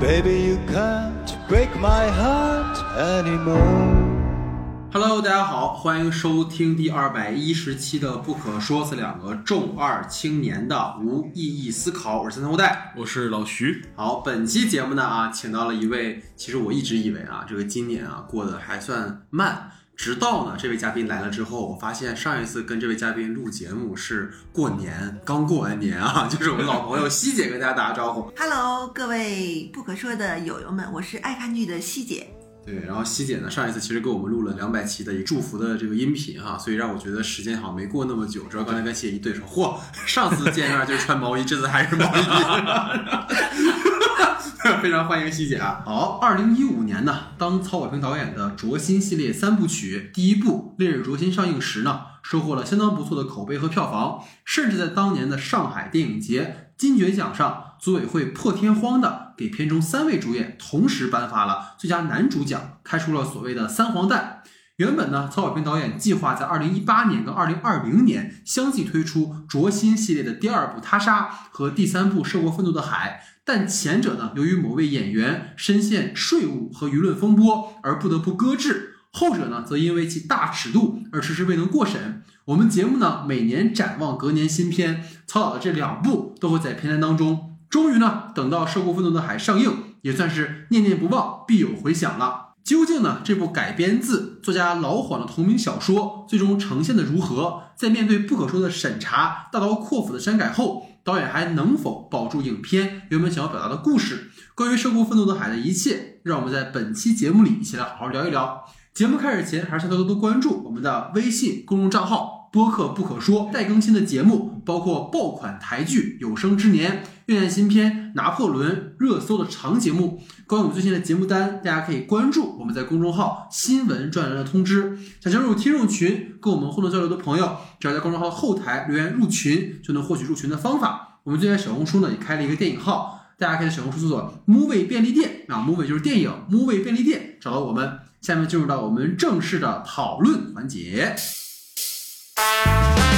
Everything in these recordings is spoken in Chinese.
Baby, you can't break my heart anymore. Hello，大家好，欢迎收听第二百一十期的《不可说》，是两个重二青年的无意义思考。我是三三后代，我是老徐。好，本期节目呢啊，请到了一位，其实我一直以为啊，这个今年啊过得还算慢，直到呢这位嘉宾来了之后，我发现上一次跟这位嘉宾录节目是过年，刚过完年啊，就是我们老朋友希姐跟大家打个招呼。Hello，各位不可说的友友们，我是爱看剧的希姐。对，然后希姐呢，上一次其实给我们录了两百期的祝福的这个音频哈，所以让我觉得时间好像没过那么久。主要刚才跟希姐一对说，嚯，上次见面就是穿毛衣，这次还是毛衣。非常欢迎希姐啊！好，二零一五年呢，当曹保平导演的《灼心》系列三部曲第一部《烈日灼心》上映时呢，收获了相当不错的口碑和票房，甚至在当年的上海电影节金爵奖上，组委会破天荒的给片中三位主演同时颁发了最佳男主奖，开出了所谓的三黄蛋。原本呢，曹保平导演计划在二零一八年跟二零二零年相继推出《灼心》系列的第二部《他杀》和第三部《涉过愤怒的海》，但前者呢，由于某位演员深陷税务和舆论风波而不得不搁置；后者呢，则因为其大尺度而迟迟未能过审。我们节目呢，每年展望隔年新片，曹导的这两部都会在片单当中。终于呢，等到《涉过愤怒的海》上映，也算是念念不忘，必有回响了。究竟呢，这部改编自作家老黄的同名小说，最终呈现的如何？在面对不可说的审查、大刀阔斧的删改后，导演还能否保住影片原本想要表达的故事？关于《涉过愤怒的海》的一切，让我们在本期节目里一起来好好聊一聊。节目开始前，还是向多多关注我们的微信公众账号“播客不可说”，待更新的节目包括爆款台剧《有生之年》、院线新片《拿破仑》热搜的长节目。关于我们最新的节目单，大家可以关注我们在公众号“新闻专栏”的通知。想加入听众群，跟我们互动交流的朋友，只要在公众号后台留言入群，就能获取入群的方法。我们最近小红书呢也开了一个电影号，大家可以在小红书搜索 “movie 便利店”，啊，movie 就是电影，movie 便利店找到我们。下面进入到我们正式的讨论环节。Thank you.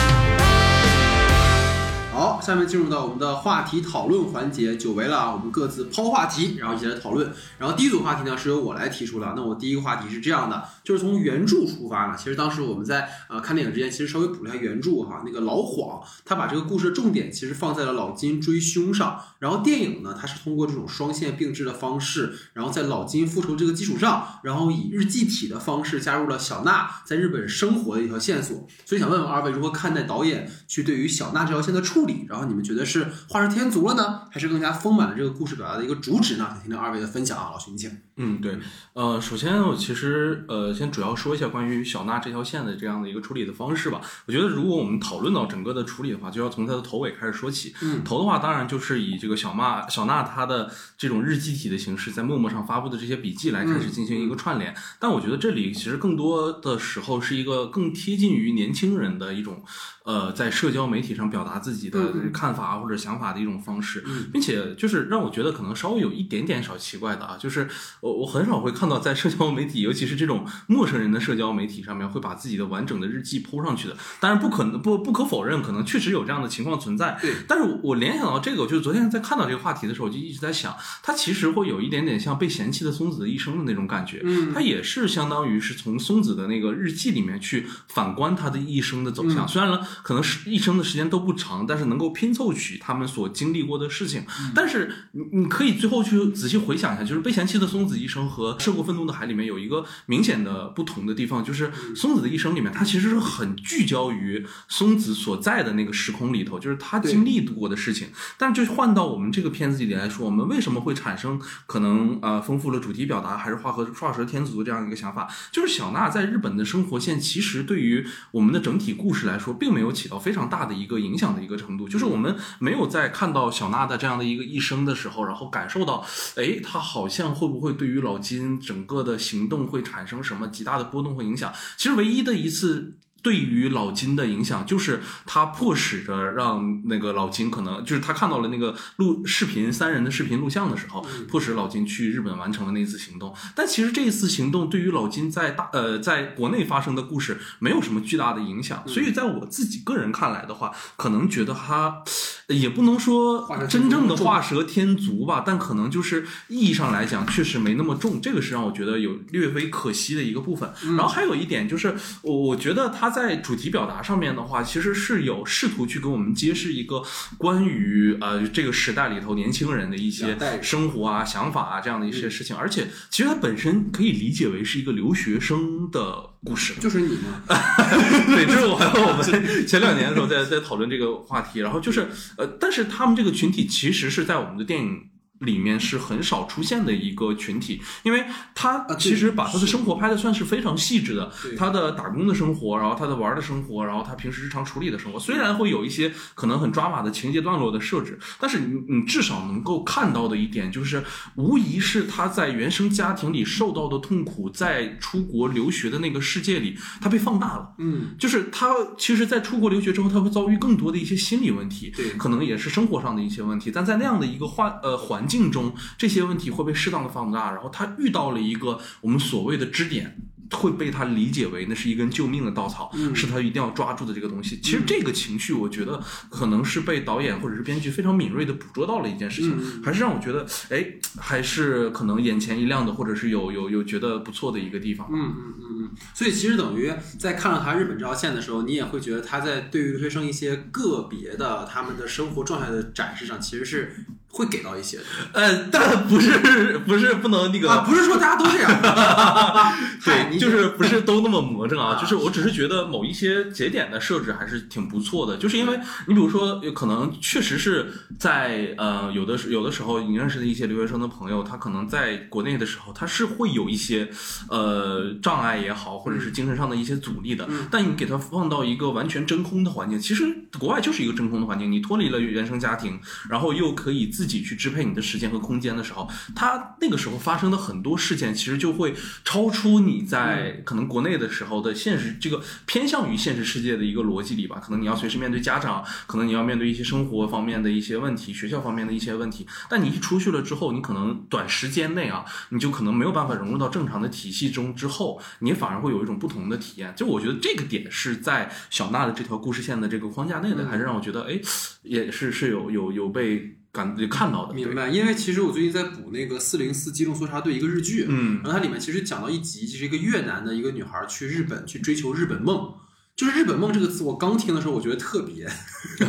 好，下面进入到我们的话题讨论环节，久违了啊，我们各自抛话题，然后一起来讨论。然后第一组话题呢是由我来提出的，那我第一个话题是这样的，就是从原著出发呢，其实当时我们在呃看电影之前，其实稍微补了一下原著哈，那个老谎他把这个故事的重点其实放在了老金追凶上，然后电影呢，它是通过这种双线并置的方式，然后在老金复仇这个基础上，然后以日记体的方式加入了小娜在日本生活的一条线索，所以想问问二位如何看待导演去对于小娜这条线的处理？然后你们觉得是画蛇添足了呢，还是更加丰满了这个故事表达的一个主旨呢？想听听二位的分享啊，老徐你请。嗯，对，呃，首先我其实呃，先主要说一下关于小娜这条线的这样的一个处理的方式吧。我觉得如果我们讨论到整个的处理的话，就要从它的头尾开始说起。嗯，头的话，当然就是以这个小娜小娜她的这种日记体的形式，在陌陌上发布的这些笔记来开始进行一个串联。但我觉得这里其实更多的时候是一个更贴近于年轻人的一种呃，在社交媒体上表达自己的嗯看法或者想法的一种方式，嗯并且就是让我觉得可能稍微有一点点小奇怪的啊，就是我我很少会看到在社交媒体，尤其是这种陌生人的社交媒体上面，会把自己的完整的日记铺上去的。当然不可能不不可否认，可能确实有这样的情况存在。对，但是我我联想到这个，就是昨天在看到这个话题的时候，我就一直在想，它其实会有一点点像被嫌弃的松子的一生的那种感觉。嗯它也是相当于是从松子的那个日记里面去反观他的一生的走向。嗯虽然呢，可能是一生的时间都不长，但是能够拼凑起他们所经历过的事情。嗯但是你你可以最后去仔细回想一下，就是被嫌弃的松子一生和涉过愤怒的海里面有一个明显的不同的地方，就是松子的一生里面，它其实是很聚焦于松子所在的那个时空里头，就是他经历过的事情。但是就换到我们这个片子里来说，我们为什么会产生可能呃丰富了主题表达，还是画和画蛇添足的这样一个想法？就是小娜在日本的生活线，其实对于我们的整体故事来说，并没有起到非常大的一个影响的一个程度。就是我们没有在看到小娜的这样的一个一生的时候，然后感受到，哎，她好像会不会对于老金整个的行动会产生什么极大的波动和影响？其实唯一的一次。对于老金的影响，就是他迫使着让那个老金可能就是他看到了那个录视频三人的视频录像的时候，迫使老金去日本完成了那次行动。但其实这一次行动对于老金在大呃在国内发生的故事没有什么巨大的影响，所以在我自己个人看来的话，可能觉得他，也不能说真正的画蛇添足吧，但可能就是意义上来讲，确实没那么重，这个是让我觉得有略微可惜的一个部分。嗯然后还有一点就是，我我觉得他在主题表达上面的话，其实是有试图去给我们揭示一个关于呃这个时代里头年轻人的一些生活啊、想法啊这样的一嗯些事情，而且其实它本身可以理解为是一个留学生的故事。就是你吗，对，这是我还有我们前两年的时候在在讨论这个话题，然后就是呃，但是他们这个群体其实是在我们的电影。里面是很少出现的一个群体，因为他其实把他的生活拍的算是非常细致的，对他的打工的生活，然后他的玩的生活，然后他平时日常处理的生活，虽然会有一些可能很抓马的情节段落的设置，但是你你至少能够看到的一点就是，无疑是他在原生家庭里受到的痛苦，在出国留学的那个世界里，他被放大了。嗯，就是他其实，在出国留学之后，他会遭遇更多的一些心理问题，对可能也是生活上的一些问题。但在那样的一个环呃环境中，这些问题会被适当的放大，然后他遇到了一个我们所谓的支点。会被他理解为那是一根救命的稻草，嗯是他一定要抓住的这个东西。其实这个情绪，我觉得可能是被导演或者是编剧非常敏锐的捕捉到了一件事情，嗯还是让我觉得，哎，还是可能眼前一亮的，或者是有有有觉得不错的一个地方。嗯嗯嗯嗯，所以其实等于在看了他日本这条线的时候，你也会觉得他在对于留学生一些个别的他们的生活状态的展示上，其实是会给到一些呃，但不是不是不能那个、啊，不是说大家都这样，嗨对，你就是不是都那么魔怔啊，啊就是我只是觉得某一些节点的设置还是挺不错的，就是因为你比如说，可能确实是在呃有的有的时候你认识的一些留学生的朋友，他可能在国内的时候，他是会有一些呃障碍也好，或者是精神上的一些阻力的，嗯。但你给他放到一个完全真空的环境，其实国外就是一个真空的环境，你脱离了原生家庭，然后又可以自己去支配你的时间和空间的时候，它那个时候发生的很多事件，其实就会超出你在可能国内的时候的现实这个偏向于现实世界的一个逻辑里吧。可能你要随时面对家长，可能你要面对一些生活方面的一些问题，学校方面的一些问题。但你一出去了之后，你可能短时间内啊，你就可能没有办法融入到正常的体系中，之后你反而会有一种不同的体验。就我觉得这个点是在小娜的这条故事线的这个框架内的，还是让我觉得哎，也是是有有有被感看到的。明白？因为其实我最近在补那个四零四机动搜查队一个日剧，嗯然后它里面其实讲到一集，就是一个越南的一个女孩去日本去追求日本梦。就是日本梦这个词，我刚听的时候，我觉得特别，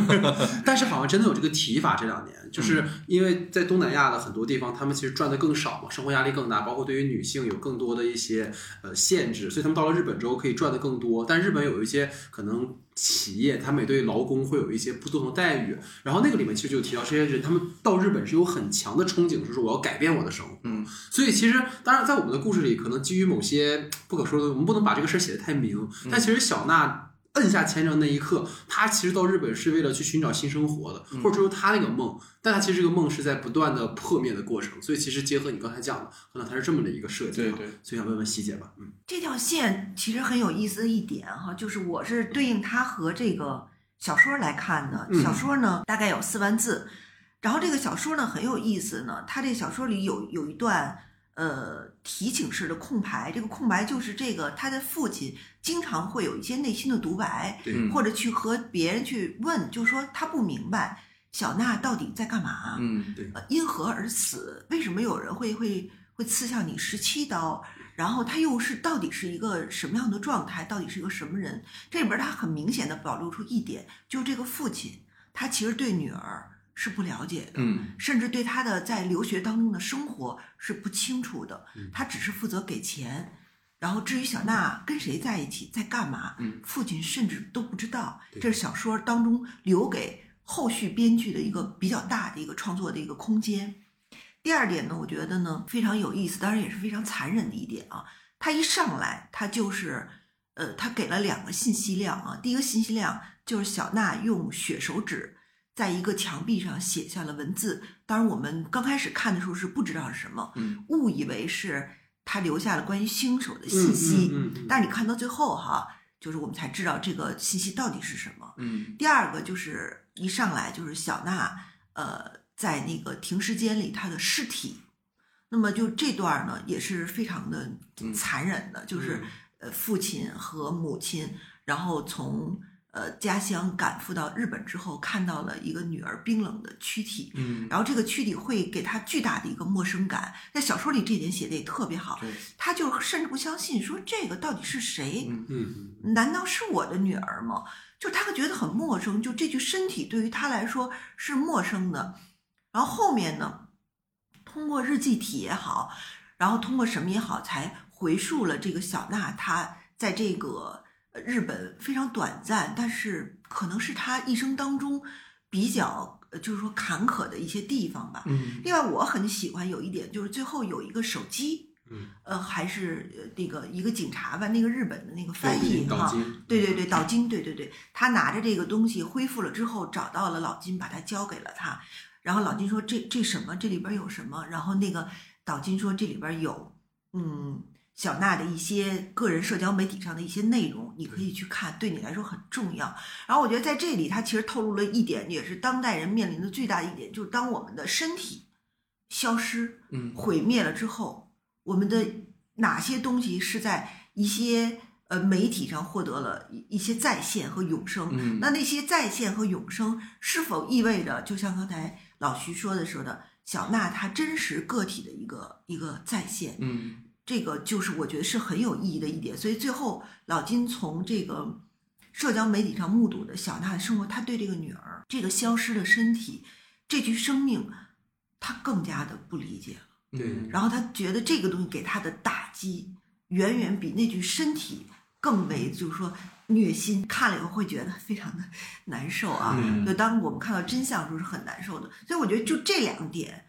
但是好像真的有这个提法。这两年，就是因为在东南亚的很多地方，他们其实赚的更少嘛，生活压力更大，包括对于女性有更多的一些呃限制，所以他们到了日本之后可以赚的更多。但日本有一些可能企业，他们也对劳工会有一些不同的待遇。然后那个里面其实就提到这些人，他们到日本是有很强的憧憬，就是我要改变我的生活。嗯，所以其实当然在我们的故事里，可能基于某些不可说的，我们不能把这个事儿写得太明。但其实小娜。摁下签证那一刻，他其实到日本是为了去寻找新生活的，或者说他那个梦，但他其实这个梦是在不断的破灭的过程。所以其实结合你刚才讲的，可能它是这么的一个设计啊。对对所以想问问希姐吧，嗯这条线其实很有意思的一点哈，就是我是对应它和这个小说来看的。嗯小说呢大概有四万字，然后这个小说呢很有意思呢，它这小说里有有一段呃提醒式的空白，这个空白就是这个他的父亲经常会有一些内心的独白，或者去和别人去问，就说他不明白小娜到底在干嘛。嗯对，呃，因何而死？为什么有人会会会刺向你十七刀？然后他又是到底是一个什么样的状态？到底是一个什么人？这里边他很明显的表露出一点，就是这个父亲，他其实对女儿是不了解的，嗯甚至对他的在留学当中的生活是不清楚的嗯。他只是负责给钱，然后至于小娜跟谁在一起，在干嘛，嗯父亲甚至都不知道。这是小说当中留给后续编剧的一个比较大的一个创作的一个空间。第二点呢，我觉得呢非常有意思，当然也是非常残忍的一点啊。他一上来，他就是，呃，他给了两个信息量啊。第一个信息量就是小娜用血手指在一个墙壁上写下了文字，当然我们刚开始看的时候是不知道是什么，嗯误以为是他留下了关于凶手的信息，但是你看到最后哈，就是我们才知道这个信息到底是什么。嗯。第二个就是一上来就是小娜，呃，在那个停尸间里她的尸体，那么就这段呢也是非常的残忍的，就是呃父亲和母亲，然后从呃家乡赶赴到日本之后，看到了一个女儿冰冷的躯体，嗯，然后这个躯体会给他巨大的一个陌生感。在小说里这点写的也特别好，对，他就甚至不相信，说这个到底是谁？嗯嗯难道是我的女儿吗？就他会觉得很陌生，就这具身体对于他来说是陌生的。然后后面呢，通过日记体也好，然后通过什么也好，才回溯了这个小娜她在这个呃日本非常短暂，但是可能是他一生当中比较呃就是说坎坷的一些地方吧。嗯另外，我很喜欢有一点，就是最后有一个手机，嗯，呃，还是呃那个一个警察吧，那个日本的那个翻译哈，对对对，岛津，对对对，他拿着这个东西恢复了之后，找到了老金，把它交给了他，然后老金说这这什么？这里边有什么？然后那个岛津说这里边有，嗯。小娜的一些个人社交媒体上的一些内容，你可以去看，对你来说很重要。然后我觉得在这里，他其实透露了一点，也是当代人面临的最大的一点，就是当我们的身体消失、嗯毁灭了之后，我们的哪些东西是在一些呃媒体上获得了一一些再现和永生？嗯那那些再现和永生是否意味着，就像刚才老徐说的说的，小娜她真实个体的一个一个再现？嗯这个就是我觉得是很有意义的一点。所以最后老金从这个社交媒体上目睹的小娜的生活，他对这个女儿这个消失的身体，这具生命，他更加的不理解了。对然后他觉得这个东西给他的打击，远远比那具身体更为，就是说虐心，看了以后会觉得非常的 难受啊。嗯就当我们看到真相的时候是很难受的。所以我觉得就这两点，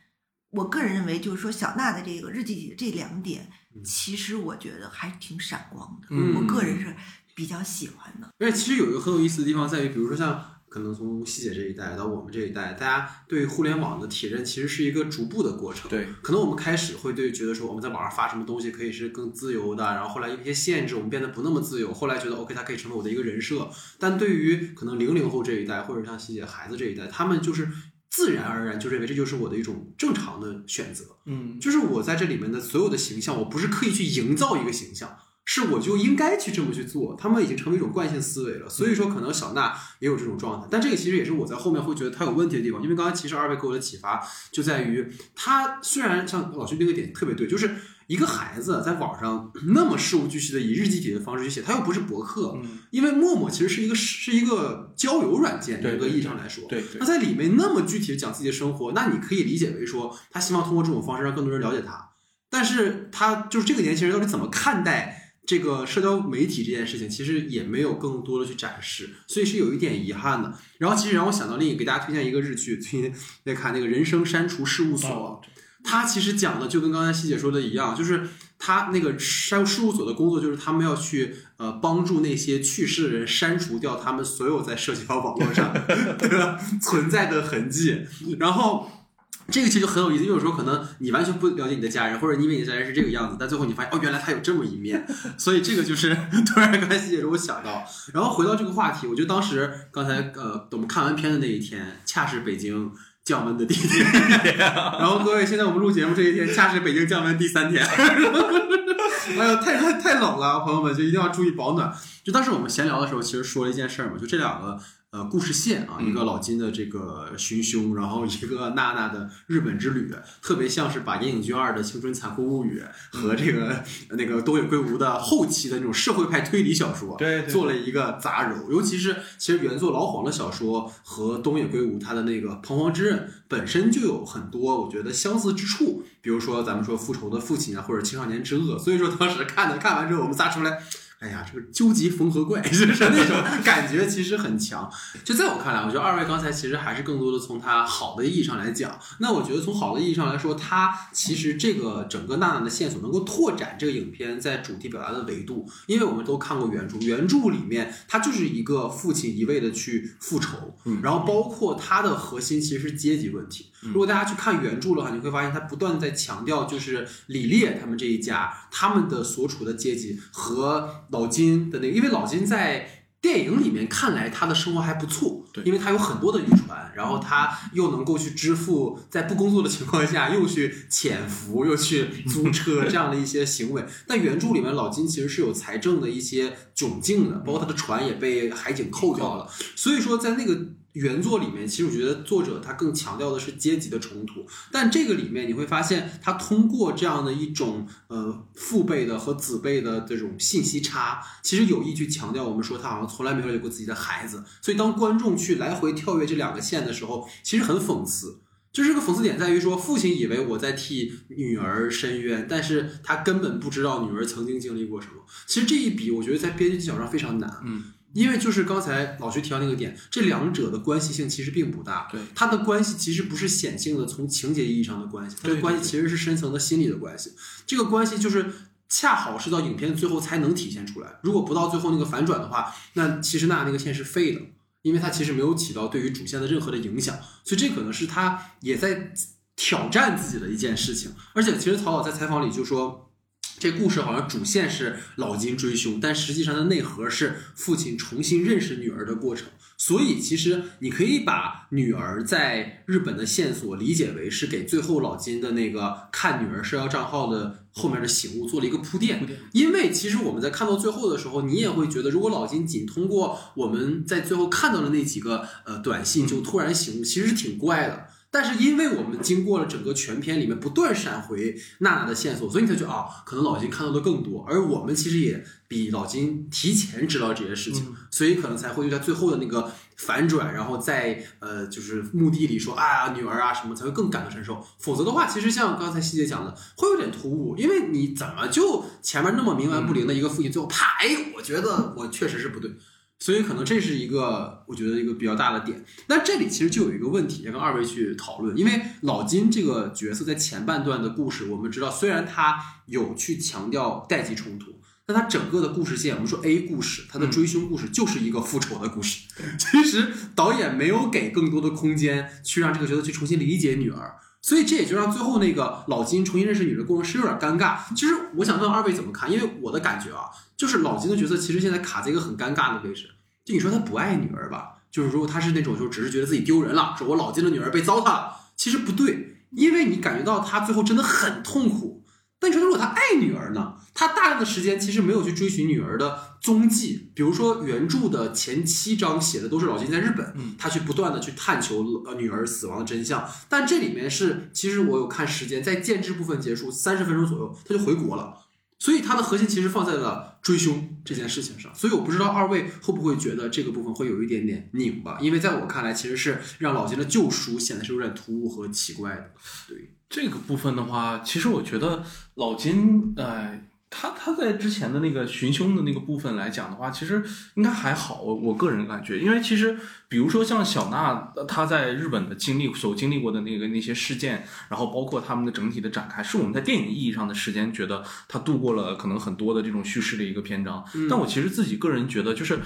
我个人认为就是说小娜的这个日记里的这两点，其实我觉得还挺闪光的。嗯我个人是比较喜欢的。而且其实有一个很有意思的地方在于，比如说像可能从西姐这一代到我们这一代，大家对互联网的体认其实是一个逐步的过程。对，可能我们开始会对觉得说我们在网上发什么东西可以是更自由的，然后后来一些限制我们变得不那么自由，后来觉得 OK 它可以成为我的一个人设。但对于可能零零后这一代，或者像西姐孩子这一代，他们就是自然而然就认为这就是我的一种正常的选择。嗯就是我在这里面的所有的形象，我不是刻意去营造一个形象，是我就应该去这么去做。他们已经成为一种惯性思维了，所以说可能小娜也有这种状态。但这个其实也是我在后面会觉得他有问题的地方，因为刚才其实二位给我的启发就在于，他虽然像老徐那个点特别对，就是一个孩子在网上 那么事无巨细的以日记体的方式去写，他又不是博客，嗯，因为陌陌其实是一个是一个交友软件，严格意义上来说，对对那在里面那么具体的讲自己的生活，那你可以理解为说，他希望通过这种方式让更多人了解他。但是他就是这个年轻人到底怎么看待这个社交媒体这件事情，其实也没有更多的去展示，所以是有一点遗憾的。然后其实让我想到另一个，给大家推荐一个日剧，最近在看那个《人生删除事务所》哦他其实讲的就跟刚才希姐说的一样，就是他那个删事务所的工作，就是他们要去呃帮助那些去世的人删除掉他们所有在社交网络上 的存在的痕迹，然后。这个其实就很有意思，因为有时候可能你完全不了解你的家人，或者你以为你的家人是这个样子，但最后你发现哦，原来他有这么一面，所以这个就是 突然刚才细节中我想到。然后回到这个话题，我觉得当时刚才呃我们看完片的那一天，恰是北京降温的第一天，然后各位现在我们录节目这一天，恰是北京降温第三天。哎呦，太太太冷了，朋友们就一定要注意保暖。就当时我们闲聊的时候，其实说了一件事儿嘛，就这两个呃故事线啊，嗯一个老金的这个寻凶，然后一个娜娜的日本之旅，特别像是把《岩井俊二的青春残酷物语》和这个那个东野圭吾的后期的那种社会派推理小说，对对做了一个杂糅。尤其是其实原作老黄的小说和东野圭吾他的那个《彷徨之刃》本身就有很多我觉得相似之处，比如说咱们说复仇的父亲啊，或者青少年之恶。所以说当时看的看完之后，我们仨出来。哎呀，这个究极缝合怪，就是那种感觉，其实很强。就在我看来，我觉得二位刚才其实还是更多的从它好的意义上来讲。那我觉得从好的意义上来说，它其实这个整个娜娜的线索能够拓展这个影片在主题表达的维度，因为我们都看过原著，原著里面它就是一个父亲一味的去复仇，嗯然后包括它的核心其实是阶级问题。如果大家去看原著的话，你会发现他不断在强调，就是李烈他们这一家他们的所处的阶级和老金的那个，因为老金在电影里面看来他的生活还不错，对因为他有很多的渔船，然后他又能够去支付在不工作的情况下又去潜伏又去租车这样的一些行为。但原著里面老金其实是有财政的一些窘境的，包括他的船也被海警扣掉了，所以说在那个。原作里面，其实我觉得作者他更强调的是阶级的冲突，但这个里面你会发现，他通过这样的一种呃父辈的和子辈的这种信息差，其实有意去强调我们说他好像从来没有有过自己的孩子，所以当观众去来回跳跃这两个线的时候，其实很讽刺。就是这个讽刺点在于说，父亲以为我在替女儿申冤，但是他根本不知道女儿曾经经历过什么。其实这一笔，我觉得在编剧技巧上非常难。嗯。因为就是刚才老徐提到那个点，这两者的关系性其实并不大。对，它的关系其实不是显性的，从情节意义上的关系，它的关系其实是深层的心理的关系。这个关系就是恰好是到影片最后才能体现出来。如果不到最后那个反转的话，那其实那那个线是废的，因为他其实没有起到对于主线的任何的影响。所以这可能是他也在挑战自己的一件事情。而且其实曹导在采访里就说。这故事好像主线是老金追凶，但实际上的内核是父亲重新认识女儿的过程。所以，其实你可以把女儿在日本的线索理解为是给最后老金的那个看女儿社交账号的后面的醒悟做了一个铺垫。因为其实我们在看到最后的时候，你也会觉得，如果老金仅通过我们在最后看到的那几个呃短信就突然醒悟，其实是挺怪的。但是，因为我们经过了整个全片里面不断闪回娜娜的线索，所以你才觉得啊，可能老金看到的更多，而我们其实也比老金提前知道这些事情，所以可能才会在最后的那个反转，然后在呃就是墓地里说啊女儿啊什么，才会更感同身受。否则的话，其实像刚才细节讲的，会有点突兀，因为你怎么就前面那么冥顽不灵的一个父亲，最后啪，哎，我觉得我确实是不对。所以可能这是一个我觉得一个比较大的点，那这里其实就有一个问题要跟二位去讨论，因为老金这个角色在前半段的故事，我们知道虽然他有去强调代际冲突，但他整个的故事线，我们说 A 故事，他的追凶故事就是一个复仇的故事。其实导演没有给更多的空间去让这个角色去重新理解女儿，所以这也就让最后那个老金重新认识女儿的过程是有点尴尬。其实我想问二位怎么看，因为我的感觉啊。就是老金的角色，其实现在卡在一个很尴尬的位置。就你说他不爱女儿吧，就是如果他是那种，就只是觉得自己丢人了，说我老金的女儿被糟蹋了，其实不对，因为你感觉到他最后真的很痛苦。但你说如果他爱女儿呢？他大量的时间其实没有去追寻女儿的踪迹。比如说原著的前七章写的都是老金在日本，他去不断的去探求呃女儿死亡的真相。但这里面是，其实我有看时间，在建制部分结束三十分钟左右，他就回国了。所以他的核心其实放在了追凶这件事情上，所以我不知道二位会不会觉得这个部分会有一点点拧巴，因为在我看来，其实是让老金的救赎显得是有点突兀和奇怪的。对这个部分的话，其实我觉得老金，哎。他他在之前的那个寻凶的那个部分来讲的话，其实应该还好，我我个人感觉，因为其实比如说像小娜，她在日本的经历所经历过的那个那些事件，然后包括他们的整体的展开，是我们在电影意义上的时间觉得她度过了可能很多的这种叙事的一个篇章。但我其实自己个人觉得，就是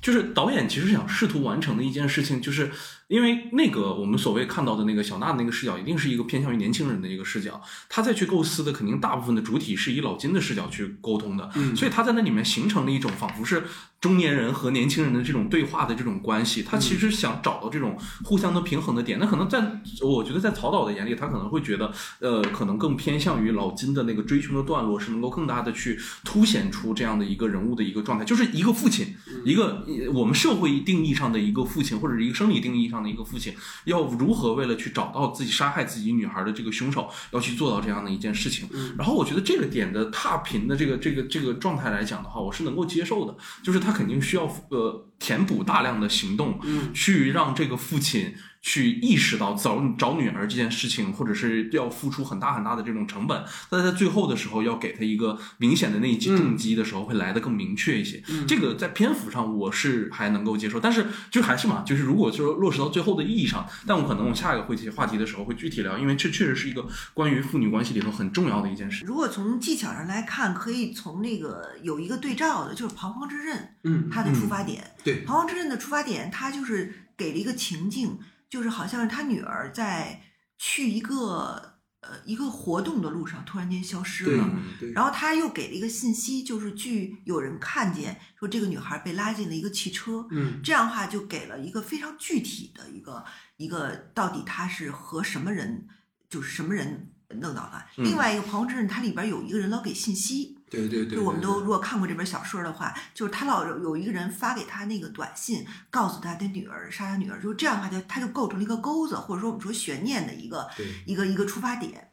就是导演其实想试图完成的一件事情，就是因为那个我们所谓看到的那个小娜的那个视角，一定是一个偏向于年轻人的一个视角，他再去构思的肯定大部分的主体是以老金。的视角去沟通的，所以他在那里面形成了一种仿佛是中年人和年轻人的这种对话的这种关系。他其实想找到这种互相的平衡的点。那可能在我觉得在曹导的眼里，他可能会觉得，呃，可能更偏向于老金的那个追凶的段落是能够更大的去凸显出这样的一个人物的一个状态，就是一个父亲，一个我们社会定义上的一个父亲，或者是一个生理定义上的一个父亲，要如何为了去找到自己杀害自己女孩的这个凶手，要去做到这样的一件事情。然后我觉得这个点的。踏频的这个这个这个状态来讲的话，我是能够接受的。就是他肯定需要呃填补大量的行动，嗯，去让这个父亲。去意识到找找女儿这件事情，或者是要付出很大很大的这种成本，但在最后的时候要给他一个明显的那一击重击的时候，会来的更明确一些。这个在篇幅上我是还能够接受，但是就还是嘛，就是如果说落实到最后的意义上，但我可能我下一个会题话题的时候会具体聊，因为这确实是一个关于父女关系里头很重要的一件事。如果从技巧上来看，可以从那个有一个对照的，就是《彷徨之刃》，嗯，它的出发点，对，《彷徨之刃》的出发点，它就是给了一个情境。就是好像是他女儿在去一个呃一个活动的路上突然间消失了。然后他又给了一个信息，就是据有人看见说这个女孩被拉进了一个汽车，嗯这样的话就给了一个非常具体的一个一个到底他是和什么人，就是什么人弄到的。嗯另外一个《朋友之刃》，它里边有一个人老给信息，对对对，就我们都如果看过这本小说的话，就是他老有有一个人发给他那个短信，告诉他的女儿杀他女儿，就这样的话就他就构成了一个钩子，或者说我们说悬念的一个一个一个出发点。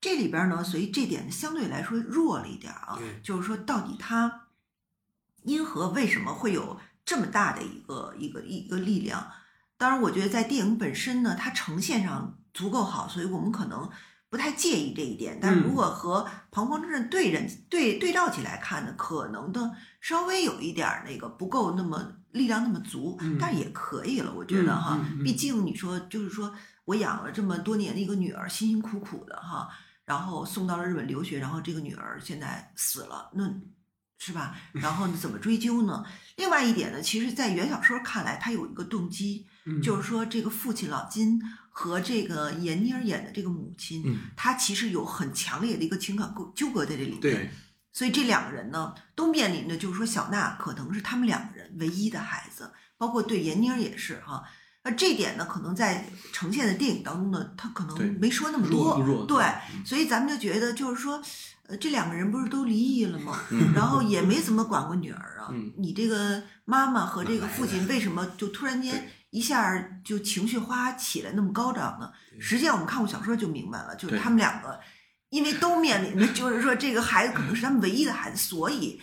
这里边呢，所以这点相对来说弱了一点啊，就是说到底他因何为什么会有这么大的一个一个一个力量？当然，我觉得在电影本身呢，它呈现上足够好，所以我们可能不太介意这一点。但是如果和《彷徨之刃》对人对对照起来看呢，可能的稍微有一点儿那个不够那么力量那么足，嗯但是也可以了，我觉得哈。嗯嗯嗯毕竟你说就是说我养了这么多年的一个女儿，辛辛苦苦的哈，然后送到了日本留学，然后这个女儿现在死了，那是吧？然后你怎么追究呢？另外一点呢，其实，在原小说看来，他有一个动机，嗯就是说这个父亲老金和这个闫妮儿演的这个母亲，嗯他其实有很强烈的一个情感纠纠葛在这里面。对，所以这两个人呢，都面临着就是说小娜可能是他们两个人唯一的孩子，包括对闫妮儿也是哈。那这点呢，可能在呈现的电影当中呢，他可能没说那么多。弱对，所以咱们就觉得就是说，呃，这两个人不是都离异了吗？嗯然后也没怎么管过女儿啊。嗯你这个妈妈和这个父亲为什么就突然间一下就情绪哗起来那么高涨呢？实际上我们看过小说就明白了，就是他们两个因为都面临着，就是说这个孩子可能是他们唯一的孩子，所以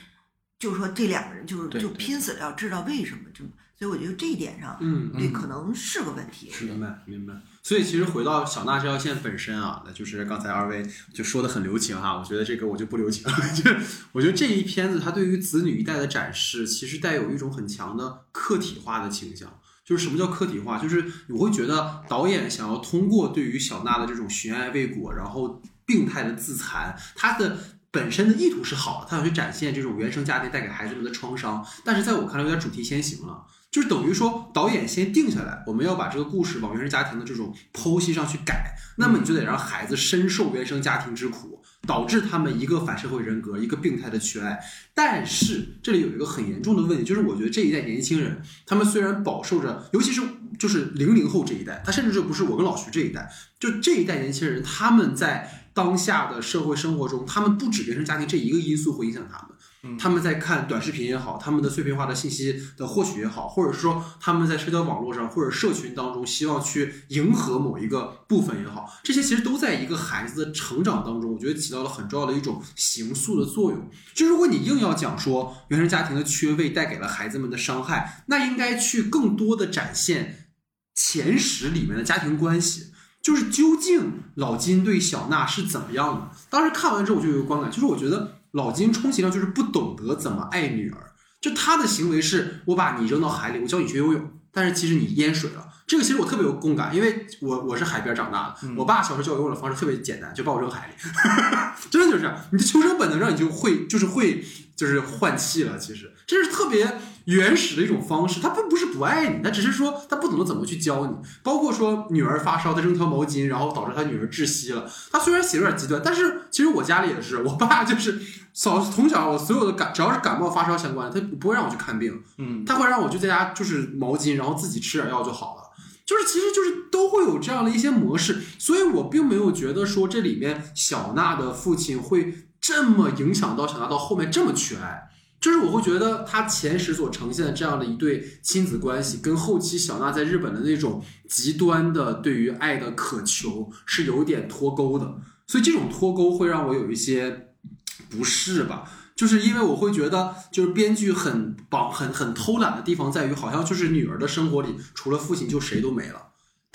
就是说这两个人就是就拼死了要知道为什么这么。所以我觉得这一点上，嗯对，可能是个问题。明白明白。所以其实回到小娜这条线本身啊，那就是刚才二位就说的很留情哈，我觉得这个我就不留情了。就是我觉得这一片子它对于子女一代的展示，其实带有一种很强的客体化的倾向。就是什么叫客体化？就是我会觉得导演想要通过对于小娜的这种寻爱未果，然后病态的自残，他的本身的意图是好的，他想去展现这种原生家庭带给孩子们的创伤，但是在我看来有点主题先行了。就是等于说，导演先定下来，我们要把这个故事往原生家庭的这种剖析上去改，那么你就得让孩子深受原生家庭之苦，导致他们一个反社会人格，一个病态的缺爱。但是这里有一个很严重的问题，就是我觉得这一代年轻人，他们虽然饱受着，尤其是就是零零后这一代，他甚至就不是我跟老徐这一代，就这一代年轻人，他们在当下的社会生活中，他们不止原生家庭这一个因素会影响他们。他们在看短视频也好，他们的碎片化的信息的获取也好，或者说他们在社交网络上或者社群当中希望去迎合某一个部分也好，这些其实都在一个孩子的成长当中，我觉得起到了很重要的一种形塑的作用。就如果你硬要讲说原生家庭的缺位带给了孩子们的伤害，那应该去更多的展现前十里面的家庭关系。就是究竟老金对小娜是怎么样的？当时看完之后我就有一个观感，就是我觉得老金充其量就是不懂得怎么爱女儿，就他的行为是我把你扔到海里，我教你学游泳，但是其实你淹水了。这个其实我特别有共感，因为我我是海边长大的，我爸小时候教我游泳的方式特别简单，就把我扔海里，真的就是这样，你的求生本能让你就会就是会就是换气了。其实这是特别原始的一种方式，他并不是不爱你，他只是说他不懂得怎么去教你。包括说女儿发烧，他扔条毛巾，然后导致他女儿窒息了。他虽然写的有点极端，但是其实我家里也是，我爸就是小从小我所有的感只要是感冒发烧相关的，他不会让我去看病，嗯，他会让我就在家就是毛巾，然后自己吃点药就好了。就是其实就是都会有这样的一些模式，所以我并没有觉得说这里面小娜的父亲会这么影响到小娜到后面这么缺爱。就是我会觉得他前十所呈现的这样的一对亲子关系，跟后期小娜在日本的那种极端的对于爱的渴求是有点脱钩的，所以这种脱钩会让我有一些不适吧。就是因为我会觉得，就是编剧很绑很很偷懒的地方在于，好像就是女儿的生活里除了父亲就谁都没了。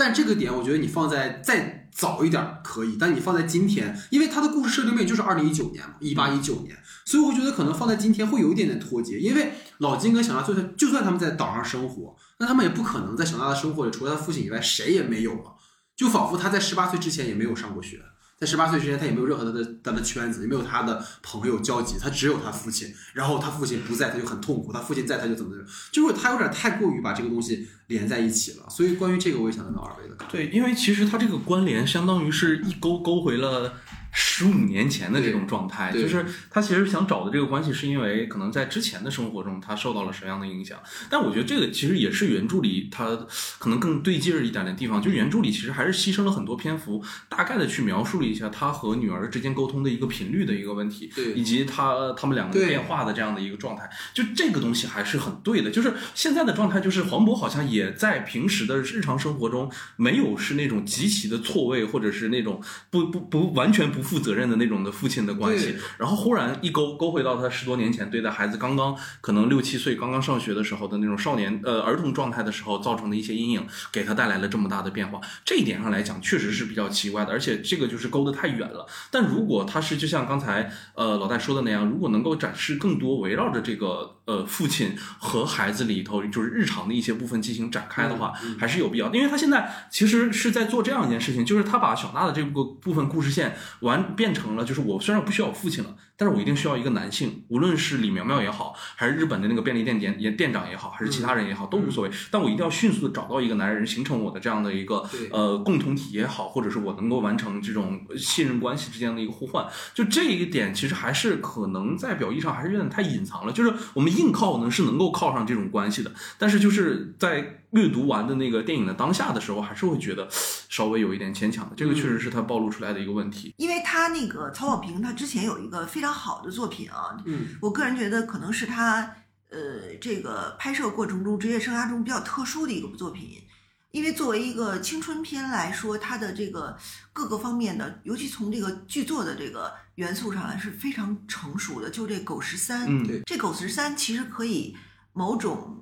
但这个点，我觉得你放在再早一点可以，但你放在今天，因为他的故事设定背景就是二零一九年嘛，一八一九年，所以我觉得可能放在今天会有一点点脱节。因为老金跟小娜就算就算他们在岛上生活，那他们也不可能在小娜的生活里除了他父亲以外谁也没有了，就仿佛他在十八岁之前也没有上过学。在十八岁之前，他也没有任何他的他的圈子，也没有他的朋友交集，他只有他父亲。然后他父亲不在，他就很痛苦；他父亲在，他就怎么怎么。就是他有点太过于把这个东西连在一起了。所以关于这个，我也想问到二位的。对，因为其实他这个关联相当于是一勾勾回了十五年前的这种状态，就是他其实想找的这个关系，是因为可能在之前的生活中他受到了什么样的影响。但我觉得这个其实也是原著里他可能更对劲儿一点的地方，就原著里其实还是牺牲了很多篇幅，大概的去描述了一下他和女儿之间沟通的一个频率的一个问题，对以及他他们两个对变化的这样的一个状态。就这个东西还是很对的，就是现在的状态，就是黄渤好像也在平时的日常生活中没有是那种极其的错位，或者是那种不不不完全不负责任的那种的父亲的关系，然后忽然一勾勾回到他十多年前对待孩子刚刚可能六七岁刚刚上学的时候的那种少年呃儿童状态的时候造成的一些阴影，给他带来了这么大的变化，这一点上来讲确实是比较奇怪的，而且这个就是勾得太远了。但如果他是就像刚才呃老戴说的那样，如果能够展示更多围绕着这个呃父亲和孩子里头就是日常的一些部分进行展开的话，还是有必要的。因为他现在其实是在做这样一件事情，就是他把小娜的这个部分故事线完完变成了，就是我虽然不需要我父亲了，但是我一定需要一个男性，无论是李苗苗也好，还是日本的那个便利店店店店长也好，还是其他人也好，都无所谓。但我一定要迅速的找到一个男人，形成我的这样的一个呃共同体也好，或者是我能够完成这种信任关系之间的一个互换。就这一点，其实还是可能在表意上还是有点太隐藏了。就是我们硬靠呢是能够靠上这种关系的，但是就是在阅读完的那个电影的当下的时候，还是会觉得稍微有一点牵强的。这个确实是他暴露出来的一个问题。因为他那个曹保平，他之前有一个非常好的作品啊，嗯，我个人觉得可能是他呃这个拍摄过程中职业生涯中比较特殊的一个作品，因为作为一个青春片来说，它的这个各个方面的，尤其从这个剧作的这个元素上来是非常成熟的。就这狗十三，嗯对这狗十三其实可以某种。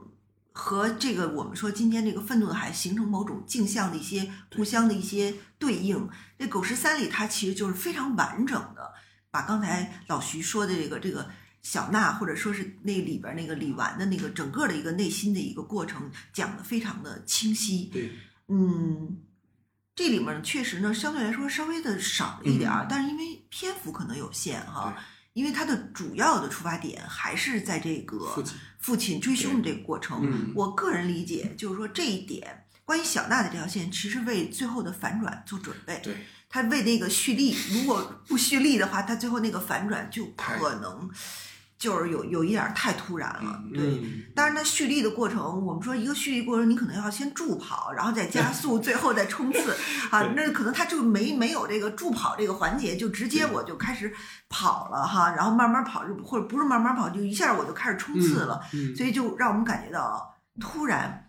和这个我们说今天这个愤怒的海形成某种镜像的一些互相的一些对应，这狗十三里它其实就是非常完整的，把刚才老徐说的这个这个小娜，或者说是那里边那个李纨的那个整个的一个内心的一个过程，讲的非常的清晰。对，嗯，这里面确实呢相对来说稍微的少了一点儿，嗯但是因为篇幅可能有限哈，因为它的主要的出发点还是在这个父亲父亲追凶的这个过程。嗯我个人理解就是说这一点。关于小娜的这条线，其实为最后的反转做准备。对，他为那个蓄力，如果不蓄力的话，他最后那个反转就可能就是有有一点太突然了。对，嗯当然，他蓄力的过程，我们说一个蓄力过程，你可能要先助跑，然后再加 速，最后再冲刺 啊。那可能他就没没有这个助跑这个环节，就直接我就开始跑了哈，然后慢慢跑，或者不是慢慢跑，就一下我就开始冲刺了，嗯所以就让我们感觉到突然。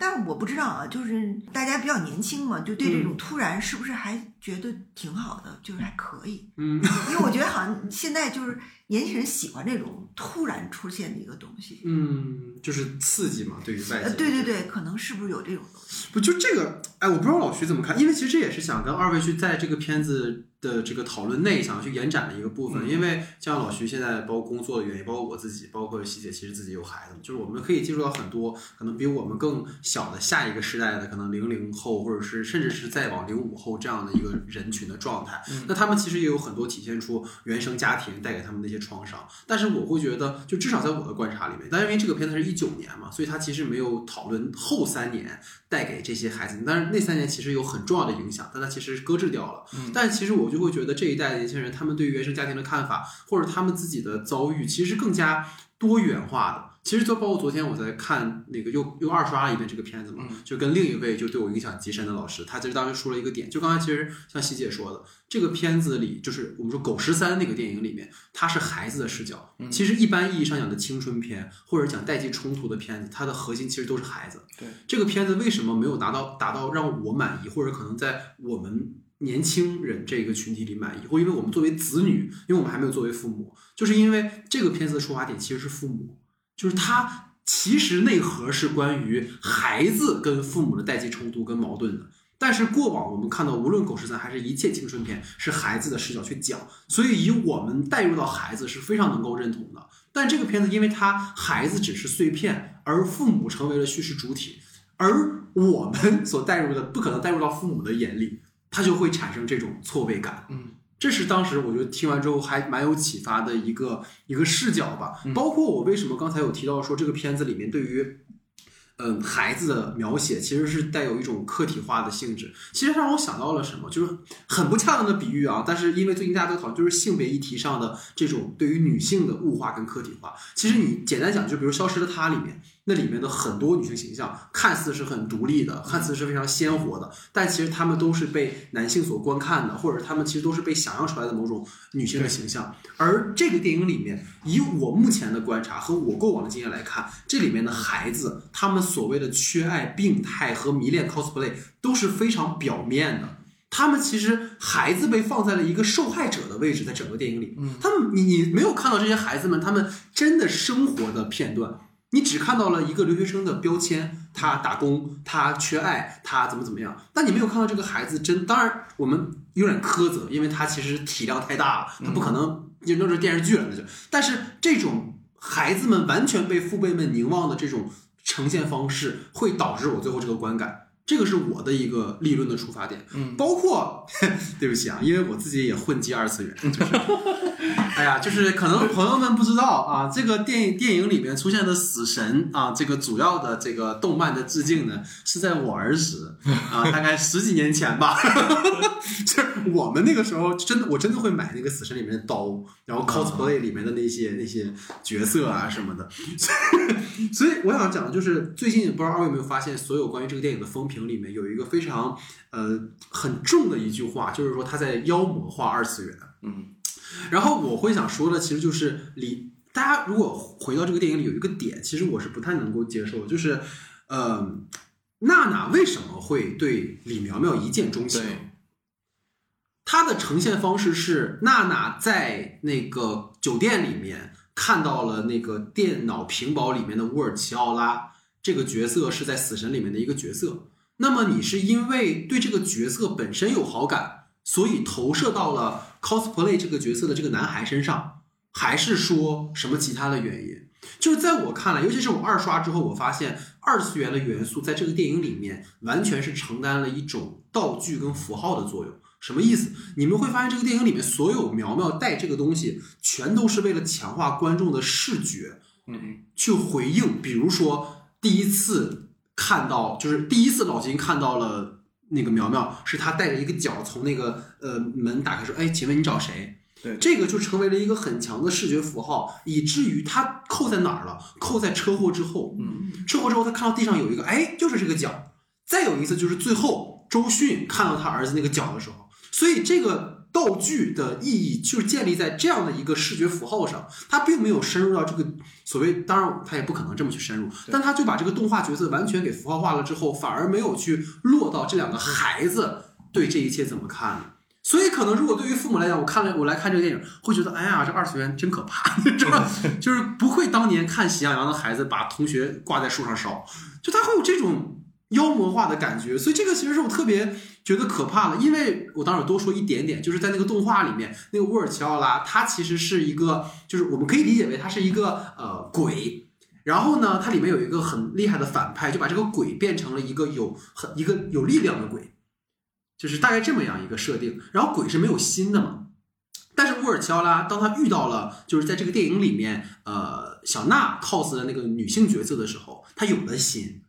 但是我不知道啊，就是大家比较年轻嘛，就对这种突然是不是还觉得挺好的，就是还可以。嗯，因为我觉得好像现在就是年轻人喜欢这种突然出现的一个东西。嗯，就是刺激嘛，对于外呃，界。对对对，可能是不是有这种东西？不就这个？哎，我不知道老徐怎么看，因为其实这也是想跟二位去在这个片子的这个讨论内想要去延展的一个部分。嗯因为像老徐现在包括工作的原因，包括我自己，包括西姐，其实自己有孩子，就是我们可以接触到很多可能比我们更小的下一个时代的，可能零零后，或者是甚至是再往零五后这样的一个人群的状态。那他们其实也有很多体现出原生家庭带给他们的一些创伤。但是我会觉得，就至少在我的观察里面，但因为这个片子是一九年嘛，所以它其实没有讨论后三年带给这些孩子，但是那三年其实有很重要的影响，但它其实是搁置掉了。嗯但其实我就会觉得这一代的年轻人，他们对于原生家庭的看法，或者他们自己的遭遇，其实更加多元化的。其实就包括昨天我在看那个又又二刷了一遍这个片子嘛，嗯就跟另一位就对我影响极深的老师，他其实当时说了一个点，就刚才其实像希姐说的，这个片子里就是我们说《狗十三》那个电影里面，它是孩子的视角。嗯其实一般意义上讲的青春片或者讲代际冲突的片子，它的核心其实都是孩子。对，这个片子为什么没有达到达到让我满意，或者可能在我们年轻人这个群体里满意，或因为我们作为子女，因为我们还没有作为父母，就是因为这个片子的出发点其实是父母，就是它其实内核是关于孩子跟父母的代际冲突跟矛盾的。但是过往我们看到，无论《狗十三》还是一切青春片，是孩子的视角去讲，所以以我们带入到孩子是非常能够认同的。但这个片子，因为它孩子只是碎片，而父母成为了叙事主体，而我们所带入的不可能带入到父母的眼里，他就会产生这种错位感。嗯，这是当时我觉得听完之后还蛮有启发的一个一个视角吧。嗯包括我为什么刚才有提到说这个片子里面对于。嗯，孩子的描写其实是带有一种客体化的性质。其实让我想到了什么，就是很不恰当的比喻啊。但是因为最近大家都讨论，就是性别议题上的这种对于女性的物化跟客体化。其实你简单讲，就比如《消失的她》里面，那里面的很多女性形象看似是很独立的，看似是非常鲜活的，但其实她们都是被男性所观看的，或者她们其实都是被想象出来的某种女性的形象。而这个电影里面，以我目前的观察和我过往的经验来看，这里面的孩子，他们所谓的缺爱、病态和迷恋 cosplay 都是非常表面的。他们其实孩子被放在了一个受害者的位置，在整个电影里，他们你你没有看到这些孩子们他们真的生活的片段，你只看到了一个留学生的标签，他打工，他缺爱，他怎么怎么样，但你没有看到这个孩子真。当然，我们有点苛责，因为他其实体量太大了，他不可能就那是电视剧了，那就。但是这种孩子们完全被父辈们凝望的这种呈现方式，会导致我最后这个观感。这个是我的一个立论的出发点，嗯。包括 对不起啊，因为我自己也混迹二次元，就是，哎呀，就是可能朋友们不知道啊，这个电影电影里面出现的死神啊，这个主要的这个动漫的致敬呢，是在我儿时啊，大概十几年前吧，就是我们那个时候真的，我真的会买那个死神里面的刀，然后 cosplay 里面的那些那些角色啊什么的，所以我想讲的就是，最近不知道二位有没有发现，所有关于这个电影的风评里面有一个非常呃很重的一句话，就是说他在妖魔化二次元。嗯然后我会想说的，其实就是李大家如果回到这个电影里有一个点，其实我是不太能够接受，就是呃，娜娜为什么会对李苗苗一见钟情？对，她的呈现方式是娜娜在那个酒店里面看到了那个电脑屏保里面的乌尔齐奥拉这个角色是在死神里面的一个角色。那么你是因为对这个角色本身有好感，所以投射到了 cosplay 这个角色的这个男孩身上，还是说什么其他的原因？就是在我看来，尤其是我二刷之后，我发现二次元的元素在这个电影里面完全是承担了一种道具跟符号的作用。什么意思？你们会发现这个电影里面所有苗苗带这个东西，全都是为了强化观众的视觉，嗯去回应。比如说第一次看到，就是第一次老金看到了那个苗苗，是他带着一个脚从那个呃门打开说：“哎，请问你找谁？”对这个就成为了一个很强的视觉符号，以至于他扣在哪儿了？扣在车祸之后。嗯车祸之后，他看到地上有一个，哎，就是这个脚。再有一次就是最后周迅看到他儿子那个脚的时候，所以这个道具的意义就是建立在这样的一个视觉符号上，它并没有深入到这个所谓，当然他也不可能这么去深入，但他就把这个动画角色完全给符号化了之后，反而没有去落到这两个孩子对这一切怎么看。所以，可能如果对于父母来讲，我看了我来看这个电影，会觉得，哎呀，这二次元真可怕，你知道吗？就是不会当年看《喜羊羊》的孩子把同学挂在树上烧，就他会有这种妖魔化的感觉。所以，这个其实是我特别觉得可怕了。因为我当时多说一点点，就是在那个动画里面，那个乌尔齐奥拉，他其实是一个，就是我们可以理解为他是一个呃鬼。然后呢，它里面有一个很厉害的反派，就把这个鬼变成了一个有很一个有力量的鬼。就是大概这么样一个设定。然后鬼是没有心的嘛，但是乌尔齐奥拉当他遇到了就是在这个电影里面，呃，小娜 cos 的那个女性角色的时候，他有了心。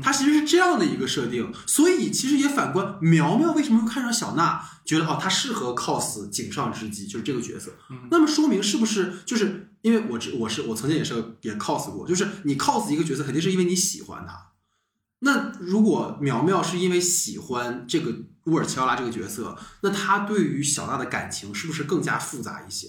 他其实是这样的一个设定，所以其实也反观苗苗为什么会看上小娜，觉得哦，她适合 cos 井上之姬，就是这个角色。那么说明是不是就是因为我知我是我曾经也是也 cos 过，就是你 cos 一个角色，肯定是因为你喜欢他。那如果苗苗是因为喜欢这个乌尔齐奥拉这个角色，那他对于小娜的感情是不是更加复杂一些？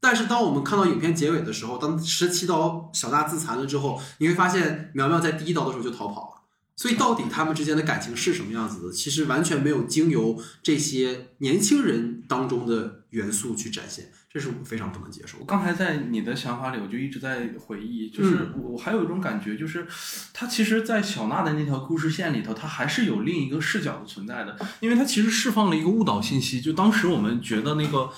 但是当我们看到影片结尾的时候，当十七刀小娜自残了之后，你会发现苗苗在第一刀的时候就逃跑了。所以到底他们之间的感情是什么样子的？其实完全没有经由这些年轻人当中的元素去展现，这是我非常不能接受。我刚才在你的想法里，我就一直在回忆，就是我我还有一种感觉，就是他其实，在小娜的那条故事线里头，他还是有另一个视角的存在的，因为他其实释放了一个误导信息，就当时我们觉得那个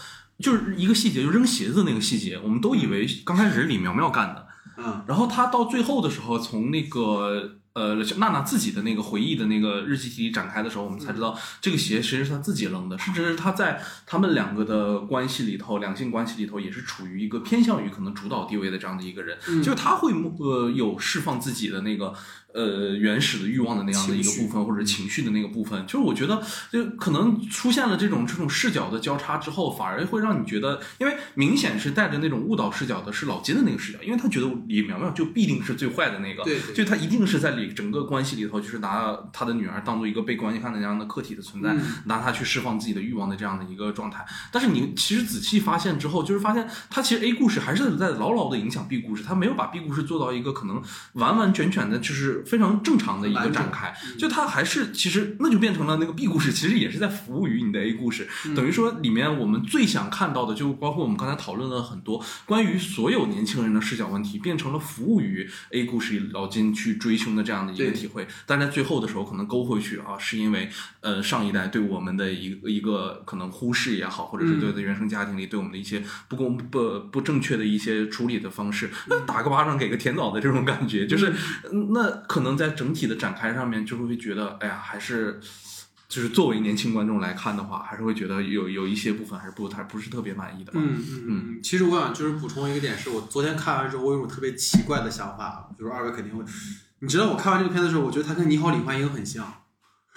就是一个细节，就扔鞋子那个细节，我们都以为刚开始是李苗苗干的，嗯。然后他到最后的时候，从那个呃，娜娜自己的那个回忆的那个日记题展开的时候，我们才知道这个鞋其实是他自己扔的，甚至是他在他们两个的关系里头，两性关系里头也是处于一个偏向于可能主导地位的这样的一个人，就是他会呃有释放自己的那个。呃，原始的欲望的那样的一个部分，或者情绪的那个部分，就是我觉得，就可能出现了这种这种视角的交叉之后，反而会让你觉得，因为明显是带着那种误导视角的，是老金的那个视角，因为他觉得李苗苗就必定是最坏的那个，对，就他一定是在里整个关系里头，就是拿他的女儿当做一个被关系看的那样的客体的存在，拿他去释放自己的欲望的这样的一个状态。但是你其实仔细发现之后，就是发现他其实 A 故事还是在牢牢的影响 B 故事，他没有把 B 故事做到一个可能完完全全的，就是非常正常。的一个展开，就它还是其实那就变成了那个 B 故事，其实也是在服务于你的 A 故事，等于说里面我们最想看到的，就包括我们刚才讨论了很多关于所有年轻人的视角问题，变成了服务于 A 故事老金去追凶的这样的一个体会，但在最后的时候可能勾回去啊，是因为呃上一代对我们的一个一个可能忽视也好，或者是对的原生家庭里对我们的一些不公不不正确的一些处理的方式，那打个巴掌给个甜枣的这种感觉，就是那可能在整体的。展开上面就会觉得，哎呀，还是就是作为年轻观众来看的话，还是会觉得有有一些部分还是不太不是特别满意的。嗯嗯嗯。其实我想就是补充一个点，是我昨天看完之后，我有种特别奇怪的想法，就是二位肯定会，你知道我看完这个片子的时候，我觉得他跟《你好，李焕英》很像，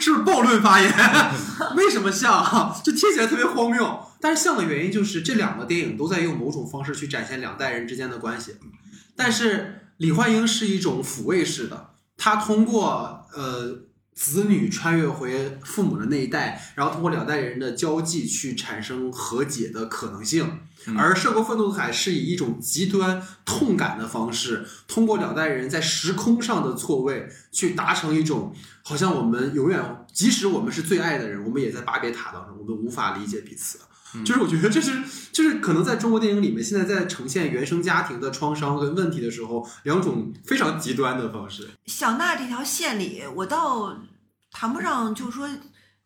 是不是暴论发言？为什么像？就听起来特别荒谬。但是像的原因就是这两个电影都在用某种方式去展现两代人之间的关系，但是。李焕英是一种抚慰式的，他通过呃子女穿越回父母的那一代，然后通过两代人的交际去产生和解的可能性。而《涉过愤怒的海》是以一种极端痛感的方式，通过两代人在时空上的错位，去达成一种好像我们永远，即使我们是最爱的人，我们也在巴别塔当中，我们无法理解彼此。就是我觉得这是就是可能在中国电影里面，现在在呈现原生家庭的创伤跟问题的时候，两种非常极端的方式。小娜这条线里，我倒谈不上就是说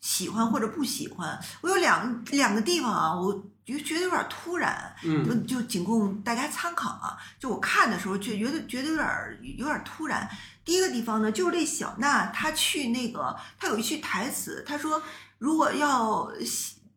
喜欢或者不喜欢。我有两两个地方啊，我就觉得有点突然，嗯，就仅供大家参考啊。就我看的时候，就觉得觉得有点有点突然。第一个地方呢，就是这小娜她去那个，她有一句台词，她说如果要。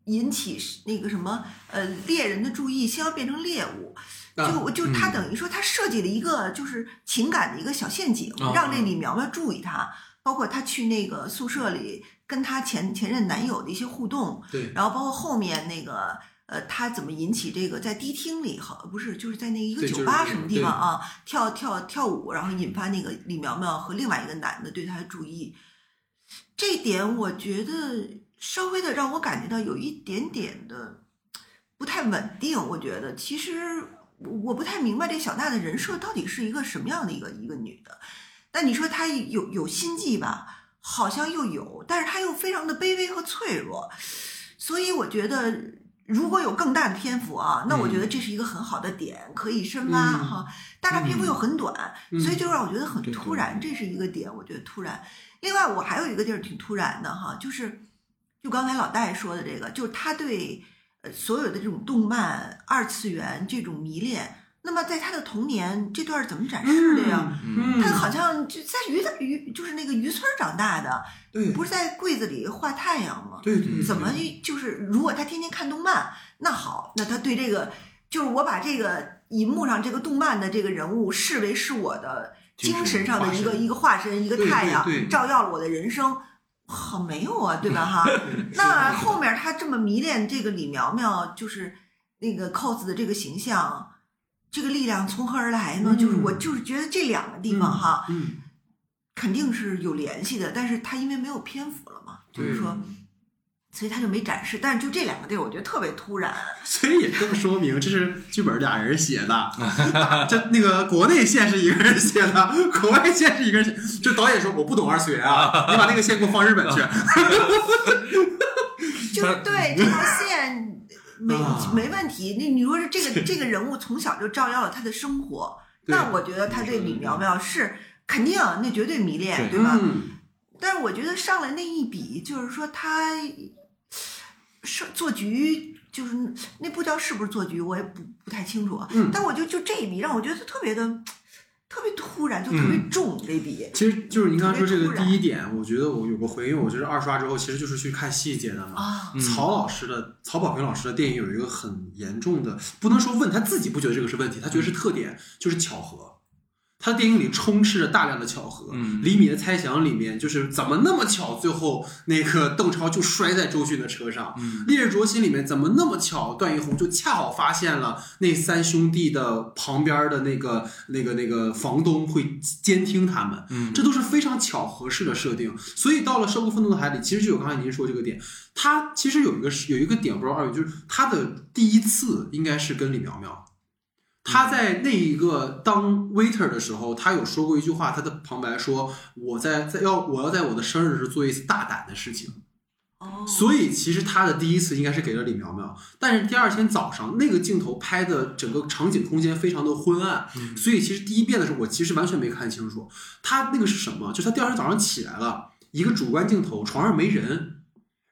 引起那个什么呃猎人的注意，先要变成猎物，就就他等于说他设计了一个就是情感的一个小陷阱，让那李苗苗注意他，包括他去那个宿舍里跟他前前任男友的一些互动，对，然后包括后面那个呃他怎么引起这个在迪厅里好不是就是在那一个酒吧什么地方啊跳跳跳舞，然后引发那个李苗苗和另外一个男的对他的注意，这点我觉得。稍微的让我感觉到有一点点的不太稳定，我觉得其实我不太明白这小娜的人设到底是一个什么样的一个一个女的。但你说她有有心计吧，好像又有，但是她又非常的卑微和脆弱。所以我觉得如果有更大的篇幅啊，那我觉得这是一个很好的点，可以深挖哈。但它篇幅又很短，所以就让我觉得很突然，这是一个点，我觉得突然。另外我还有一个地儿挺突然的哈，就是。就刚才老戴说的这个，就是他对呃所有的这种动漫二次元这种迷恋。那么在他的童年这段怎么展示的呀？他好像就在渔渔就是那个渔村长大的，不是在柜子里画太阳吗？对对。怎么就是如果他天天看动漫，那好，那他对这个就是我把这个荧幕上这个动漫的这个人物视为是我的精神上的一个一个化身，一个太阳，照耀了我的人生。好没有啊，对吧？哈，那后面他这么迷恋这个李苗苗，就是那个 cos 的这个形象，这个力量从何而来呢？就是我就是觉得这两个地方哈，肯定是有联系的，但是他因为没有篇幅了嘛，就是说。所以他就没展示，但是就这两个地儿，我觉得特别突然。所以也更说明，这是剧本俩人写的，这那个国内线是一个人写的，国外线是一个人写。就导演说我不懂二次元啊，你把那个线给我放日本去。就是对这条线没没问题。那你说是这个这个人物从小就照耀了他的生活，那我觉得他对李苗苗是肯定那绝对迷恋，对吧？但是我觉得上来那一笔，就是说他。是做局，就是那不知道是不是做局，我也不不太清楚。嗯，但我就就这一笔让我觉得特别的，特别突然，就特别重这笔。其实就是您刚刚说这个第一点，我觉得我有个回应，我觉得二刷之后其实就是去看细节的嘛。啊，嗯曹老师的曹保平老师的电影有一个很严重的，不能说问他自己不觉得这个是问题，他觉得是特点，就是巧合。他的电影里充斥着大量的巧合。嗯李米的猜想里面就是怎么那么巧，最后那个邓超就摔在周迅的车上。嗯烈日灼心里面怎么那么巧，段奕宏就恰好发现了那三兄弟的旁边的那个那个那个房东会监听他们，嗯这都是非常巧合式的设定。所以到了《涉过愤怒的海》里，其实就有刚才您说这个点，他其实有一个有一个点，不知道二位就是他的第一次应该是跟李苗苗。他在那一个当 waiter 的时候，他有说过一句话，他的旁白说：“我在在要我要在我的生日时做一次大胆的事情。”哦，所以其实他的第一次应该是给了李苗苗，但是第二天早上那个镜头拍的整个场景空间非常的昏暗，所以其实第一遍的时候我其实完全没看清楚他那个是什么，就是他第二天早上起来了，一个主观镜头，床上没人，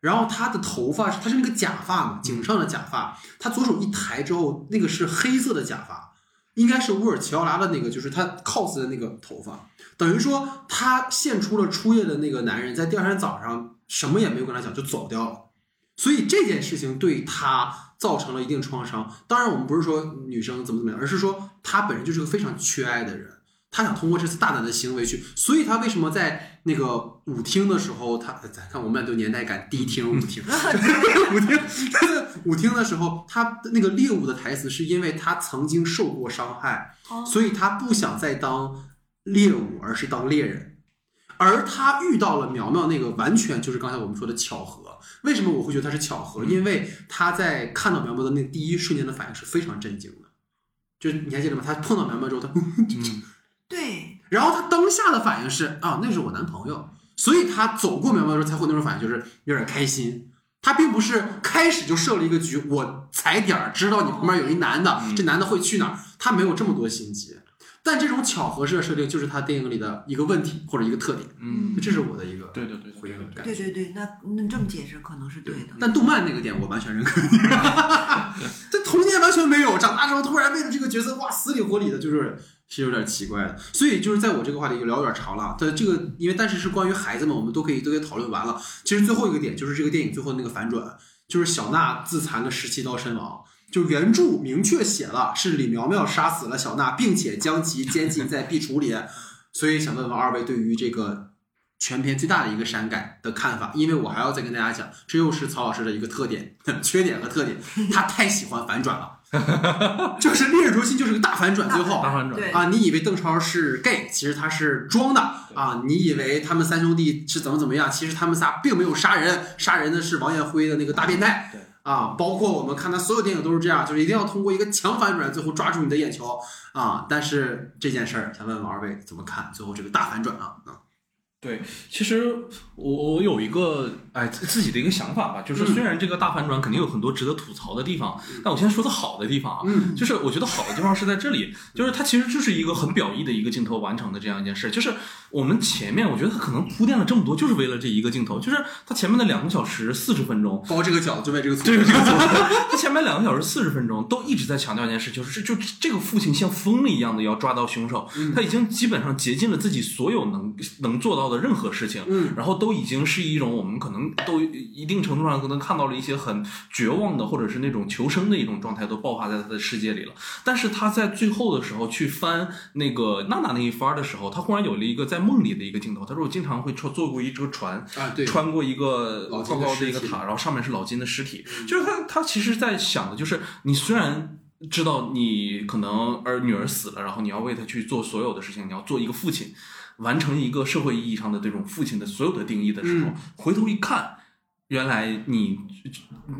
然后他的头发是他是那个假发嘛，颈上的假发，他左手一抬之后，那个是黑色的假发，应该是乌尔奇奥拉的那个，就是他 cos 的那个头发，等于说他献出了初夜的那个男人，在第二天早上什么也没有跟他讲就走掉了，所以这件事情对他造成了一定创伤。当然，我们不是说女生怎么怎么样，而是说他本人就是个非常缺爱的人。他想通过这次大胆的行为去，所以他为什么在那个舞厅的时候，他咱看我们俩都有年代感，第一厅 舞厅，舞厅，舞厅的时候，他那个猎物的台词是因为他曾经受过伤害，哦所以他不想再当猎物，而是当猎人。而他遇到了苗苗那个，完全就是刚才我们说的巧合。为什么我会觉得他是巧合？因为他在看到苗苗的那第一瞬间的反应是非常震惊的，就是你还记得吗？他碰到苗苗之后，他，嗯对，然后他当下的反应是啊，那是我男朋友，所以他走过苗苗的时候才会那种反应，就是有点开心。他并不是开始就设了一个局，我踩点儿知道你旁边有一男的，嗯这男的会去哪儿，他没有这么多心机。但这种巧合式的设定就是他电影里的一个问题或者一个特点，嗯，这是我的一个对对对回应的感觉。对对对，那那这么解释可能是对的。但动漫那个点我完全认可，这童年完全没有，长大之后突然为了这个角色哇死里活里的，就是是有点奇怪的。所以就是在我这个话题就聊有点长了，对这个因为但是是关于孩子们，我们都可以都可以讨论完了。其实最后一个点就是这个电影最后那个反转，就是小娜自残了十七刀身亡。就原著明确写了是李苗苗杀死了小娜，并且将其监禁在壁橱里。所以想问问二位对于这个全片最大的一个删改的看法，因为我还要再跟大家讲，这又是曹老师的一个特点、缺点和特点，他太喜欢反转了，就是《烈日灼心》就是个大反转，最后大反转对啊，你以为邓超是 gay，其实他是装的啊，你以为他们三兄弟是怎么怎么样，其实他们仨并没有杀人，杀人的是王艳辉的那个大变态。对啊，包括我们看他所有电影都是这样，就是一定要通过一个强反转，最后抓住你的眼球啊。但是这件事儿，想问问二位怎么看？最后这个大反转啊，啊对，其实我我有一个哎自自己的一个想法吧，就是嗯。虽然这个大反转肯定有很多值得吐槽的地方，但我先说它好的地方啊，嗯就是我觉得好的地方是在这里，就是它其实就是一个很表意的一个镜头完成的这样一件事，就是我们前面我觉得他可能铺垫了这么多，就是为了这一个镜头，就是他前面的两个小时四十分钟，包这个饺子就为这个醋。这个这个他前面两个小时四十分钟都一直在强调一件事，就是就这个父亲像疯了一样的要抓到凶手，他已经基本上竭尽了自己所有能能做到的任何事情，嗯然后都已经是一种我们可能都一定程度上可能看到了一些很绝望的或者是那种求生的一种状态都爆发在他的世界里了。但是他在最后的时候去翻那个娜娜那一番的时候，他忽然有了一个在梦里的一个镜头，他说我经常会坐坐过一只船，啊，对，穿过一个高高的一个塔，然后上面是老金的尸体。就是他，他其实在想的就是，你虽然知道你可能儿女儿死了，然后你要为他去做所有的事情，你要做一个父亲，完成一个社会意义上的这种父亲的所有的定义的时候，嗯回头一看。原来你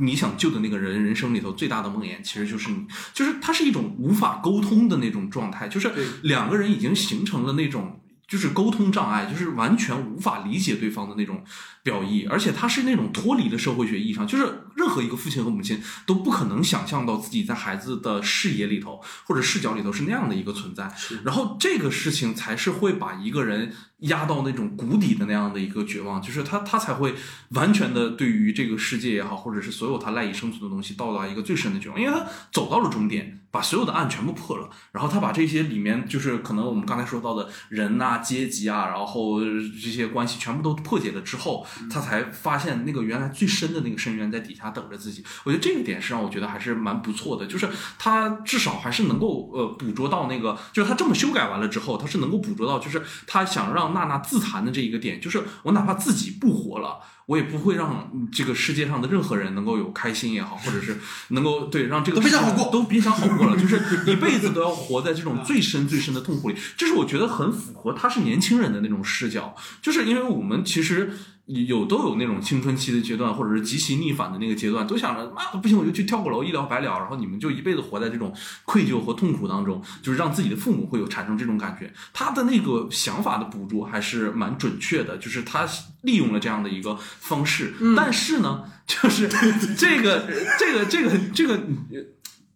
你想救的那个人人生里头最大的梦魇，其实就是你，就是它是一种无法沟通的那种状态，就是两个人已经形成了那种就是沟通障碍，就是完全无法理解对方的那种表意，而且他是那种脱离了社会学意义上，就是任何一个父亲和母亲都不可能想象到自己在孩子的视野里头或者视角里头是那样的一个存在，是。然后这个事情才是会把一个人压到那种谷底的那样的一个绝望，就是他他才会完全的对于这个世界也好，或者是所有他赖以生存的东西到达一个最深的绝望，因为他走到了终点，把所有的案全部破了，然后他把这些里面就是可能我们刚才说到的人呐、阶级啊，然后这些关系全部都破解了之后，他才发现那个原来最深的那个深渊在底下等着自己。我觉得这个点是让我觉得还是蛮不错的，就是他至少还是能够呃捕捉到那个，就是他这么修改完了之后，他是能够捕捉到，就是他想让娜娜自残的这一个点，就是我哪怕自己不活了。我也不会让这个世界上的任何人能够有开心也好，或者是能够对让这个都别想好过都别想好过了，就是一辈子都要活在这种最深最深的痛苦里。这是我觉得很符合他是年轻人的那种视角，就是因为我们其实。有都有那种青春期的阶段，或者是极其逆反的那个阶段，都想着妈的不行，我就去跳个楼，一了百了。然后你们就一辈子活在这种愧疚和痛苦当中，就是让自己的父母会有产生这种感觉。他的那个想法的捕捉还是蛮准确的，就是他利用了这样的一个方式。但是呢，就是这个这个这个这个。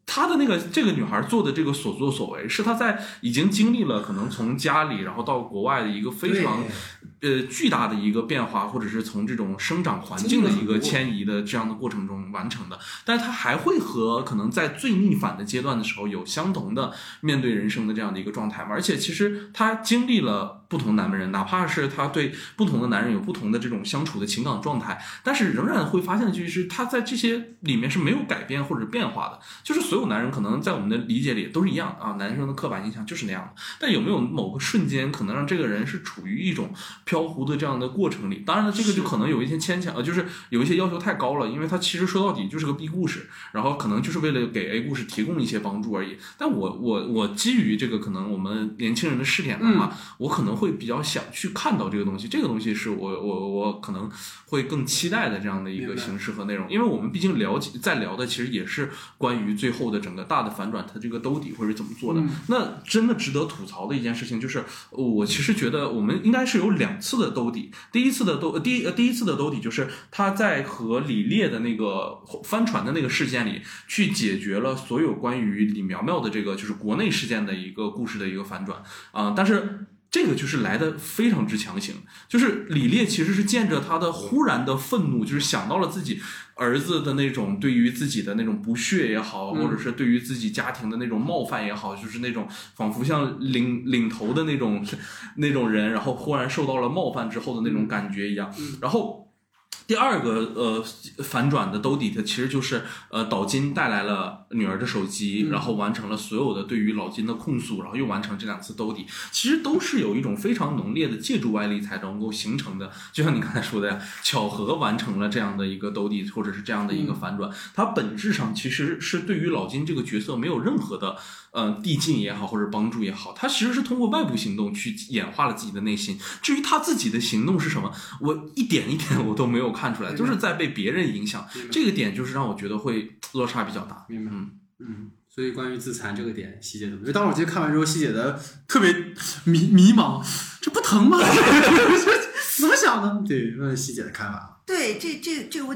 他的那个这个女孩做的这个所作所为，是他在已经经历了可能从家里然后到国外的一个非常呃巨大的一个变化，或者是从这种生长环境的一个迁移的这样的过程中完成的。但是他还会和可能在最逆反的阶段的时候有相同的面对人生的这样的一个状态嘛？而且其实他经历了不同男人，哪怕是他对不同的男人有不同的这种相处的情感状态，但是仍然会发现就是他在这些里面是没有改变或者变化的，就是所有。男人可能在我们的理解里都是一样啊，男生的刻板印象就是那样的。但有没有某个瞬间，可能让这个人是处于一种飘忽的这样的过程里？当然了，这个就可能有一些牵强，呃，就是有一些要求太高了，因为它其实说到底就是个 B 故事，然后可能就是为了给 A 故事提供一些帮助而已。但我我我基于这个可能我们年轻人的试点的话，我可能会比较想去看到这个东西，这个东西是我我我可能会更期待的这样的一个形式和内容，因为我们毕竟了解在聊的其实也是关于最后。的整个大的反转，它这个兜底会是怎么做的？那真的值得吐槽的一件事情就是，我其实觉得我们应该是有两次的兜底。第一次的兜，第一第一次的兜底就是他在和李烈的那个翻船的那个事件里，去解决了所有关于李苗苗的这个就是国内事件的一个故事的一个反转啊，但是。这个就是来的非常之强行，就是李烈其实是见着他的忽然的愤怒，就是想到了自己儿子的那种对于自己的那种不屑也好，或者是对于自己家庭的那种冒犯也好，就是那种仿佛像领领头的那种那种人，然后忽然受到了冒犯之后的那种感觉一样，然后。第二个呃反转的兜底，它其实就是呃岛津带来了女儿的手机，然后完成了所有的对于老金的控诉，然后又完成这两次兜底，其实都是有一种非常浓烈的借助外力才能够形成的。就像你刚才说的呀，巧合完成了这样的一个兜底，或者是这样的一个反转，它本质上其实是对于老金这个角色没有任何的。呃，递进也好，或者帮助也好，他其实是通过外部行动去演化了自己的内心。至于他自己的行动是什么，我一点一点 我都没有看出来，都是在被别人影响。这个点就是让我觉得会落差比较大。明白？嗯嗯。所以关于自残这个点，细节怎么？因为当时我记得看完之后，细节的特别迷迷茫，这不疼吗？怎么想的？对，问细节的看法。对，这这这我。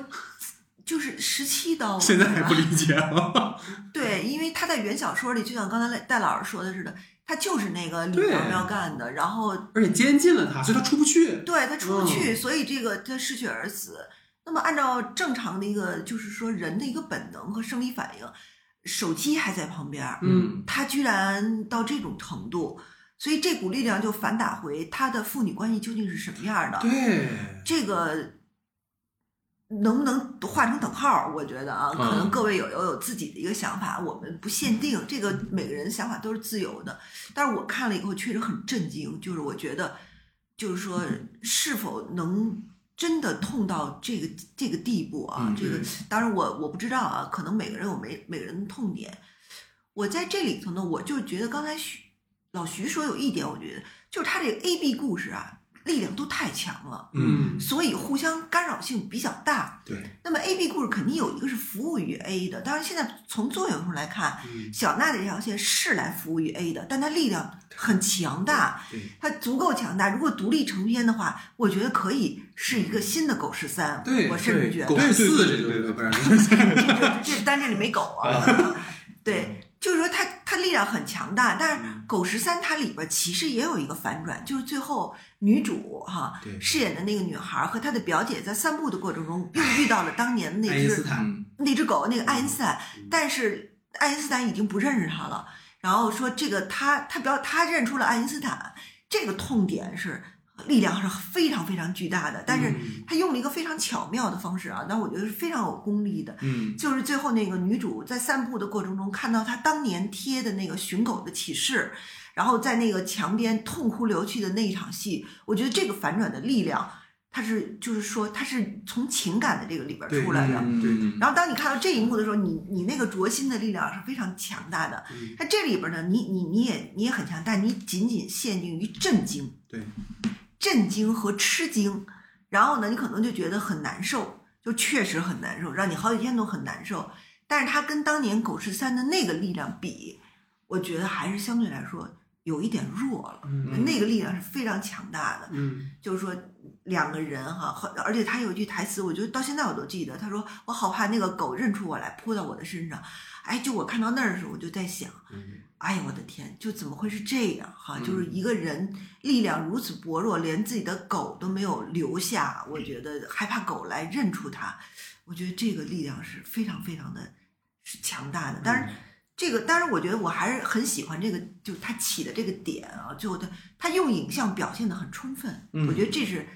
就是十七刀，现在还不理解了。对，因为他在原小说里，就像刚才戴老师说的似的，他就是那个李苗苗干的，然后而且监禁了他，所以他出不去。对他出不去，所以这个他失血而死。那么按照正常的一个，就是说人的一个本能和生理反应，手机还在旁边，嗯，他居然到这种程度，所以这股力量就反打回他的父女关系究竟是什么样的？对，这个。能不能画成等号？我觉得啊，可能各位有有有自己的一个想法，我们不限定，这个每个人想法都是自由的。但是我看了以后确实很震惊，就是我觉得，就是说是否能真的痛到这个这个地步啊？这个当然我我不知道啊，可能每个人有每每个人的痛点。我在这里头呢，我就觉得刚才徐老徐说有一点，我觉得就是他这个 A B 故事啊。力量都太强了，嗯，所以互相干扰性比较大。对，那么 A B 故事肯定有一个是服务于 A 的，当然现在从作用上来看，小娜这条线是来服务于 A 的，但它力量很强大，它足够强大。如果独立成篇的话，我觉得可以是一个新的狗十三。对，我甚至觉得狗十四这个不是，这单这里没狗啊。对，就是说它它力量。很强大。但是《狗十三》它里边其实也有一个反转，就是最后女主哈对饰演的那个女孩和她的表姐在散步的过程中，又遇到了当年的那只那只狗，那个爱因斯坦，但是爱因斯坦已经不认识她了。然后说这个他他表他认出了爱因斯坦，这个痛点是力量是非常非常巨大的，但是嗯他用了一个非常巧妙的方式啊，那我觉得是非常有功力的。嗯就是最后那个女主在散步的过程中，看到她当年贴的那个寻狗的启示，然后在那个墙边痛哭流涕的那一场戏，我觉得这个反转的力量，它是就是说它是从情感的这个里边对出来的。嗯对然后当你看到这一幕的时候，你你那个灼心的力量是非常强大的。嗯那这里边呢，你你你也你也很强，但你仅仅限定于震惊，对，震惊和吃惊，然后呢，你可能就觉得很难受，就确实很难受，让你好几天都很难受。但是它跟当年狗十三的那个力量比，我觉得还是相对来说有一点弱了。嗯那个力量是非常强大的。嗯就是说两个人哈，和而且他有一句台词，我觉得到现在我都记得。他说：“我好怕那个狗认出我来，扑到我的身上。”哎，就我看到那儿的时候，我就在想，嗯哎呀，我的天，就怎么会是这样哈？就是嗯一个人力量如此薄弱，连自己的狗都没有留下，我觉得害怕狗来认出他，我觉得这个力量是非常非常的是强大的。当然，这个当然，我觉得我还是很喜欢这个，就他起的这个点啊，最后他他用影像表现的很充分，嗯我觉得这是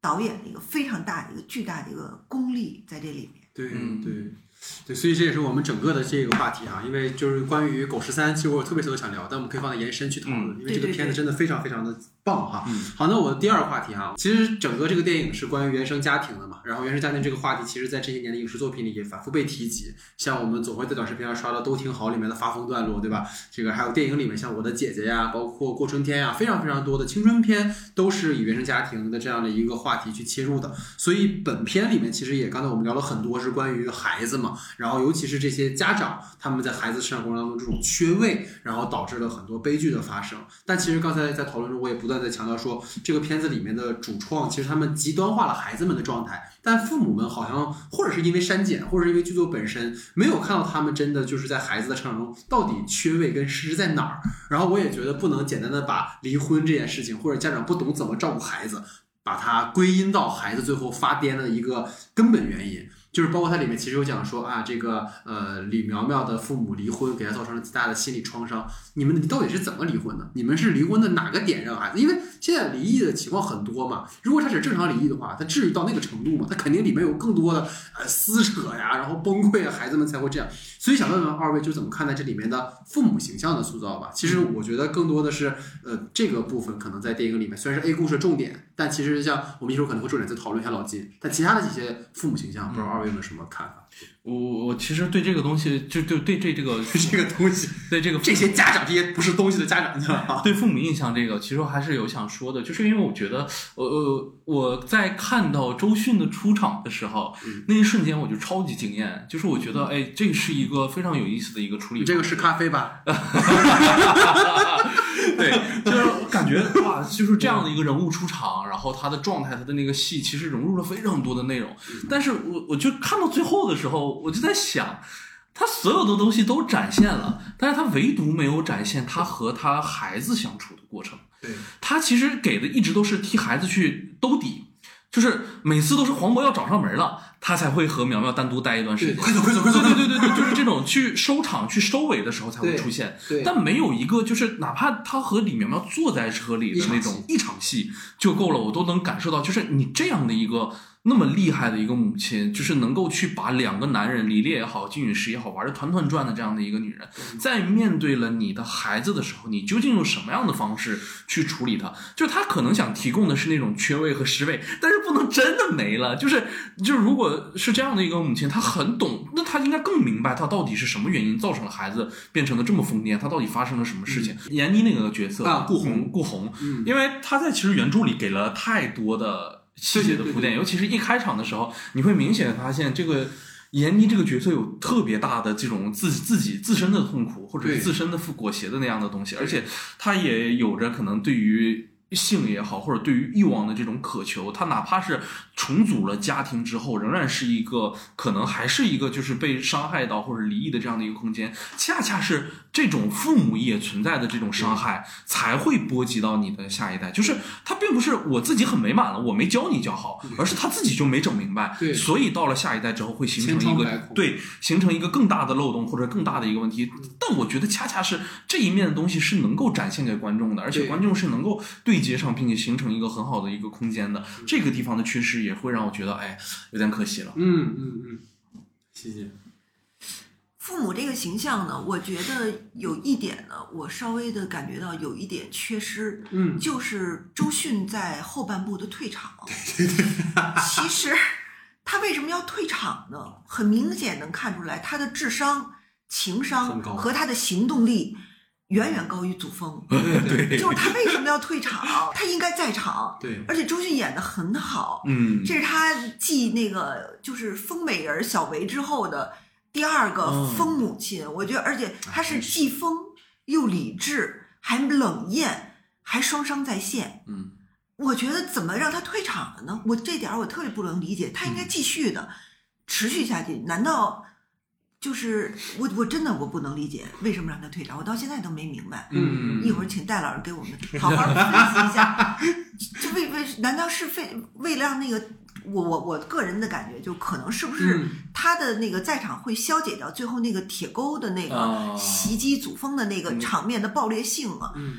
导演的一个非常大的一个巨大的一个功力在这里面。对嗯对对，所以这也是我们整个的这个话题啊，因为就是关于《狗十三》，其实我有特别特别想聊，但我们可以放在延伸去讨论，嗯因为这个片子真的非常非常的棒哈。嗯好，那我的第二个话题哈，其实整个这个电影是关于原生家庭的嘛，然后原生家庭这个话题，其实在这些年的影视作品里也反复被提及，像我们总会在短视频上刷到《都挺好》里面的发疯段落，对吧？这个还有电影里面像《我的姐姐》呀，包括《过春天》呀，非常非常多的青春片都是以原生家庭的这样的一个话题去切入的。所以本片里面其实也刚才我们聊了很多是关于孩子嘛，然后尤其是这些家长他们在孩子成长过程当中这种缺位，然后导致了很多悲剧的发生。但其实刚才在讨论中，我也不断在强调说，这个片子里面的主创其实他们极端化了孩子们的状态，但父母们好像或者是因为删减，或者是因为剧作本身没有看到他们真的就是在孩子的成长中到底缺位跟失在哪儿。然后我也觉得不能简单的把离婚这件事情，或者家长不懂怎么照顾孩子，把它归因到孩子最后发癫的一个根本原因。就是包括它里面其实有讲说啊，这个呃李苗苗的父母离婚给她造成了极大的心理创伤。你们到底是怎么离婚的？你们是离婚的哪个点让孩子？因为现在离异的情况很多嘛。如果他是正常离异的话，他至于到那个程度吗？他肯定里面有更多的呃撕扯呀，然后崩溃啊，孩子们才会这样。所以想问问二位，就怎么看待这里面的父母形象的塑造吧？其实我觉得更多的是呃这个部分可能在电影里面虽然是 A 故事重点，但其实像我们一会儿可能会重点再讨论一下老金，但其他的几些父母形象，不知道二位有没有什么看法？我我其实对这个东西，就就对这这个这个东西，对这个这些家长，这些不是东西的家长，你知道吗？对父母印象这个，其实我还是有想说的，就是因为我觉得，呃呃，我在看到周迅的出场的时候，嗯那一瞬间我就超级惊艳，就是我觉得，哎，这是一个非常有意思的一个处理这个是咖啡吧？对，就是我感觉哇，就是这样的一个人物出场，然后他的状态，他的那个戏，其实融入了非常多的内容。但是我我就看到最后的时候，我就在想，他所有的东西都展现了，但是他唯独没有展现他和他孩子相处的过程。对，他其实给的一直都是替孩子去兜底。就是每次都是黄渤要找上门了，他才会和苗苗单独待一段时间。快走，快走，快走！对对对对对，就是这种去收场、去收尾的时候才会出现。对但没有一个就是哪怕他和李苗苗坐在车里的那种一场戏就够了，我都能感受到，就是你这样的一个那么厉害的一个母亲，就是能够去把两个男人李烈也好、金陨石也好玩的团团转的这样的一个女人，在面对了你的孩子的时候，你究竟用什么样的方式去处理他？就是他可能想提供的是那种缺位和失位，但是不能真的没了。就是就是，如果是这样的一个母亲，她很懂，那她应该更明白她到底是什么原因造成了孩子变成了这么疯癫，她到底发生了什么事情。闫妮那个角色啊顾红顾红，嗯因为她在其实原著里给了太多的细节的铺垫，尤其是一开场的时候，你会明显地发现这个。闫妮这个角色有特别大的这种自自己自身的痛苦，或者是自身的裹挟的那样的东西，而且她也有着可能对于性也好，或者对于欲望的这种渴求，他哪怕是重组了家庭之后，仍然是一个可能还是一个就是被伤害到或者离异的这样的一个空间。恰恰是这种父母也存在的这种伤害，才会波及到你的下一代。就是他并不是我自己很美满了，我没教你教好，而是他自己就没整明白。对所以到了下一代之后，会形成一个对形成一个更大的漏洞或者更大的一个问题。但我觉得恰恰是这一面的东西是能够展现给观众的，而且观众是能够对接上，并且形成一个很好的一个空间的。这个地方的缺失也会让我觉得，哎，有点可惜了。嗯嗯嗯，谢谢。父母这个形象呢，我觉得有一点呢，我稍微的感觉到有一点缺失，嗯就是周迅在后半部的退场。其实他为什么要退场呢？很明显能看出来，他的智商、情商和他的行动力远远高于祖峰。对就是他为什么要退场？他应该在场，对而且周迅演的很好。嗯，这是他继那个就是疯美人小维之后的第二个嗯疯母亲，我觉得，而且他是既疯又理智，还冷艳，还双商在线。嗯，我觉得怎么让他退场了呢？我这点儿我特别不能理解，他应该继续的、持续下去。难道就是我我真的我不能理解为什么让他退场？我到现在都没明白。嗯一会儿请戴老师给我们好好分析一下，这为为难道是非为了让那个我我我个人的感觉，就可能是不是嗯他的那个在场会消解掉最后那个铁钩的那啊个袭击祖峰的那个嗯场面的爆裂性啊？嗯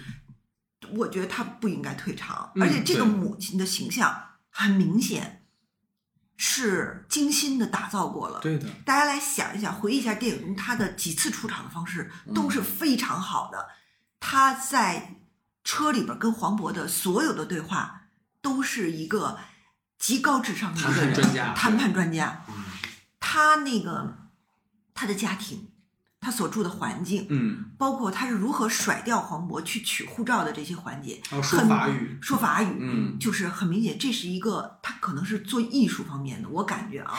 我觉得他不应该退场，嗯而且这个母亲的形象很明显是精心的打造过了。对的，大家来想一想，回忆一下电影中他的几次出场的方式都是非常好的。他在车里边跟黄渤的所有的对话，都是一个极高智商的一谈个人，判专家谈判专家。嗯他那个他的家庭，他所住的环境，嗯。包括他是如何甩掉黄渤去取护照的这些环节，说法语，说法语，嗯。就是很明显，这是一个他可能是做艺术方面的，我感觉啊，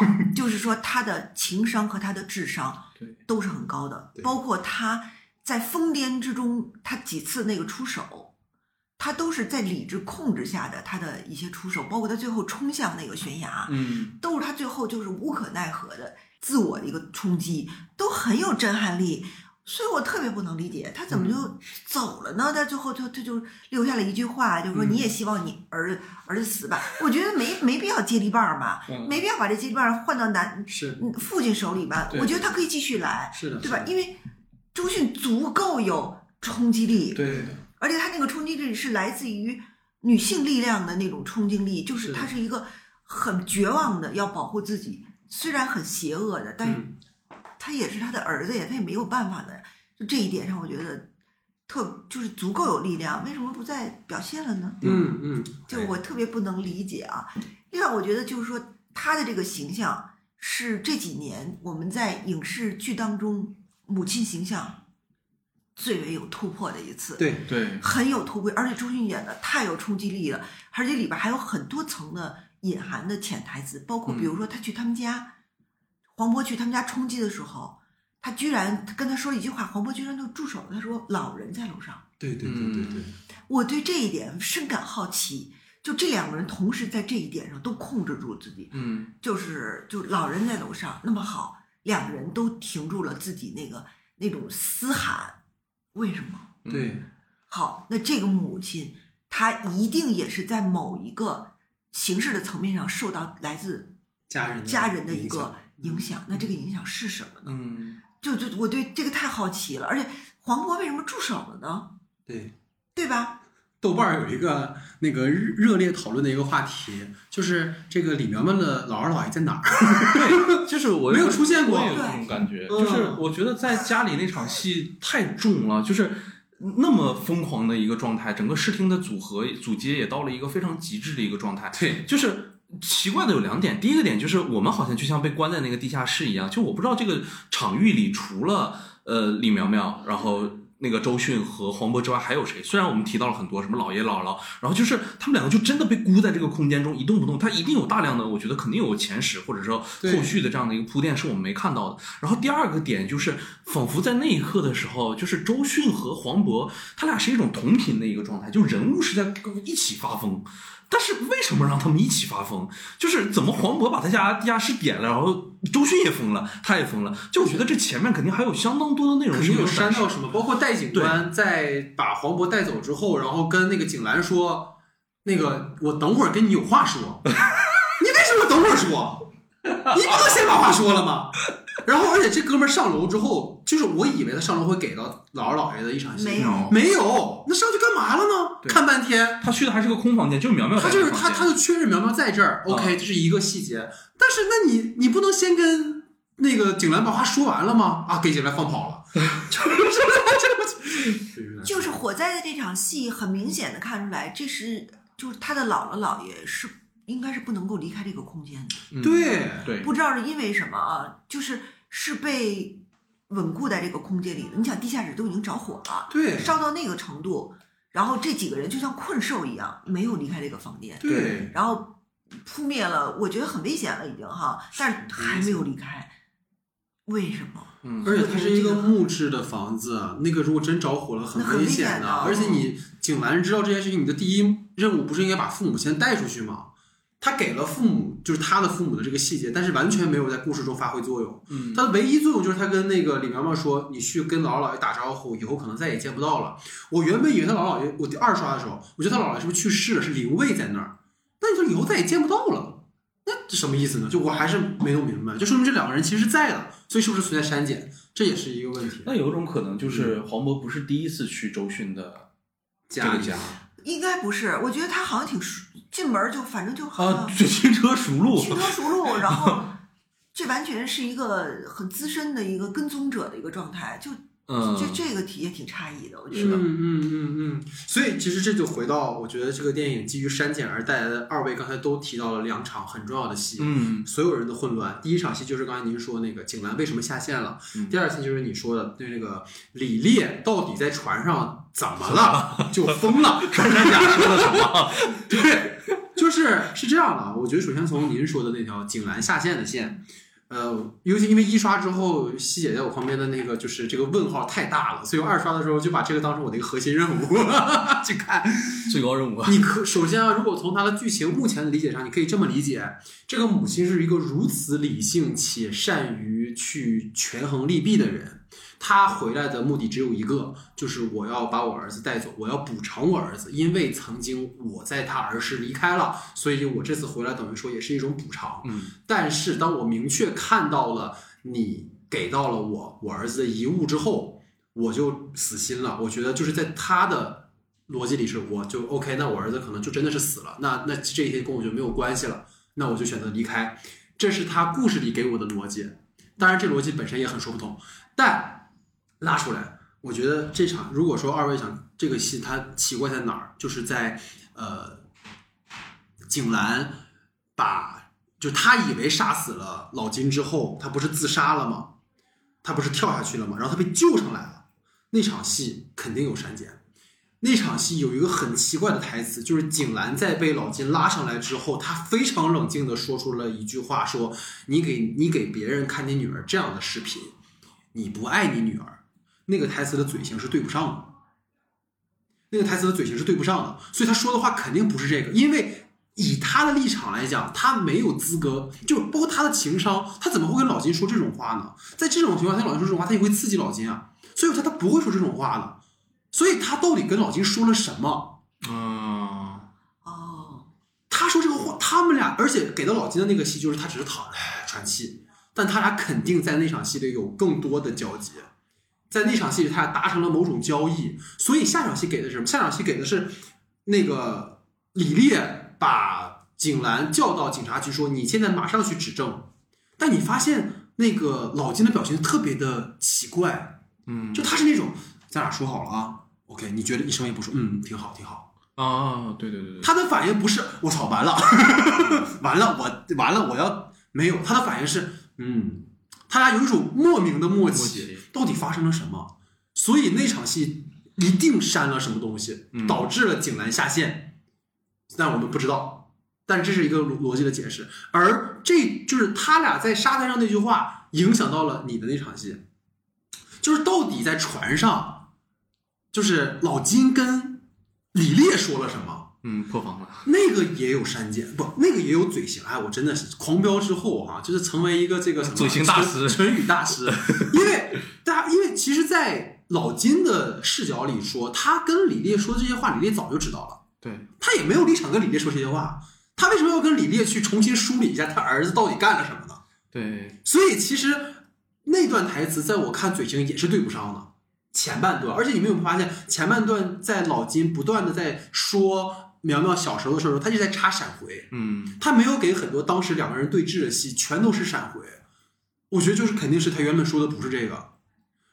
嗯。就是说他的情商和他的智商对。都是很高的，包括他在疯癫之中，他几次那个出手，他都是在理智控制下的他的一些出手，包括他最后冲向那个悬崖，嗯。都是他最后就是无可奈何的自我的一个冲击，都很有震撼力。所以我特别不能理解他怎么就走了呢？他最后就他就留下了一句话，就是说嗯你也希望你儿子儿子死吧？我觉得没没必要接力棒儿吧，嗯没必要把这接力棒换到男是嗯父亲手里吧？我觉得他可以继续来，是的，对吧？因为周迅足够有冲击力，对对对，而且他那个冲击力是来自于女性力量的那种冲击力，就是是的他是一个很绝望的要保护自己，虽然很邪恶的，但是嗯他也是他的儿子呀，他也没有办法的。就这一点上，我觉得特就是足够有力量，为什么不再表现了呢？嗯嗯，就我特别不能理解啊。另外，我觉得就是说他的这个形象是这几年我们在影视剧当中母亲形象最为有突破的一次。对对，很有突破，而且周迅演的太有冲击力了，而且里边还有很多层的隐含的潜台词，包括比如说他去他们家，黄渤去他们家冲击的时候，他居然跟他说了一句话，黄渤居然就住手了，他说老人在楼上。对对对对对，我对这一点深感好奇，就这两个人同时在这一点上都控制住自己，嗯就是就老人在楼上那么好，两个人都停住了自己那个那种嘶喊，为什么？嗯对好，那这个母亲她一定也是在某一个形式的层面上受到来自家人家人的一个影响。那这个影响是什么呢？嗯就就我对这个太好奇了，而且黄渤为什么住手了呢？对。对吧？豆瓣儿有一个那个热热烈讨论的一个话题，就是这个李苗苗的姥姥姥爷在哪儿？对，就是我 没有出现过我也有这种感觉，嗯就是我觉得在家里那场戏太重了，就是那么疯狂的一个状态，整个视听的组合组接也到了一个非常极致的一个状态，对，就是。奇怪的有两点，第一个点就是我们好像就像被关在那个地下室一样，就我不知道这个场域里除了呃李苗苗，然后那个周迅和黄渤之外还有谁？虽然我们提到了很多什么姥爷姥姥，然后就是他们两个就真的被箍在这个空间中一动不动，他一定有大量的，我觉得肯定有前史或者说后续的这样的一个铺垫是我们没看到的。然后第二个点就是，仿佛在那一刻的时候，就是周迅和黄渤他俩是一种同频的一个状态，就人物是在一起发疯。但是为什么让他们一起发疯？就是怎么黄渤把他家地下室点了，然后周迅也疯了，他也疯了。就我觉得这前面肯定还有相当多的内容是没有删到什么，包括戴警官在把黄渤带走之后，然后跟那个景兰说：“那个我等会儿跟你有话说。”你为什么等会儿说？你不能先把话说了吗？然后，而且这哥们儿上楼之后，就是我以为他上楼会给到姥姥姥爷的一场戏，没有没有，那上去干嘛了呢？看半天，他去的还是个空房间，就是苗苗他就是他，他就确认苗苗在这儿，OK，这是一个细节。但是，那你你不能先跟那个景兰把话说完了吗？啊，给景兰放跑了，就是就是火灾的这场戏，很明显的看出来，这是就是他的姥姥姥爷是应该是不能够离开这个空间的，嗯对对，不知道是因为什么啊，就是是被稳固在这个空间里的。你想，地下室都已经着火了，对烧到那个程度，然后这几个人就像困兽一样，没有离开这个房间，对，然后扑灭了，我觉得很危险了已经哈，但是还没有离开，为什么？嗯而且它是一个木质的房子，那个如果真着火了，很那很危危险险的而且你景兰知道这件事情，你的第一任务不是应该把父母先带出去吗？他给了父母，就是他的父母的这个细节，但是完全没有在故事中发挥作用。嗯他的唯一作用就是他跟那个李苗苗说：“你去跟姥姥姥爷打招呼，以后可能再也见不到了。”我原本以为他姥姥姥爷，我第二刷的时候，我觉得他姥姥是不是去世了，是灵位在那儿？那你说以后再也见不到了，那这什么意思呢？就我还是没弄明白，就说明这两个人其实是在的，所以是不是存在删减，这也是一个问题。那有一种可能就是黄渤不是第一次去周迅的这家里个家应该不是，我觉得他好像挺熟，进门就反正就好像啊，这轻车熟路，轻车熟路，然后这完全是一个很资深的一个跟踪者的一个状态，就嗯，这这个体验挺诧异的，我觉得。嗯嗯嗯嗯，所以其实这就回到，我觉得这个电影基于删减而带来的，二位刚才都提到了两场很重要的戏，嗯所有人的混乱。第一场戏就是刚才您说那个景兰为什么下线了，嗯第二戏就是你说的对那个李烈到底在船上怎么了，就疯了。穿山甲说了什么？对，就是是这样的。我觉得首先从您说的那条景兰下线的线，呃，尤其因为一刷之后，西姐在我旁边的那个就是这个问号太大了，所以我二刷的时候就把这个当成我的一个核心任务 去看。最高任务啊，你可首先啊，如果从它的剧情目前的理解上，你可以这么理解：这个母亲是一个如此理性且善于去权衡利弊的人。她回来的目的只有一个，就是我要把我儿子带走，我要补偿我儿子，因为曾经我在他儿时离开了，所以我这次回来等于说也是一种补偿。嗯但是当我明确看到了你给到了我我儿子的遗物之后，我就死心了。我觉得就是在他的逻辑里是，我就 OK，那我儿子可能就真的是死了，那那这些跟我就没有关系了，那我就选择离开。这是他故事里给我的逻辑，当然这逻辑本身也很说不通，但拉出来，我觉得这场如果说二位想这个戏它奇怪在哪儿，就是在呃景兰把就他以为杀死了老金之后，他不是自杀了吗？他不是跳下去了吗？然后他被救上来了。那场戏肯定有删减。那场戏有一个很奇怪的台词，就是景兰在被老金拉上来之后，他非常冷静地说出了一句话：说你给你给别人看你女儿这样的视频，你不爱你女儿。那个台词的嘴型是对不上的。那个台词的嘴型是对不上的，所以他说的话肯定不是这个，因为以他的立场来讲，他没有资格，就包括他的情商，他怎么会跟老金说这种话呢？在这种情况下，老金说这种话，他也会刺激老金啊，所以他他不会说这种话的，所以他到底跟老金说了什么？嗯哦，他说这个话，他们俩，而且给到老金的那个戏就是他只是躺着喘气，但他俩肯定在那场戏里有更多的交集，在那场戏里他俩达成了某种交易，所以下场戏给的是什么？下场戏给的是那个李烈把景兰叫到警察局说：“你现在马上去指证。”但你发现那个老金的表情特别的奇怪，嗯，就他是那种咱俩说好了啊，OK，你觉得一声也不说，嗯，挺好，挺好。啊，对对对对，他的反应不是我操完了，完了我完了我要没有，他的反应是嗯，他俩有一种莫名的默契到底发生了什么？所以那场戏一定删了什么东西，嗯。导致了景兰下线，但我们不知道，但这是一个逻逻辑的解释，而这就是他俩在沙滩上那句话影响到了你的那场戏，就是到底在船上，就是老金跟李烈说了什么。嗯，破防了。那个也有删减，不，那个也有嘴型。哎，我真的是狂飙之后啊，就是成为一个这个什么嘴型大师唇唇语大师。因为大家，因为其实，在老金的视角里说，他跟李烈说这些话，李烈早就知道了，对，他也没有立场跟李烈说这些话。他为什么要跟李烈去重新梳理一下他儿子到底干了什么呢？对，所以其实那段台词在我看嘴型也是对不上的。前半段，而且你们有没有发现，前半段在老金不断的在说苗苗小时候的时候，他就在插闪回，嗯，他没有给很多当时两个人对峙的戏，全都是闪回。我觉得就是肯定是他原本说的不是这个，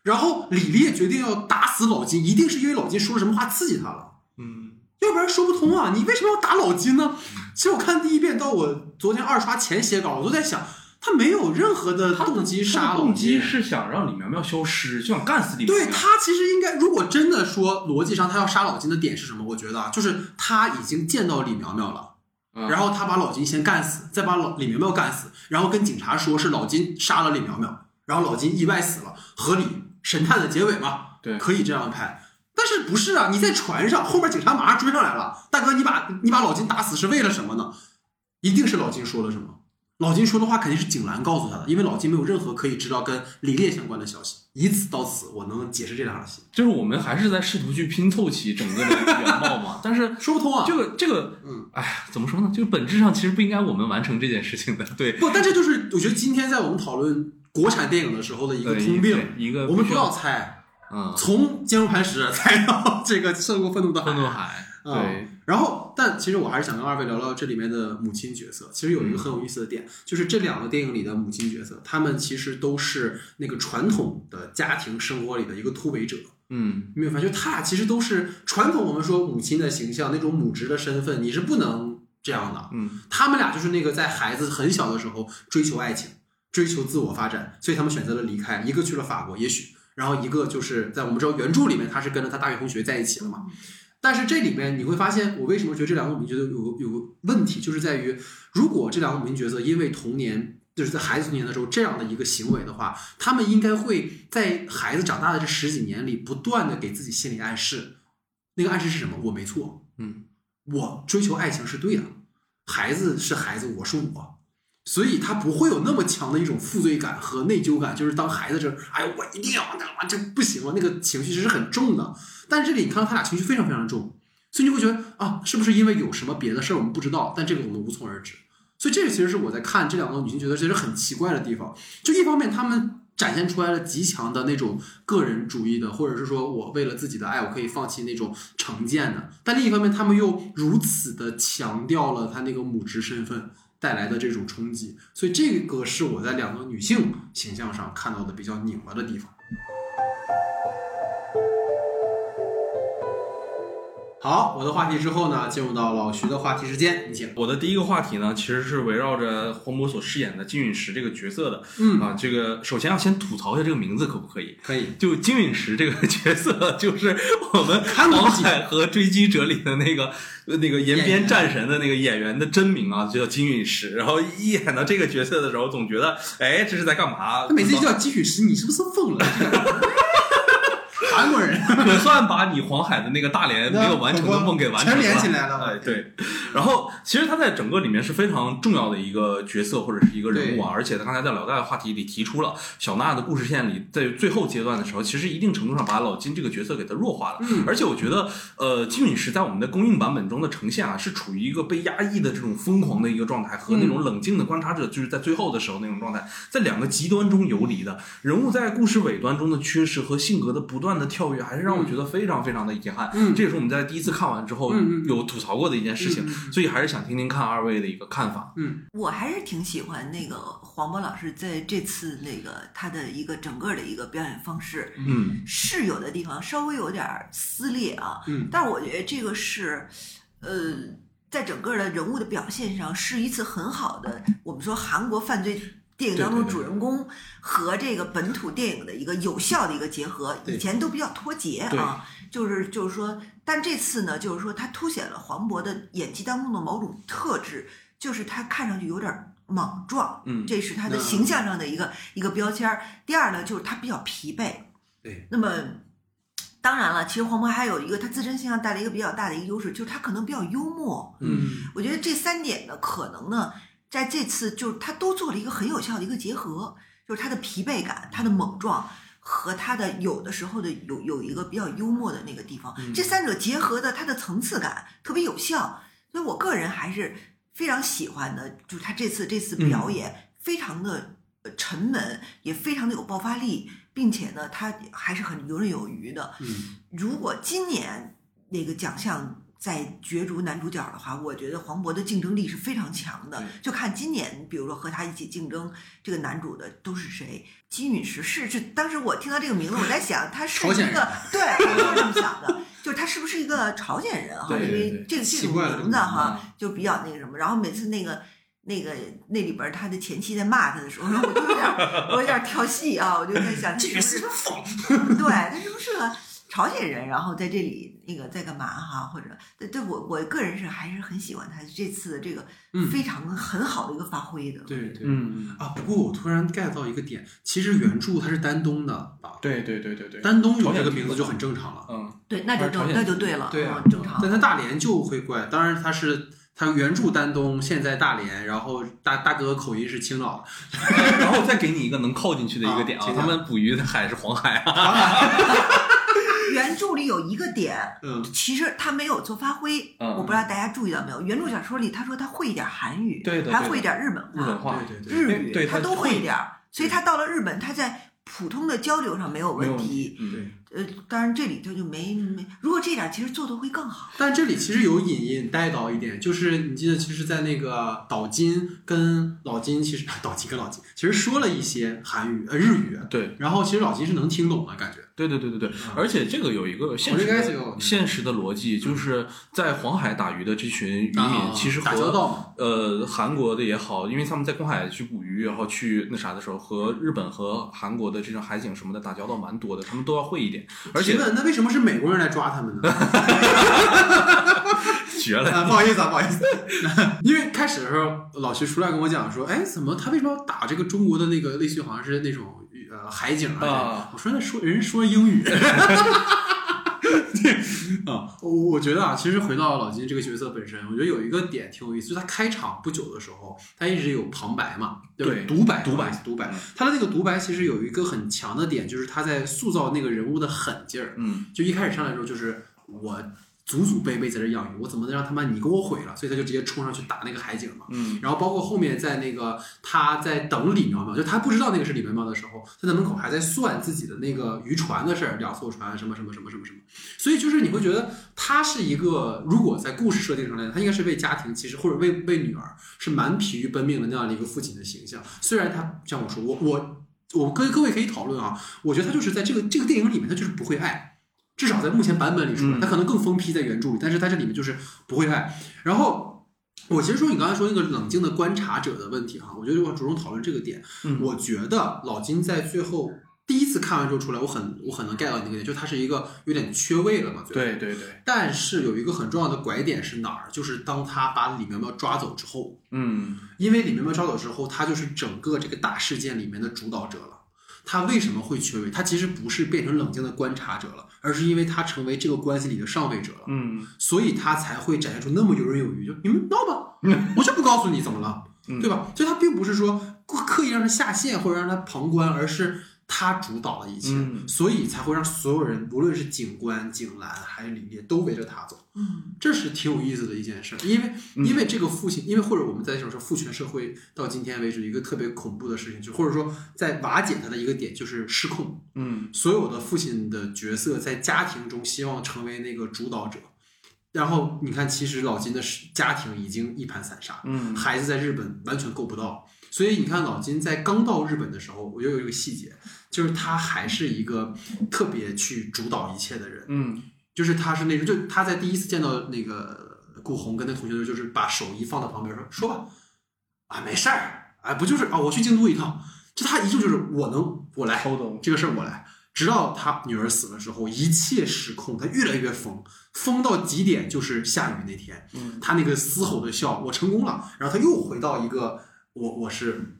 然后李烈决定要打死老金，一定是因为老金说了什么话刺激他了。嗯，要不然说不通啊！你为什么要打老金呢？其实我看第一遍到我昨天二刷前写稿，我都在想，他没有任何的动机杀老他的动机金。是想让李苗苗消失，就想干死李苗苗。对他其实应该，如果真的说逻辑上他要杀老金的点是什么？我觉得啊，就是他已经见到李苗苗了，嗯然后他把老金先干死，再把老李苗苗干死，然后跟警察说是老金杀了李苗苗，然后老金意外死了，合理神探的结尾嘛，对可以这样拍。但是不是啊？你在船上，后面警察马上追上来了，大哥，你把你把老金打死是为了什么呢？一定是老金说了什么。老金说的话肯定是景兰告诉他的，因为老金没有任何可以知道跟李烈相关的消息。以此到此，我能解释这两场戏，就是我们还是在试图去拼凑起整个的原貌嘛，但是 说不通啊。这个这个，嗯，哎呀，怎么说呢？就是本质上其实不应该我们完成这件事情的，对，不，但这就是我觉得今天在我们讨论国产电影的时候的一个通病。一个我们不要要猜，嗯，从坚如磐石猜到这个涉过愤怒的海愤怒海，啊对，然后，但其实我还是想跟二位聊聊这里面的母亲角色。其实有一个很有意思的点，就是这两个电影里的母亲角色，他们其实都是那个传统的家庭生活里的一个突围者。嗯，你没有发现，就他俩其实都是传统我们说母亲的形象，那种母职的身份，你是不能这样的。嗯，他们俩就是那个在孩子很小的时候追求爱情，追求自我发展，所以他们选择了离开，一个去了法国，也许，然后一个就是在我们知道原著里面他是跟着他大学同学在一起了嘛。但是这里面你会发现，我为什么觉得这两个母亲角色有个有个问题，就是在于，如果这两个母亲角色因为童年就是在孩子童年的时候这样的一个行为的话，他们应该会在孩子长大的这十几年里，不断的给自己心理暗示，那个暗示是什么？我没错，嗯，我追求爱情是对的，孩子是孩子，我是我，所以他不会有那么强的一种负罪感和内疚感，就是当孩子这，哎，我一定要干嘛，这不行了，那个情绪其实很重的。但这里你看到他俩情绪非常非常重，所以你会觉得啊，是不是因为有什么别的事儿我们不知道？但这个我们无从而知。所以这个其实是我在看这两个女性角色其实很奇怪的地方。就一方面，她们展现出来了极强的那种个人主义的，或者是说我为了自己的爱，我可以放弃那种成见的；但另一方面，她们又如此的强调了她那个母职身份带来的这种冲击。所以这个是我在两个女性形象上看到的比较拧巴的地方。好，我的话题之后呢，进入到老徐的话题时间，你请。我的第一个话题呢，其实是围绕着黄渤所饰演的金陨石这个角色的。嗯啊，这个首先要先吐槽一下这个名字，可不可以？可以。就金陨石这个角色，就是我们 《航海和追击者》里的那个呃那个延边战神的那个演员的真名啊，就叫金陨石。然后一演到这个角色的时候，总觉得，哎，这是在干嘛？他每次一叫金陨石，你是不是疯了？韩国人可算把你黄海的那个大连没有完成的梦给完成了，全连起来了哎，对。然后其实他在整个里面是非常重要的一个角色或者是一个人物啊，而且他刚才在老大的话题里提出了小娜的故事线里，在最后阶段的时候，其实一定程度上把老金这个角色给他弱化了。嗯而且我觉得，呃，金陨石在我们的公映版本中的呈现啊，是处于一个被压抑的这种疯狂的一个状态，和那种冷静的观察者，就是在最后的时候那种状态，在两个极端中游离的人物在故事尾端中的缺失和性格的不断的跳跃，还是让我觉得非常非常的遗憾。嗯。这也是我们在第一次看完之后有吐槽过的一件事情，嗯所以还是想听听看二位的一个看法。嗯。我还是挺喜欢那个黄渤老师在这次那个他的一个整个的一个表演方式，嗯。是有的地方稍微有点儿撕裂啊，嗯。但是我觉得这个是，呃，在整个的人物的表现上是一次很好的，我们说韩国犯罪电影当中主人公和这个本土电影的一个有效的一个结合，以前都比较脱节啊，就是就是说，但这次呢，就是说他凸显了黄渤的演技当中的某种特质，就是他看上去有点莽撞，嗯这是他的形象上的一个一个标签儿。第二呢，就是他比较疲惫，对，那么。当然了，其实黄渤还有一个他自身形象带来一个比较大的一个优势，就是他可能比较幽默。嗯，我觉得这三点呢，可能呢，在这次就是他都做了一个很有效的一个结合，就是他的疲惫感、他的猛撞和他的有的时候的有有一个比较幽默的那个地方，这三者结合的，他的层次感特别有效，所以我个人还是非常喜欢的，就是他这次这次表演非常的呃沉稳，也非常的有爆发力，并且呢，他还是很游刃有余的。嗯，如果今年那个奖项在角逐男主角的话，我觉得黄渤的竞争力是非常强的。就看今年，比如说和他一起竞争这个男主的都是谁？金允石是是，当时我听到这个名字，我在想他是一个，对，我就是这么想的，就是他是不是一个朝鲜人哈？因为这个这种奇怪了名字哈嗯，就比较那个什么。然后每次那个。那个那里边儿他的前妻在骂他的时候，我就有点儿我有点儿跳戏啊，我就在想这个是是不是个疯，对，他是不是个朝鲜人？然后在这里那个在干嘛哈？或者对对我我个人是还是很喜欢他这次的这个嗯非常很好的一个发挥的。对对，嗯，啊，不过我突然 get 到一个点，其实原著它是丹东的吧？对对对对对，丹东有这个名字就很正常了，嗯，对，那就正那就对了，对啊嗯正常。但他大连就会怪，当然他是。他原著丹东，现在大连，然后大大哥口音是青岛的，然后再给你一个能靠进去的一个点啊，啊他们捕鱼的海是黄海啊，原著里有一个点，嗯，其实他没有做发挥，嗯我不知道大家注意到没有。原著小说里他说他会一点韩语，对的对还会一点日本话，日本话，对对对，日语对他他都会会一点，所以他到了日本，他在普通的交流上没有问题。嗯对呃，当然这里头就没没，如果这点其实做的会更好。但这里其实有隐隐带到一点，就是你记得，其实，在那个岛津跟老金，其实 岛津跟老金其实说了一些韩语呃日语，对然后其实老金是能听懂的感觉，对对对对对，而且这个有一个现实现实的逻辑，就是在黄海打鱼的这群渔啊民，其实打交和呃韩国的也好，因为他们在公海去捕鱼，然后去那啥的时候，和日本和韩国的这种海警什么的打交道蛮多的，他们都要会一点，而且那为什么是美国人来抓他们呢？绝了。啊，不好意思啊，不好意思，因为开始的时候老徐出来跟我讲说，哎，怎么他为什么要打这个中国的那个类似于好像是那种呃海景啊？啊我说那说人说英语。啊，我我觉得啊，其实回到老金这个角色本身，我觉得有一个点挺有意思，就是他开场不久的时候，他一直有旁白嘛，对对独白，独白独白嗯。他的那个独白其实有一个很强的点，就是他在塑造那个人物的狠劲儿。嗯，就一开始上来的时候就是我祖祖辈辈在这养鱼，我怎么能让他妈你给我毁了？所以他就直接冲上去打那个海警嘛。嗯，然后包括后面在那个他在等李苗苗，就他不知道那个是李苗苗的时候，他在门口还在算自己的那个渔船的事儿，两艘船什么什么什么什么什么。所以就是你会觉得他是一个，如果在故事设定上来，他应该是为家庭其实或者为为女儿是蛮疲于奔命的那样的一个父亲的形象。虽然他像我说，我我我跟各位可以讨论啊，我觉得他就是在这个这个电影里面，他就是不会爱。至少在目前版本里出来，嗯他可能更疯批在原著里，但是他这里面就是不会爱。然后我其实说你刚才说那个冷静的观察者的问题哈，我觉得我着重讨论这个点。嗯我觉得老金在最后第一次看完之后出来，我很我很能 get 到你那个点，就他是一个有点缺位了嘛。对对对，但是有一个很重要的拐点是哪儿？就是当他把李苗苗抓走之后，嗯因为李苗苗抓走之后，他就是整个这个大事件里面的主导者了。他为什么会缺位？他其实不是变成冷静的观察者了，而是因为他成为这个关系里的上位者了。嗯所以他才会展现出那么游刃有余，就你们闹吧，我就不告诉你怎么了，嗯对吧？所以他并不是说故刻意让他下线或者让他旁观，而是他主导了一切，嗯。所以才会让所有人，无论是警官、警蓝还是李烈，都围着他走。嗯，这是挺有意思的一件事，因为嗯。因为这个父亲，因为或者我们在想说父权社会到今天为止一个特别恐怖的事情，就或者说在瓦解他的一个点就是失控，嗯。所有的父亲的角色在家庭中希望成为那个主导者，然后你看，其实老金的家庭已经一盘散沙，嗯。孩子在日本完全够不到，所以你看老金在刚到日本的时候，我又有一个细节，就是他还是一个特别去主导一切的人，嗯就是他是那种，就他在第一次见到那个顾红跟那同学的时候，就是把手一放到旁边说说吧，啊没事儿。哎，不就是啊，我去京都一趟，就他依旧就是我能我来，这个事儿我来。直到他女儿死了之后，一切失控，他越来越疯，疯到极点就是下雨那天，嗯他那个嘶吼的笑，我成功了，然后他又回到一个我我是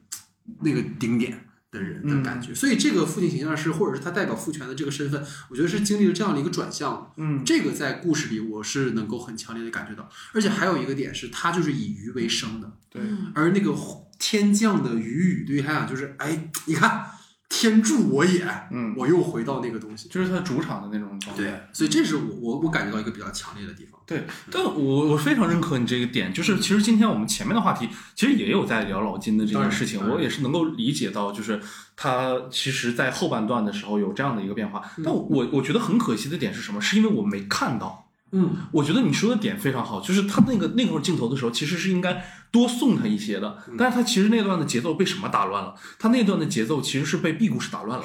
那个顶点的人的感觉，所以这个父亲形象是，或者是他代表父权的这个身份，我觉得是经历了这样的一个转向，嗯。这个在故事里我是能够很强烈的感觉到，而且还有一个点是，他就是以鱼为生的，对，而那个天降的鱼雨对于他来讲就是，哎，你看天助我也，嗯，我又回到那个东西。就是他主场的那种状态。对，所以这是我我我感觉到一个比较强烈的地方。对，但我我非常认可你这个点，就是其实今天我们前面的话题其实也有在聊老金的这件事情，我也是能够理解到，就是他其实在后半段的时候有这样的一个变化。但我我觉得很可惜的点是什么？是因为我没看到。嗯，我觉得你说的点非常好，就是他那个那会儿镜头的时候，其实是应该多送他一些的，但是他其实那段的节奏被什么打乱了？他那段的节奏其实是被 B 故事打乱了。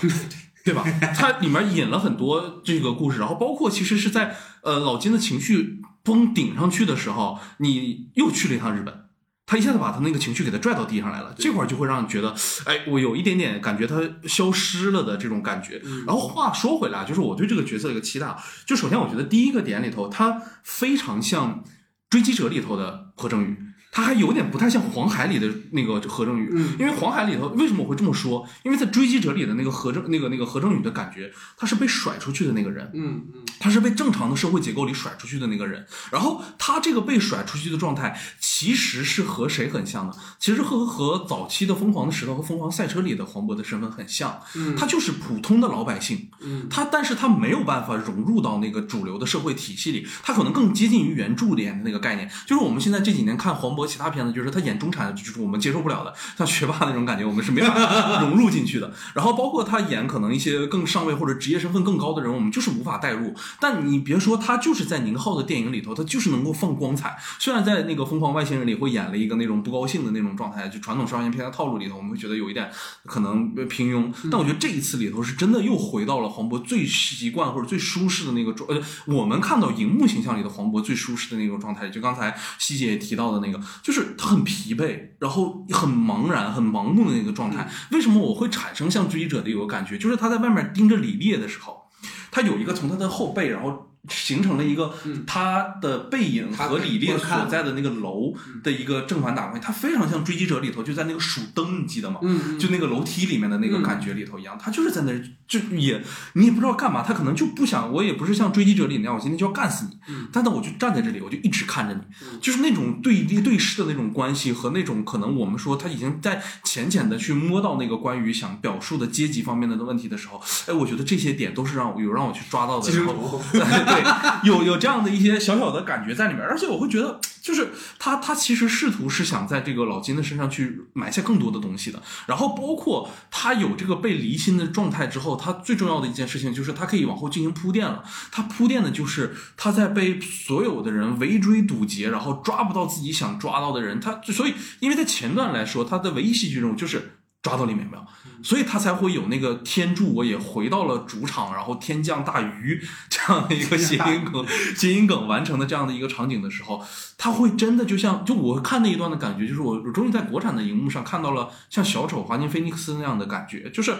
对吧？他里面引了很多这个故事，然后包括其实是在呃老金的情绪崩顶上去的时候，你又去了一趟日本，他一下子把他那个情绪给他拽到地上来了，这块儿就会让你觉得，哎，我有一点点感觉他消失了的这种感觉。然后话说回来，就是我对这个角色的一个期待，就首先我觉得第一个点里头，他非常像《追击者》里头的何正宇。他还有点不太像黄海里的那个何正宇，嗯因为黄海里头为什么我会这么说？因为在追击者里的那个何正那个那个何正宇的感觉，他是被甩出去的那个人，嗯嗯，他是被正常的社会结构里甩出去的那个人。然后他这个被甩出去的状态，其实是和谁很像呢？其实和和早期的《疯狂的石头》和《疯狂赛车》里的黄渤的身份很像，嗯他就是普通的老百姓，嗯他但是他没有办法融入到那个主流的社会体系里，他可能更接近于原著里的那个概念。就是我们现在这几年看黄渤其他片子，就是他演中产，就是我们接受不了的，像学霸那种感觉，我们是没法 融入进去的。然后包括他演可能一些更上位或者职业身份更高的人，我们就是无法代入。但你别说，他就是在宁浩的电影里头，他就是能够放光彩。虽然在那个《疯狂外星人》里会演了一个那种不高兴的那种状态，就传统商业片的套路里头，我们会觉得有一点可能平庸。但我觉得这一次里头是真的又回到了黄渤最习惯或者最舒适的那个状，呃，我们看到荧幕形象里的黄渤最舒适的那种状态。就刚才希姐也提到的那个，就是他很疲惫，然后很茫然、很盲目的那个状态。为什么我会产生像追击者的一个感觉？就是他在外面盯着李烈的时候，他有一个从他的后背，然后。形成了一个他的背影和李烈所在的那个楼的一个正反打关系，他非常像《追击者》里头就在那个数灯，你记得吗？嗯就那个楼梯里面的那个感觉里头一样，他就是在那儿就也你也不知道干嘛，他可能就不想，我也不是像《追击者》里那样，我今天就要干死你，嗯。但是我就站在这里，我就一直看着你，就是那种对立对视的那种关系和那种可能我们说他已经在浅浅的去摸到那个关于想表述的阶级方面的问题的时候，哎，我觉得这些点都是让我有让我去抓到的，然后 对，有有这样的一些小小的感觉在里面，而且我会觉得，就是他他其实试图是想在这个老金的身上去埋下更多的东西的，然后包括他有这个被离心的状态之后，他最重要的一件事情就是他可以往后进行铺垫了，他铺垫的就是他在被所有的人围追堵截，然后抓不到自己想抓到的人，他所以因为在前段来说，他的唯一戏剧任务就是。抓到里面没有，所以他才会有那个天助我也回到了主场，然后天降大鱼 这样的一个谐音梗、谐音梗完成的这样的一个场景的时候，他会真的就像就我看那一段的感觉，就是我我终于在国产的荧幕上看到了像小丑华金菲尼克斯那样的感觉，就是。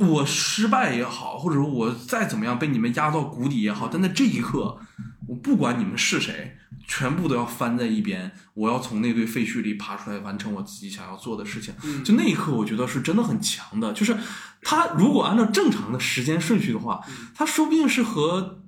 我失败也好，或者说我再怎么样被你们压到谷底也好，但在这一刻，我不管你们是谁，全部都要翻在一边，我要从那堆废墟里爬出来，完成我自己想要做的事情。就那一刻，我觉得是真的很强的。就是他如果按照正常的时间顺序的话，他说不定是和。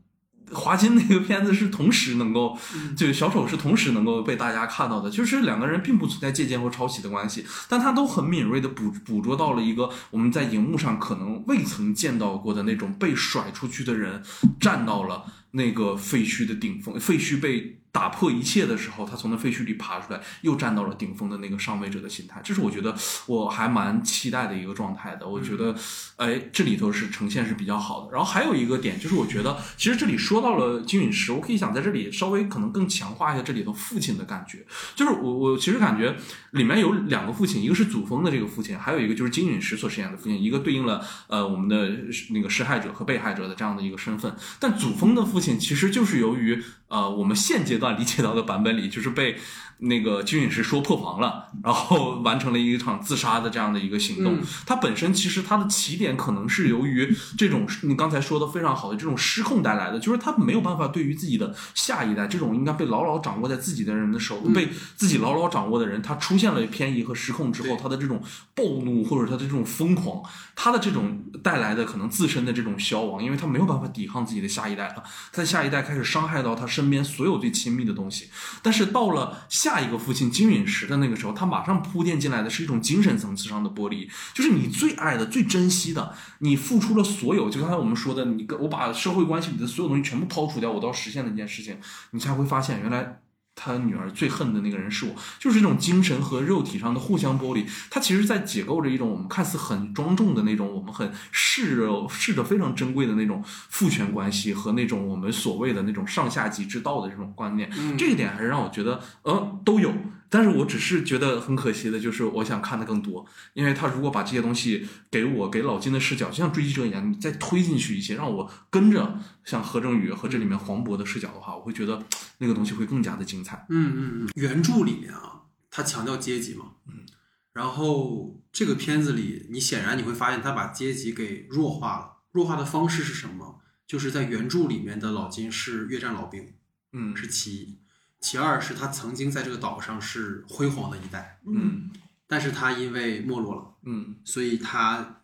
华金那个片子是同时能够，就小丑是同时能够被大家看到的，就是两个人并不存在借鉴或抄袭的关系，但他都很敏锐的捕捕捉到了一个我们在荧幕上可能未曾见到过的那种被甩出去的人站到了那个废墟的顶峰，废墟被打破一切的时候，他从那废墟里爬出来，又站到了顶峰的那个上位者的心态，这是我觉得我还蛮期待的一个状态的。我觉得，哎，这里头是呈现是比较好的。然后还有一个点就是，我觉得其实这里说到了金陨石，我可以想在这里稍微可能更强化一下这里头父亲的感觉。就是我我其实感觉里面有两个父亲，一个是祖峰的这个父亲，还有一个就是金陨石所饰演的父亲，一个对应了呃我们的那个施害者和被害者的这样的一个身份。但祖峰的父亲其实就是由于呃我们现阶段理解到的版本里，就是被那个金允石说破防了，然后完成了一场自杀的这样的一个行动。嗯它本身其实它的起点可能是由于这种你刚才说的非常好的这种失控带来的，就是他没有办法对于自己的下一代这种应该被牢牢掌握在自己的人的手，嗯被自己牢牢掌握的人，他出现了偏移和失控之后，他的这种暴怒或者他的这种疯狂，他的这种带来的可能自身的这种消亡，因为他没有办法抵抗自己的下一代了，他的下一代开始伤害到他身边所有最亲密的东西。但是到了下下一个父亲金陨石的那个时候，他马上铺垫进来的是一种精神层次上的剥离，就是你最爱的、最珍惜的，你付出了所有，就刚才我们说的，你跟我把社会关系里的所有东西全部抛除掉，我都要实现的一件事情，你才会发现原来。他女儿最恨的那个人是我，就是这种精神和肉体上的互相剥离。它其实在解构着一种我们看似很庄重的那种，我们很视着视着非常珍贵的那种父权关系和那种我们所谓的那种上下级之道的这种观念。嗯这一点还是让我觉得，呃，都有。但是我只是觉得很可惜的，就是我想看的更多，因为他如果把这些东西给我给老金的视角，就像追击者一样，你再推进去一些，让我跟着像何正宇和这里面黄渤的视角的话，我会觉得 那个东西会更加的精彩。嗯嗯嗯，原著里面啊，他强调阶级嘛，嗯，然后这个片子里，你显然你会发现他把阶级给弱化了。弱化的方式是什么？就是在原著里面的老金是越战老兵，嗯是其一；其二是他曾经在这个岛上是辉煌的一代，嗯但是他因为没落了，嗯所以他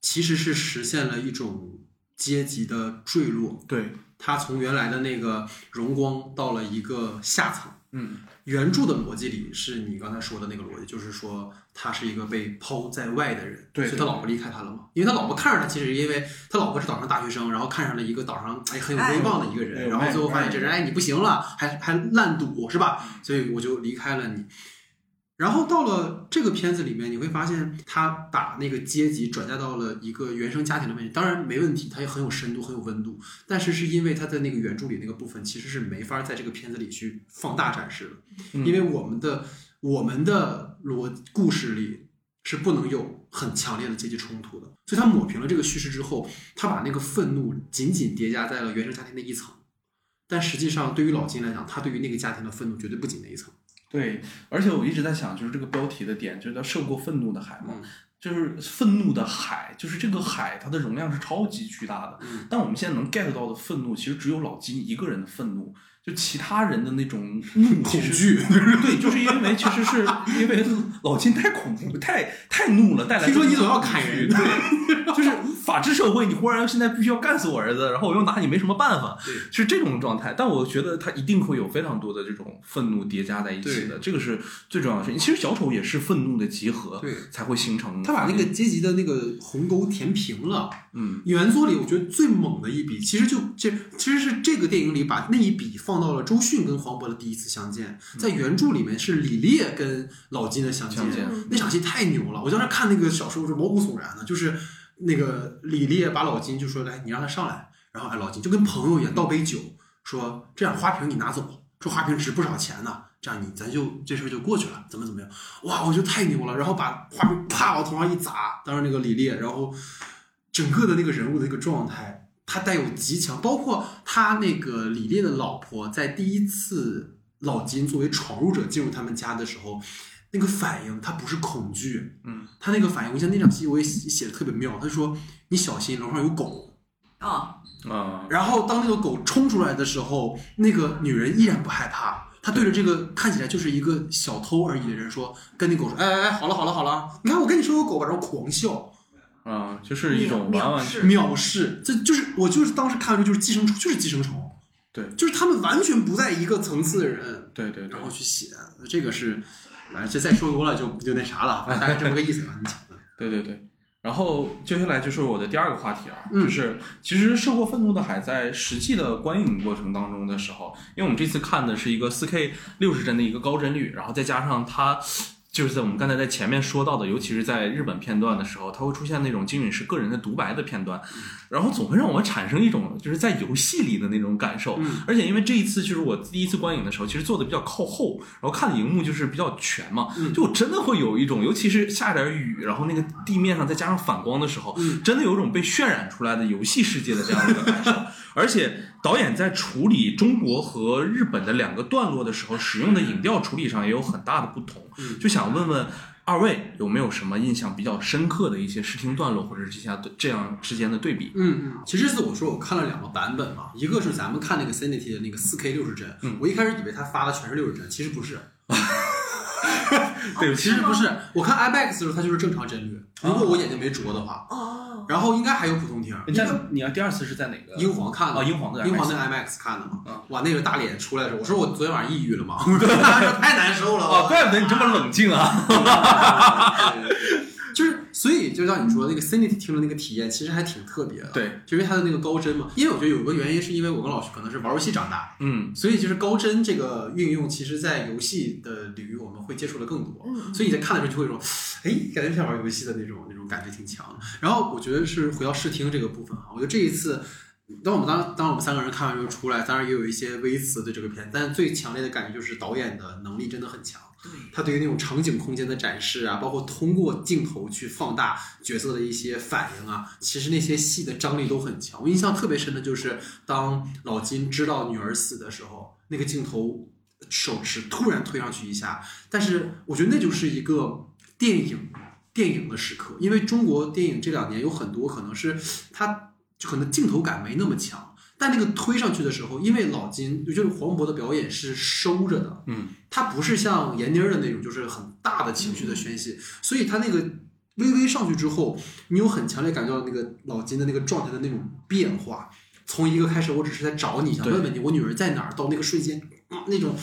其实是实现了一种阶级的坠落。对，他从原来的那个荣光到了一个下层。嗯原著的逻辑里是你刚才说的那个逻辑，就是说他是一个被抛在外的人，对所以他老婆离开他了嘛，因为他老婆看上他，其实因为他老婆是岛上大学生，然后看上了一个岛上哎很有威望的一个哎人，然后最后发现这人哎你不行了，还还烂赌是吧？所以我就离开了你。然后到了这个片子里面，你会发现他把那个阶级转嫁到了一个原生家庭的问题，当然没问题，它也很有深度，很有温度。但是是因为他在那个原著里那个部分其实是没法在这个片子里去放大展示的，嗯因为我们的我们的逻故事里是不能有很强烈的阶级冲突的，所以他抹平了这个叙事之后，他把那个愤怒仅仅叠加在了原生家庭那一层，但实际上对于老金来讲，他对于那个家庭的愤怒绝对不仅那一层。对，而且我一直在想，就是这个标题的点，就是叫涉过愤怒的海嘛，嗯就是愤怒的海，就是这个海它的容量是超级巨大的，嗯但我们现在能 get 到的愤怒，其实只有老金一个人的愤怒。就其他人的那种怒，其实惧 对，就是因为其实是 因为老金太恐怖，太太怒了，带来听说你总要砍人对，就是法治社会，你忽然现在必须要干死我儿子，然后我又拿你没什么办法，对是这种状态。但我觉得他一定会有非常多的这种愤怒叠加在一起的，这个是最重要的事情。其实小丑也是愤怒的集合，对才会形成。他把那个阶级的那个鸿沟填平了。嗯原作里我觉得最猛的一笔，其实就这其实是这个电影里把那一笔放到了周迅跟黄渤的第一次相见，在原著里面是李烈跟老金的相见，那场戏太牛了！我当时看那个小说是毛骨悚然的，就是那个李烈把老金就说来，你让他上来，然后哎老金就跟朋友一样倒杯酒，说这样花瓶你拿走，这花瓶值不少钱呢。这样你咱就这事儿就过去了，怎么怎么样？哇，我觉得太牛了！然后把花瓶啪往头上一砸，当时那个李烈，然后整个的那个人物的那个状态，他带有极强，包括他那个李烈的老婆在第一次老金作为闯入者进入他们家的时候，那个反应，他不是恐惧，嗯，他那个反应，我记得那场戏我也写写的特别妙，他说你小心楼上有狗，啊，啊，然后当那个狗冲出来的时候，那个女人依然不害怕。她对着这个看起来就是一个小偷而已的人说，跟那狗说：“哎哎哎，好了好了好了，你看我跟你说有狗吧。”然后狂笑，啊，就是一种藐完完视藐视。这就是我就是当时看完之后就是寄生虫，就是寄生虫。对就是他们完全不在一个层次的人，对对对然后去写，这个是，反正这再说多了就就那啥了，反正大概这么个意思吧。你，对对对。然后接下来就是我的第二个话题啊，嗯就是其实《涉过愤怒的海》在实际的观影过程当中的时候，因为我们这次看的是一个4 K 六十帧的一个高帧率，然后再加上它就是在我们刚才在前面说到的，尤其是在日本片段的时候，它会出现那种金允是个人的独白的片段，然后总会让我产生一种就是在游戏里的那种感受。嗯而且因为这一次就是我第一次观影的时候，其实坐的比较靠后，然后看的荧幕就是比较全嘛，嗯就我真的会有一种，尤其是下点雨，然后那个地面上再加上反光的时候，嗯真的有一种被渲染出来的游戏世界的这样的一个感受。而且导演在处理中国和日本的两个段落的时候，使用的影调处理上也有很大的不同。嗯就想问问二位有没有什么印象比较深刻的一些视听段落，或者是这下这样之间的对比？嗯嗯，其实是我说我看了两个版本嘛，一个是咱们看那个 Cinity 的那个四 K 六十帧，嗯我一开始以为他发的全是六十帧，其实不是，对，其实不是，我看 IMAX 的时候它就是正常帧率，如果我眼睛没拙的话，哦，然后应该还有普通厅，你在你要第二次是在哪个？英皇看的，哦英皇的英皇 IMAX 那 IMAX 看的嘛啊，哇，那个大脸出来的时候，我说我昨天晚上抑郁了吗？太难受了，哦，怪不得你这么冷静啊！就是，所以就像你说的那个 Cinity 听的那个体验，其实还挺特别的。对，就因为它的那个高帧嘛。因为我觉得有个原因，是因为我跟老徐可能是玩游戏长大，嗯，所以就是高帧这个运用，其实在游戏的领域我们会接触的更多。嗯所以你在看的时候就会有种，哎，感觉像玩游戏的那种那种感觉挺强的。然后我觉得是回到视听这个部分啊，我觉得这一次。当我们当当我们三个人看完之后出来，当然也有一些微词对这个片，但最强烈的感觉就是导演的能力真的很强。对，他对于那种场景空间的展示啊，包括通过镜头去放大角色的一些反应啊，其实那些戏的张力都很强。我印象特别深的就是当老金知道女儿死的时候，那个镜头手持突然推上去一下，但是我觉得那就是一个电影电影的时刻，因为中国电影这两年有很多可能是它就可能镜头感没那么强。但那个推上去的时候，因为老金，就是黄渤的表演是收着的，嗯，他不是像闫妮儿的那种，就是很大的情绪的宣泄，所以他那个微微上去之后，你有很强烈感觉到那个老金的那个状态的那种变化。从一个开始，我只是在找你，想问问你我女儿在哪儿，到那个瞬间，啊那种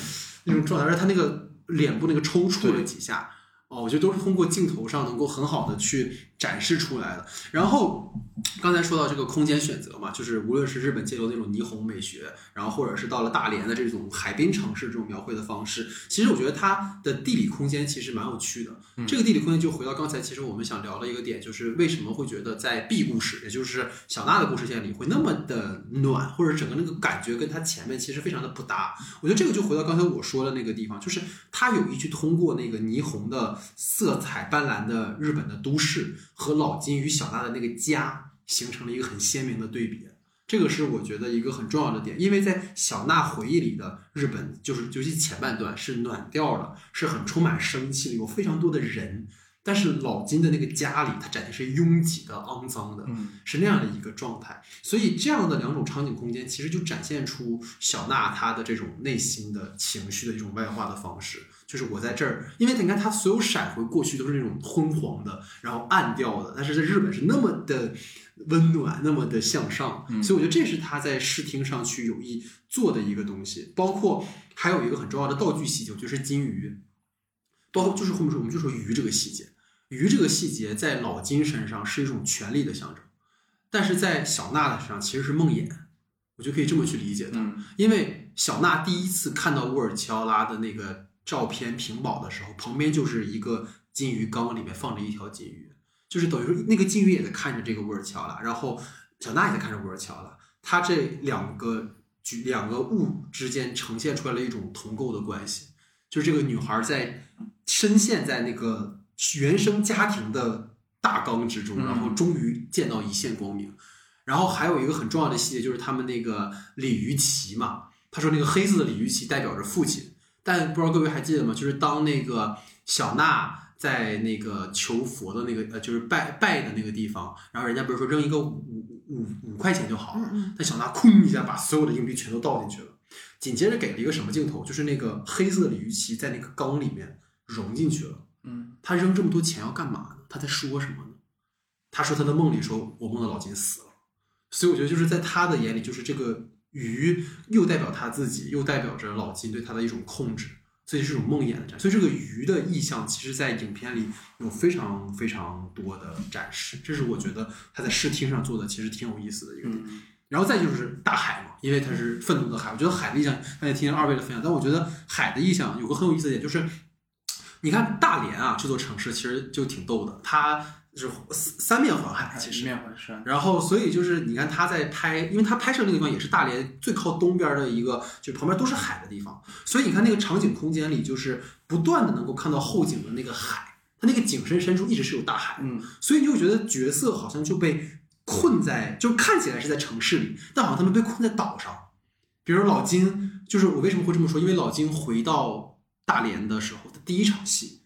那种状态，而他那个脸部那个抽搐了几下，哦，我觉得都是通过镜头上能够很好的去展示出来的。然后刚才说到这个空间选择嘛，就是无论是日本街头那种霓虹美学，然后或者是到了大连的这种海滨城市这种描绘的方式，其实我觉得它的地理空间其实蛮有趣的。这个地理空间就回到刚才，其实我们想聊的一个点，就是为什么会觉得在 B 故事，也就是小娜的故事线里会那么的暖，或者整个那个感觉跟它前面其实非常的不搭。我觉得这个就回到刚才我说的那个地方，就是它有意去通过那个霓虹的色彩斑斓的日本的都市和老金与小娜的那个家形成了一个很鲜明的对比。这个是我觉得一个很重要的点，因为在小娜回忆里的日本，就是尤其前半段是暖调的，是很充满生气的，有非常多的人。但是老金的那个家里，它展现是拥挤的、肮脏的，嗯是那样的一个状态。所以这样的两种场景空间，其实就展现出小娜她的这种内心的情绪的一种外化的方式。就是我在这儿，因为你看他所有闪回过去都是那种昏黄的，然后暗调的，但是在日本是那么的温暖，那么的向上。嗯所以我觉得这是他在视听上去有意做的一个东西。包括还有一个很重要的道具细节，就是金鱼。包括就是后面说，我们就说鱼这个细节，鱼这个细节在老金身上是一种权力的象征，但是在小娜的身上其实是梦魇，我就可以这么去理解的。嗯因为小娜第一次看到沃尔乔拉的那个照片屏保的时候，旁边就是一个金鱼缸，里面放着一条金鱼，就是等于说那个金鱼也在看着这个沃尔乔拉，然后小娜也在看着沃尔乔拉，它这两个举两个物之间呈现出来了一种同构的关系，就是这个女孩在深陷在那个原生家庭的大缸之中，嗯然后终于见到一线光明。然后还有一个很重要的细节，就是他们那个鲤鱼旗嘛，他说那个黑色的鲤鱼旗代表着父亲，但不知道各位还记得吗？就是当那个小娜在那个求佛的那个呃，就是拜拜的那个地方，然后人家不是说扔一个五五五五块钱就好但小娜哐一下把所有的硬币全都倒进去了，紧接着给了一个什么镜头，就是那个黑色的鲤鱼鳍在那个缸里面融进去了。嗯他扔这么多钱要干嘛呢？他在说什么呢？他说他的梦里说，我梦到老金死了。所以我觉得就是在他的眼里，就是这个鱼又代表他自己，又代表着老金对他的一种控制，所以是一种梦魇的展。所以这个鱼的意象，其实在影片里有非常非常多的展示。这是我觉得他在视听上做的其实挺有意思的一个点。嗯然后再就是大海嘛，因为它是愤怒的海。我觉得海的意象，刚才听二位的分享，但我觉得海的意象有个很有意思的点，就是你看大连啊这座城市其实就挺逗的，它是三面环海，其实面环山，然后，所以就是你看他在拍，因为他拍摄那个地方也是大连最靠东边的一个，就旁边都是海的地方，所以你看那个场景空间里，就是不断的能够看到后景的那个海，他那个景深深处一直是有大海，嗯所以你就会觉得角色好像就被困在，就看起来是在城市里，但好像他们被困在岛上。比如老金，就是我为什么会这么说？因为老金回到大连的时候，他第一场戏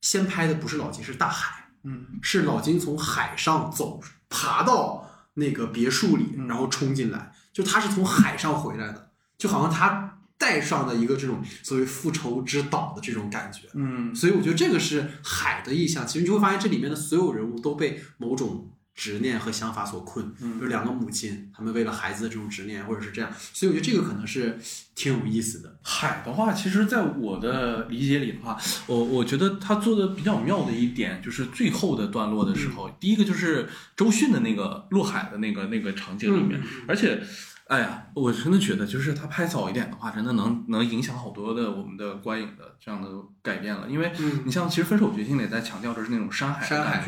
先拍的不是老金，是大海。嗯是老金从海上走，爬到那个别墅里，嗯然后冲进来，就他是从海上回来的，就好像他带上了一个这种所谓复仇之岛的这种感觉。嗯所以我觉得这个是海的意象。其实你就会发现这里面的所有人物都被某种执念和想法所困，嗯有两个母亲，他们为了孩子的这种执念，或者是这样。所以我觉得这个可能是挺有意思的。海的话，其实在我的理解里的话，我我觉得他做的比较妙的一点，就是最后的段落的时候，第一个就是周迅的那个落海的那个那个场景里面，而且。哎呀，我真的觉得，就是他拍早一点的话，真的能能影响好多的我们的观影的这样的改变了。因为嗯你像，其实《分手决心》里在强调的是那种山海的山海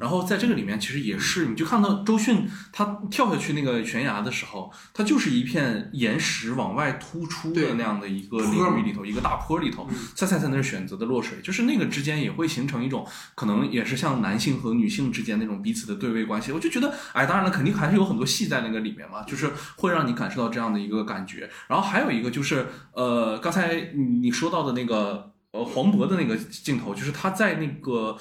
然后在这个里面，其实也是，你就看到周迅她跳下去那个悬崖的时候，它就是一片岩石往外突出的那样的一个领域里头，一个大坡里头嗯，菜菜在那儿选择的落水，就是那个之间也会形成一种可能也是像男性和女性之间那种彼此的对位关系。我就觉得，哎，当然了，肯定还是有很多戏在那个里面嘛，就是会让让你感受到这样的一个感觉。然后还有一个就是，呃，刚才你说到的那个呃黄渤的那个镜头，就是他在那个。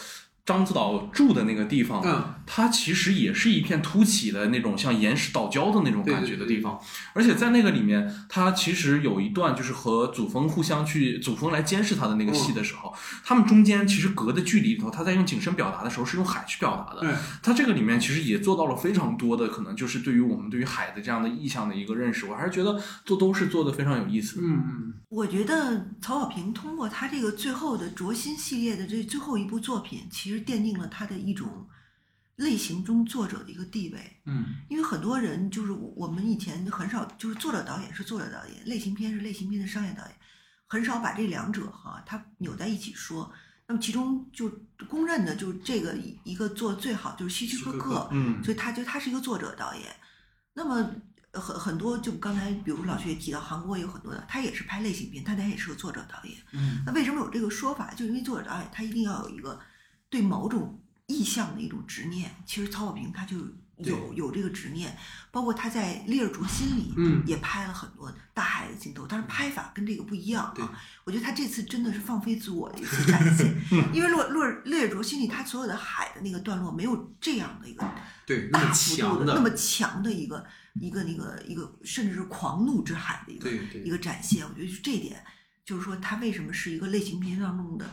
獐子岛住的那个地方，嗯，它其实也是一片凸起的那种像岩石岛礁的那种感觉的地方，对而且在那个里面，它其实有一段就是和祖峰互相去，祖峰来监视他的那个戏的时候，他们中间其实隔的距离里头，他在用景深表达的时候是用海去表达的。对他这个里面其实也做到了非常多的可能就是对于我们对于海的这样的意象的一个认识，我还是觉得做都是做的非常有意思的。嗯嗯，我觉得曹保平通过他这个最后的卓心系列的这最后一部作品，其实奠定了他的一种类型中作者的一个地位。嗯，因为很多人就是我我们以前很少就是作者导演是作者导演，类型片是类型片的商业导演，很少把这两者哈它扭在一起说。那么其中就公认的就是这个一一个做最好就是希区柯克，嗯所以他就他是一个作者导演。那么呃很很多就刚才比如老徐也提到，韩国有很多的，他也是拍类型片，但他也是个作者导演。嗯，那为什么有这个说法？就因为作者导演他一定要有一个对某种意向的一种执念。其实曹保平他就有有这个执念，包括他在《烈日灼心》里，嗯也拍了很多大海的镜头，但是拍法跟这个不一样对啊。我觉得他这次真的是放飞自我的一次展现，因为《落落烈日灼心》里他所有的海的那个段落没有这样的一个对，那么大幅度强的、那么强的一个一个那个一个，甚至是狂怒之海的一个一个展现。我觉得就这一点，就是说他为什么是一个类型片当中的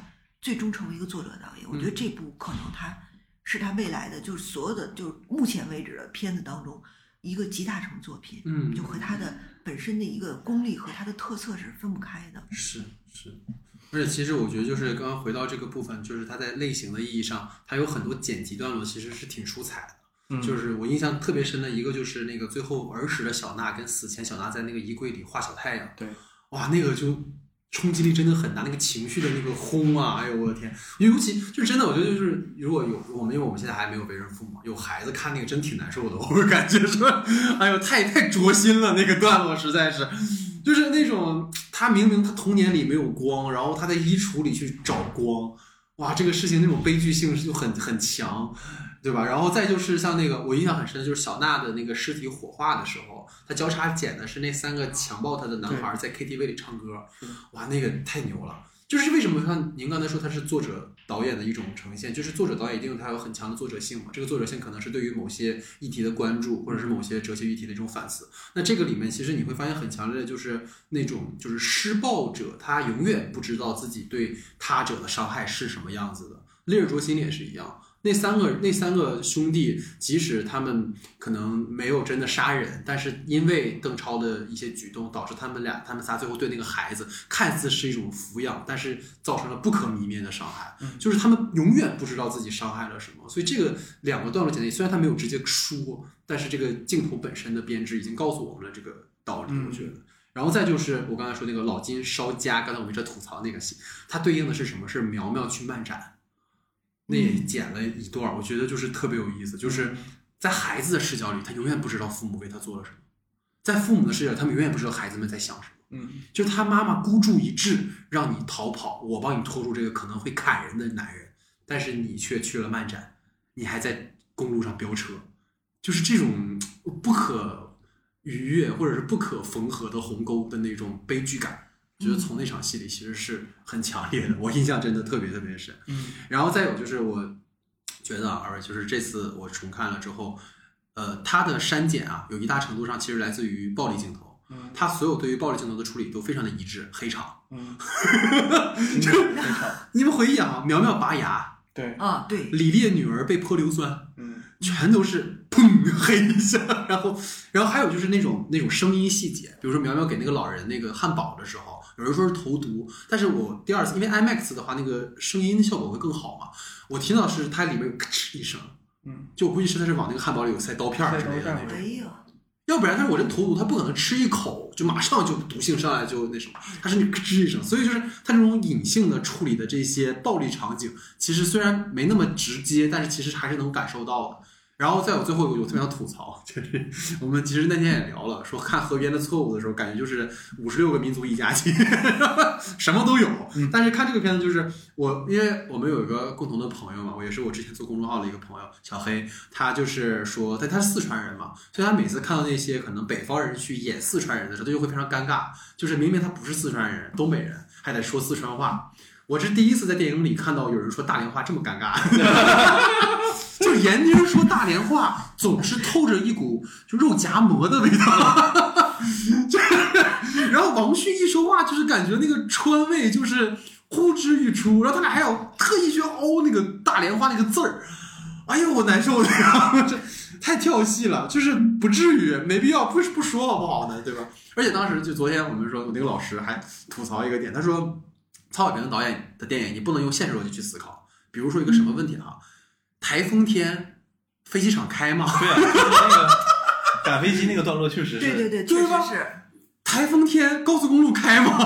最终成为一个作者导演？我觉得嗯这部可能他是他未来的就是所有的就是目前为止的片子当中一个集大成作品，嗯就和他的本身的一个功力和他的特色是分不开的。是是，而且其实我觉得就是刚刚回到这个部分，就是他在类型的意义上，他有很多剪辑段落其实是挺出彩的。嗯就是我印象特别深的一个，就是那个最后儿时的小娜跟死前小娜在那个衣柜里画小太阳，对，哇，那个就冲击力真的很大，那个情绪的那个轰啊，哎呦我的天！尤其就真的，我觉得就是如果有我们，因为我们现在还没有为人父母，有孩子看那个真挺难受的，我会感觉说，哎呦，太太灼心了，那个段落实在是，就是那种他明明他童年里没有光，然后他在衣橱里去找光，哇，这个事情那种悲剧性就很很强。对吧？然后再就是像那个我印象很深的就是小娜的那个尸体火化的时候，她交叉剪的是那三个强暴她的男孩在 KTV 里唱歌，哇，那个太牛了！就是为什么像您刚才说他是作者导演的一种呈现，就是作者导演一定他有很强的作者性嘛，这个作者性可能是对于某些议题的关注，或者是某些哲学议题的一种反思。那这个里面其实你会发现很强烈的就是那种就是施暴者他永远不知道自己对他者的伤害是什么样子的，烈日灼心也是一样。那三个那三个兄弟，即使他们可能没有真的杀人，但是因为邓超的一些举动，导致他们俩他们仨最后对那个孩子看似是一种抚养，但是造成了不可弥灭的伤害。就是他们永远不知道自己伤害了什么。所以这个两个段落剪辑，虽然他没有直接说，但是这个镜头本身的编织已经告诉我们了这个道理。我觉得。然后再就是我刚才说那个老金烧家，刚才我们一直在吐槽那个戏，它对应的是什么？是苗苗去漫展，那也剪了一段儿，我觉得就是特别有意思，就是在孩子的视角里，他永远不知道父母为他做了什么；在父母的视角，他们永远不知道孩子们在想什么。嗯，就是他妈妈孤注一掷让你逃跑，我帮你拖住这个可能会砍人的男人，但是你却去了漫展，你还在公路上飙车，就是这种不可逾越或者是不可缝合的鸿沟的那种悲剧感，我觉得从那场戏里其实是很强烈的，我印象真的特别特别深。嗯，然后再有就是我觉得啊，就是这次我重看了之后，呃，它的删减啊，有一大程度上其实来自于暴力镜头。嗯。他所有对于暴力镜头的处理都非常的一致，黑场。嗯，就 你们回忆啊，苗苗拔牙，对，啊，对，李烈女儿被泼硫酸，嗯。全都是砰黑一下，然后，然后还有就是那种那种声音细节，比如说苗苗给那个老人那个汉堡的时候，有人说是投毒，但是我第二次因为 IMAX 的话，那个声音效果会更好嘛，我听到是它里面有咔哧一声，嗯，就我估计是它是往那个汉堡里有塞刀片儿之类的那种要不然，但是我这投毒，它不可能吃一口就马上就毒性上来就那什么，它是你咯吱一声，所以就是它这种隐性的处理的这些暴力场景，其实虽然没那么直接，但是其实还是能感受到的。然后再有最后一个，我特别想吐槽，就是我们其实那天也聊了，说看《河边的错误》的时候，感觉就是五十六个民族一家亲，什么都有。但是看这个片子，就是我，因为我们有一个共同的朋友嘛，我也是我之前做公众号的一个朋友小黑，他就是说他他是四川人嘛，所以他每次看到那些可能北方人去演四川人的时候，他就会非常尴尬，就是明明他不是四川人，东北人，还得说四川话。我是第一次在电影里看到有人说大连话这么尴尬，就是闫妮说大连话总是透着一股就肉夹馍的味道，就，然后王迅一说话就是感觉那个川味就是呼之欲出，然后他俩还要特意去凹那个大连话那个字儿，哎呦我难受的呀，这太跳戏了，就是不至于，没必要，不是不说好不好呢，对吧？而且当时就昨天我们说，我那个老师还吐槽一个点，他说曹保平导演的电影你不能用现实逻辑去思考，比如说一个什么问题啊？台风天飞机场开吗？对啊，就是那个赶飞机那个段落确实是，对对对，确实是。台风天高速公路开吗？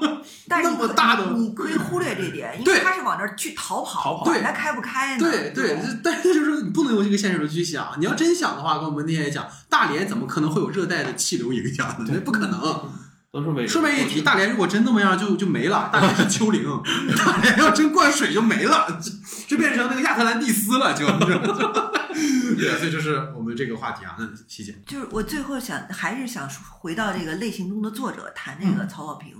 那么但是你可大的你可以忽略这点，因为他是往那儿去逃跑，逃跑管他开不开呢。对对，但是就是说你不能用这个现实的去想，你要真想的话，跟我们那天也讲，大连怎么可能会有热带的气流影响呢？那不可能。都是为顺便一提，大连如果真那么样，就就没了。大连是丘陵，大连要真灌水就没了，就就变成那个亚特兰蒂斯了，就。对，所以就是我们这个话题啊，那细节。就是我最后想还是想回到这个类型中的作者谈那个曹保平，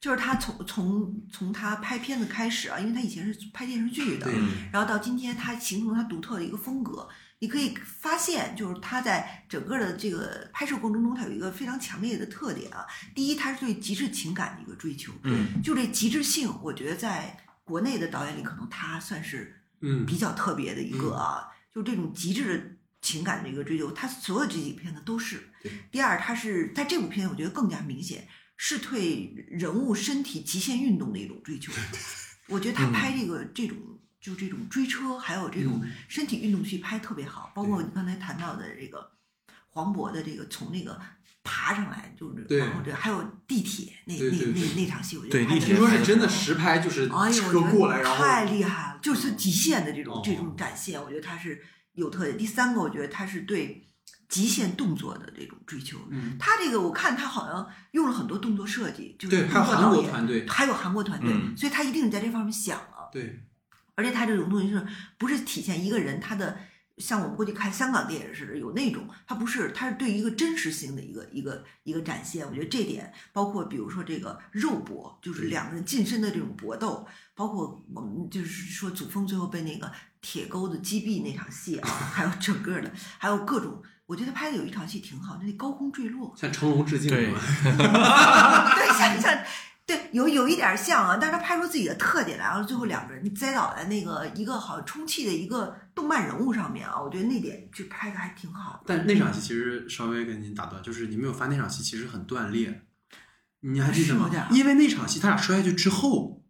就是他从从从他拍片子开始啊，因为他以前是拍电视剧的，然后到今天他形成了他独特的一个风格。你可以发现，就是他在整个的这个拍摄过程中，他有一个非常强烈的特点啊。第一，他是对极致情感的一个追求，嗯，就这极致性，我觉得在国内的导演里，可能他算是嗯，比较特别的一个啊，就这种极致的情感的一个追求，他所有这几个片子都是。第二，他是在这部片，我觉得更加明显，是对人物身体极限运动的一种追求。我觉得他拍这个、这种就这种追车，还有这种嗯身体运动戏拍特别好，包括你刚才谈到的这个黄渤的这个从那个。爬上来就是，对然后这还有地铁那那那那场戏，我觉得听说是真的实拍，就是哎呦，车过来，然后太厉害了，就是极限的这种、哦这种展现，我觉得他是有特点。第三个，我觉得他是对极限动作的这种追求。嗯，他这个我看他好像用了很多动作设计，就是对，还有韩国团队，还有韩国团队，嗯所以他一定是在这方面想了。对，而且他这种东西是不是体现一个人他的？像我们过去看香港电影似的，有那种，它不是，它是对一个真实性的一个一个一个展现。我觉得这点，包括比如说这个肉搏，就是两个人近身的这种搏斗，包括我们就是说祖峰最后被那个铁钩子击毙那场戏啊，还有整个的，还有各种，我觉得拍的有一场戏挺好，那高空坠落，向成龙致敬对是吧？对，像像对，有有一点像啊，但是他拍出自己的特点来，然后最后两个人栽倒在那个一个好像充气的一个动漫人物上面啊，我觉得那点就拍的还挺好的。但那场戏其实稍微跟您打断，就是你没有发那场戏其实很断裂，你还记得吗？因为那场戏他俩摔下去之后，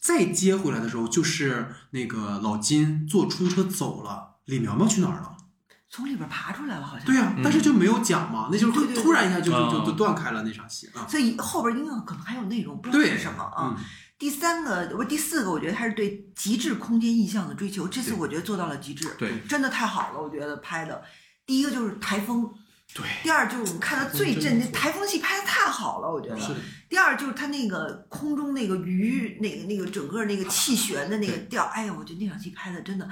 再接回来的时候，就是那个老金坐出租车走了，李苗苗去哪儿了？从里边爬出来了，好像。对呀、但是就没有讲嘛，那就是突然一下就就就断开了那场戏啊。所以后边应该可能还有内容，不知道对是什么啊。嗯第三个不是第四个，我觉得他是对极致空间意象的追求，这次我觉得做到了极致，对真的太好了，我觉得拍的。第一个就是台风，对，第二就是我们看到最震，那台风戏拍的太好了，我觉得。是，第二就是他那个空中那个鱼，那个那个整个那个气旋的那个调，哎呀，我觉得那场戏拍的真的，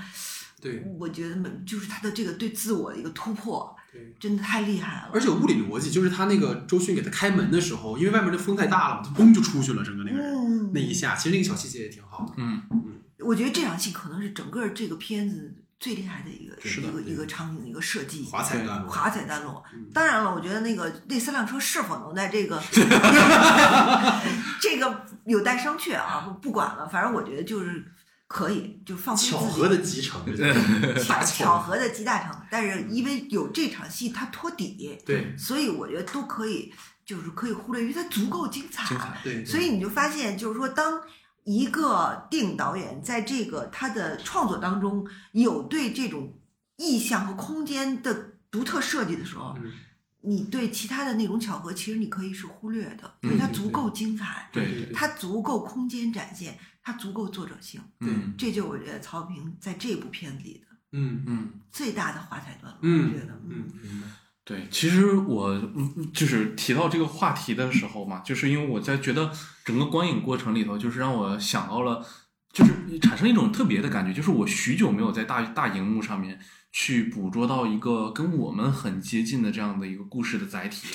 对。我觉得就是他的这个对自我的一个突破，对。真的太厉害了。而且物理逻辑，就是他那个周迅给他开门的时候，因为外面的风太大了嘛，他嘣就出去了，整个那个人、嗯，那一下，其实那个小细节也挺好的。嗯，我觉得这场戏可能是整个这个片子最厉害的一个是的。一个一个场景的一个设计。华彩段落，华彩段落。嗯，当然了，我觉得那个那三辆车是否能在这个 这个有待商榷啊，不不管了，反正我觉得就是可以，就放巧合的集成，巧 巧合的集大成。但是因为有这场戏它托底，对所以我觉得都可以，就是可以忽略，因为它足够精彩。精彩对，所以你就发现，就是说，当一个电影导演在这个他的创作当中有对这种意象和空间的独特设计的时候，嗯你对其他的那种巧合，其实你可以是忽略的，因为它足够精彩，对对对它足够空间展现，它足够作者性。嗯这就是我觉得曹平在这部片子里的嗯嗯。最大的华彩段落。嗯我觉得，嗯。对，其实我嗯就是提到这个话题的时候嘛，就是因为我在觉得整个观影过程里头，就是让我想到了，就是产生一种特别的感觉，就是我许久没有在大大荧幕上面去捕捉到一个跟我们很接近的这样的一个故事的载体，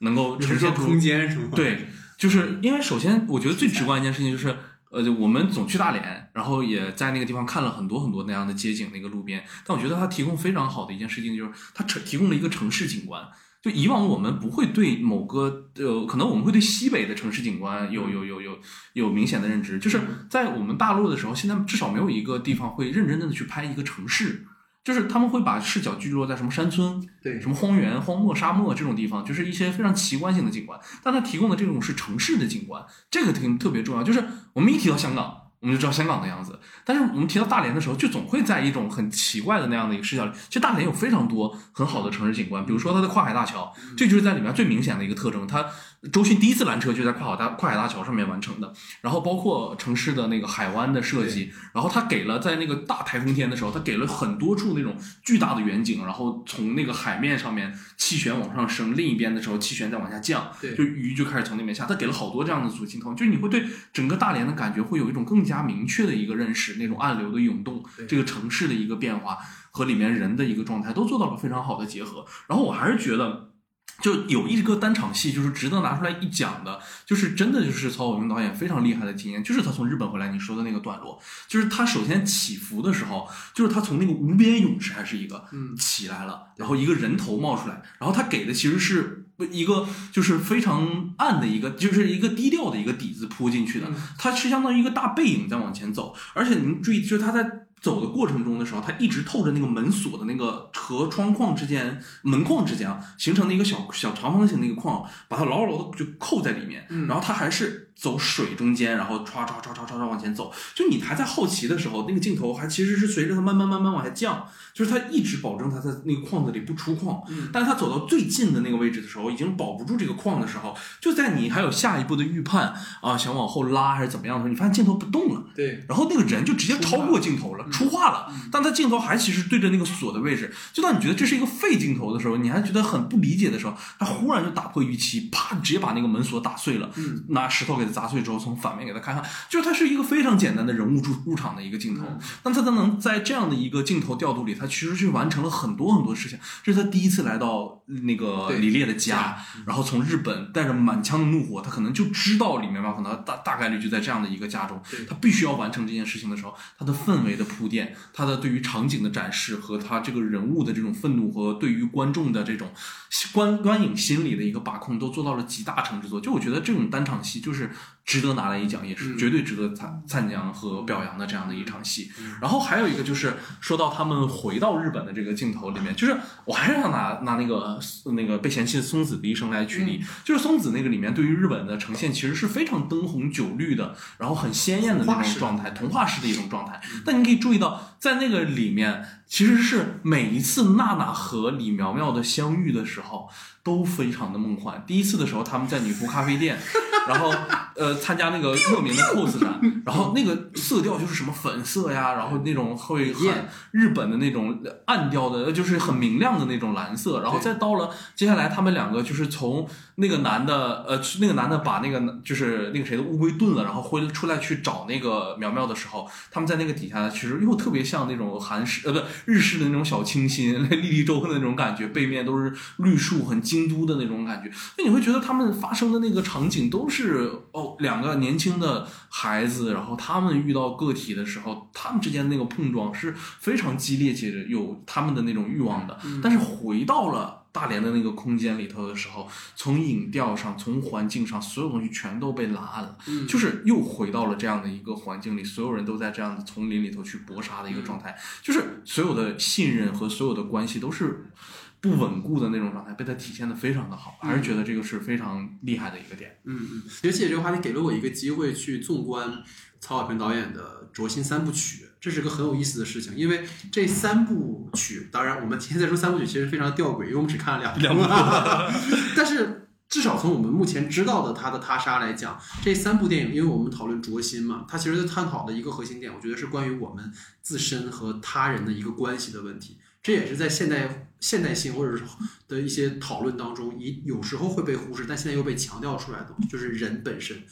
能够呈现空间是吗？对，就是因为首先我觉得最直观一件事情就是，呃，我们总去大连，然后也在那个地方看了很多很多那样的街景那个路边，但我觉得它提供非常好的一件事情就是它城提供了一个城市景观。就以往我们不会对某个呃，可能我们会对西北的城市景观有有有有有明显的认知，就是在我们大陆的时候，现在至少没有一个地方会认真的去拍一个城市，就是他们会把视角聚落在什么山村，对什么荒原、荒漠、沙漠这种地方，就是一些非常奇观性的景观。但它提供的这种是城市的景观，这个挺特别重要。就是我们一提到香港，我们就知道香港的样子，但是我们提到大连的时候，就总会在一种很奇怪的那样的一个视角里。其实大连有非常多很好的城市景观，比如说它的跨海大桥，这就是在里面最明显的一个特征。它周迅第一次拦车就在跨海大跨海大桥上面完成的，然后包括城市的那个海湾的设计，然后他给了在那个大台风天的时候，他给了很多处那种巨大的远景，然后从那个海面上面气旋往上升，另一边的时候气旋再往下降，对。就鱼就开始从那边下，他给了好多这样的组镜头，就是你会对整个大连的感觉会有一种更加明确的一个认识，那种暗流的涌动，这个城市的一个变化和里面人的一个状态都做到了非常好的结合，然后我还是觉得。就有一个单场戏，就是值得拿出来一讲的，就是真的就是曹保平导演非常厉害的经验，就是他从日本回来你说的那个段落，就是他首先起伏的时候，就是他从那个无边泳池还是一个，嗯起来了，然后一个人头冒出来，然后他给的其实是一个就是非常暗的一个，就是一个低调的一个底子铺进去的，它是相当于一个大背影在往前走，而且您注意，就是他在。走的过程中的时候，它一直透着那个门锁的那个和窗框之间、门框之间啊，形成的一个小小长方形的一个框，把它牢牢的就扣在里面。嗯然后它还是走水中间，然后唰唰唰唰唰唰往前走。就你还在好奇的时候，那个镜头还其实是随着它慢慢慢慢往下降，就是它一直保证它在那个框子里不出框。嗯但是它走到最近的那个位置的时候，已经保不住这个框的时候，就在你还有下一步的预判啊，想往后拉还是怎么样的时候，你发现镜头不动了。对，然后那个人就直接超过镜头了，出画了，但他镜头还其实对着那个锁的位置。就当你觉得这是一个废镜头的时候，你还觉得很不理解的时候，他忽然就打破预期，啪，直接把那个门锁打碎了，嗯拿石头给它砸碎之后，从反面给它开开，就是它是一个非常简单的人物入入场的一个镜头，那他能在这样的一个镜头调度里，他其实去完成了很多很多事情。这是他第一次来到那个李烈的家，然后从日本带着满腔的怒火，他可能就知道里面吧，可能大大概率就在这样的一个家中，他必须要完成这件事情的时候，他的氛围的铺垫，他的对于场景的展示和他这个人物的这种愤怒和对于观众的这种观观影心理的一个把控，都做到了极大成之作。就我觉得这种单场戏就是值得拿来一讲，也是嗯。绝对值得赞赞扬和表扬的这样的一场戏。嗯。然后还有一个就是说到他们回到日本的这个镜头里面，就是我还是想拿拿那个那个被嫌弃的松子的一生来举嗯。例，就是松子那个里面对于日本的呈现其实是非常灯红酒绿的，然后很鲜艳的那种状态，童话式的一种状态。但你可以注意到，在那个里面，其实是每一次娜娜和李苗苗的相遇的时候，都非常的梦幻。第一次的时候，他们在女仆咖啡店，然后呃参加那个 热名的 cos 展，然后那个色调就是什么粉色呀，然后那种会很日本的那种暗调的，就是很明亮的那种蓝色，然后再到了接下来他们两个就是从那个男的呃那个男的把那个就是那个谁的乌龟炖了，然后回出来去找那个苗苗的时候，他们在那个底下其实又特别像那种韩式呃不日式的那种小清新莉莉周的那种感觉，背面都是绿树，很京都的那种感觉。那你会觉得他们发生的那个场景都是哦两个年轻的孩子，然后他们遇到个体的时候，他们之间那个碰撞是非常激烈且有他们的那种欲望的。但是回到了。大连的那个空间里头的时候，从影调上，从环境上，所有东西全都被拉暗了，嗯就是又回到了这样的一个环境里，所有人都在这样的丛林里头去搏杀的一个状态，就是所有的信任和所有的关系都是不稳固的那种状态，被他体现的非常的好，还是觉得这个是非常厉害的一个点。嗯嗯，尤其这个话题给了我一个机会去纵观曹小平导演的《灼心三部曲》，这是个很有意思的事情，因为这三部曲，当然我们今天在说三部曲，其实非常吊诡，因为我们只看了两部，但是至少从我们目前知道的他的他杀来讲，这三部电影，因为我们讨论灼心嘛，它其实在探讨的一个核心点，我觉得是关于我们自身和他人的一个关系的问题。这也是在现代现代性或者是的一些讨论当中，一有时候会被忽视，但现在又被强调出来的，就是人本身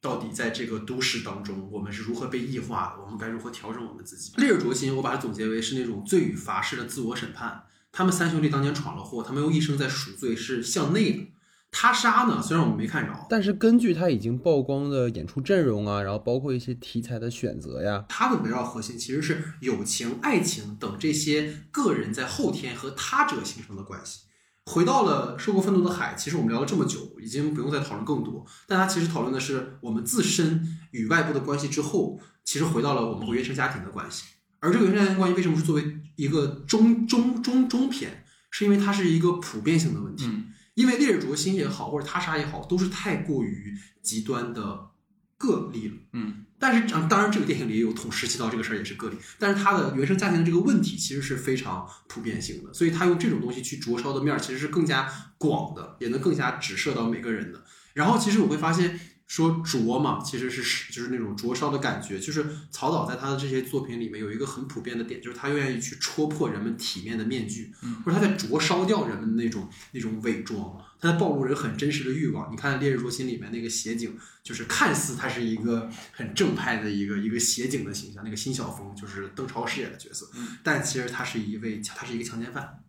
到底在这个都市当中，我们是如何被异化的，我们该如何调整我们自己。烈日灼心，我把它总结为是那种罪与罚式的自我审判。他们三兄弟当年闯了祸，他们用一生在赎罪，是向内的。他杀呢，虽然我们没看着，但是根据他已经曝光的演出阵容啊，然后包括一些题材的选择呀，他的围绕核心其实是友情、爱情等这些个人在后天和他者形成的关系。回到了受过愤怒的海，其实我们聊了这么久，已经不用再讨论更多。但它其实讨论的是我们自身与外部的关系之后，其实回到了我们和原生家庭的关系。而这个原生家庭关系为什么是作为一个中中中中篇，是因为它是一个普遍性的问题。嗯因为烈日灼心也好，或者他杀也好，都是太过于极端的个例了。嗯但是，啊当然，这个电影里也有捅十七刀这个事儿也是个例，但是他的原生家庭的这个问题其实是非常普遍性的，所以他用这种东西去灼烧的面儿其实是更加广的，也能更加直射到每个人的。然后，其实我会发现，说灼嘛，其实是就是那种灼烧的感觉，就是曹导在他的这些作品里面有一个很普遍的点，就是他愿意去戳破人们体面的面具，或者他在灼烧掉人们的那种那种伪装，他在暴露人很真实的欲望。你看《烈日灼心》里面那个协警，就是看似他是一个很正派的一个一个协警的形象，那个辛晓峰就是邓超饰演的角色，但其实他是一位他是一个强奸犯，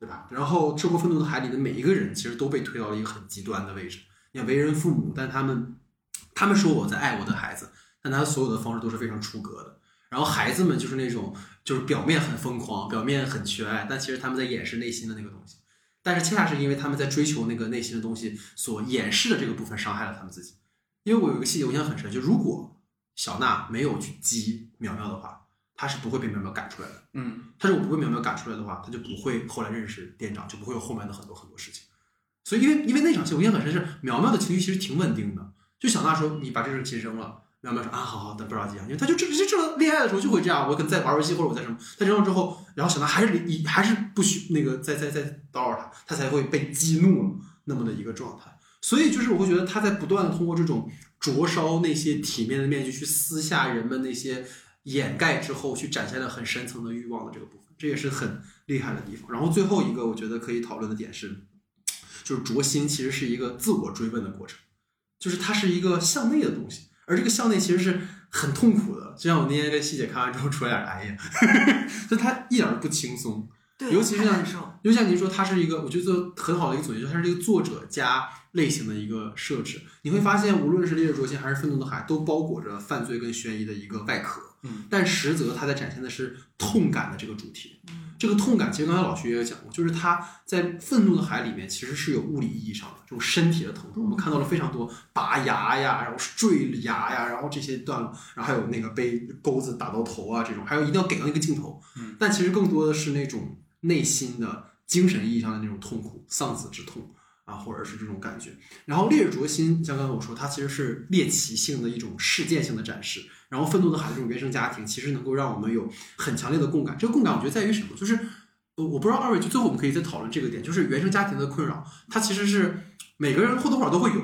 对吧？然后《受过愤怒的海》里的每一个人其实都被推到了一个很极端的位置。你看为人父母，但他们他们说我在爱我的孩子，但他所有的方式都是非常出格的。然后孩子们就是那种就是表面很疯狂，表面很缺爱，但其实他们在掩饰内心的那个东西。但是恰恰是因为他们在追求那个内心的东西所掩饰的这个部分，伤害了他们自己。因为我有一个细节我印象很深，就如果小娜没有去激苗苗的话，她是不会被苗苗赶出来的。嗯她如果不被苗苗赶出来的话，她就不会后来认识店长，就不会有后面的很多很多事情。所以，因为因为那场戏我印象很深，是苗苗的情绪其实挺稳定的。就小娜说：“你把这事情扔了。”苗苗说：“啊，好好，的不着急啊，因为他就这这这恋爱的时候就会这样，我可能在玩游戏或者我在什么，他扔了之后，然后小娜还是以还是不许那个再再再叨扰他，他才会被激怒了那么的一个状态。所以就是我会觉得他在不断的通过这种灼烧那些体面的面具，去撕下人们那些掩盖之后，去展现了很深层的欲望的这个部分，这也是很厉害的地方。然后最后一个我觉得可以讨论的点是，就是灼心其实是一个自我追问的过程，就是它是一个向内的东西，而这个向内其实是很痛苦的。就像我那天跟细姐看完之后出来点哎呀，就它一点都不轻松。对，尤其是像。就像您说，它是一个，我觉得很好的一个总结，就是它是一个作者加类型的一个设置。你会发现，无论是《烈日灼心》还是《愤怒的海》，都包裹着犯罪跟悬疑的一个外壳。嗯，但实则它在展现的是痛感的这个主题。这个痛感，其实刚才老徐也有讲过，就是他在愤怒的海里面其实是有物理意义上的这种身体的疼痛。我们看到了非常多拔牙呀，然后坠牙呀，然后这些段落，然后还有那个被钩子打到头啊这种，还有一定要给到一个镜头。嗯，但其实更多的是那种内心的精神意义上的那种痛苦，丧子之痛。啊，或者是这种感觉，然后烈日灼心，像刚才我说，它其实是猎奇性的一种事件性的展示。然后愤怒的孩子这种原生家庭，其实能够让我们有很强烈的共感。这个共感，我觉得在于什么？就是呃，我不知道二位，就最后我们可以再讨论这个点，就是原生家庭的困扰，它其实是每个人或多或少都会有，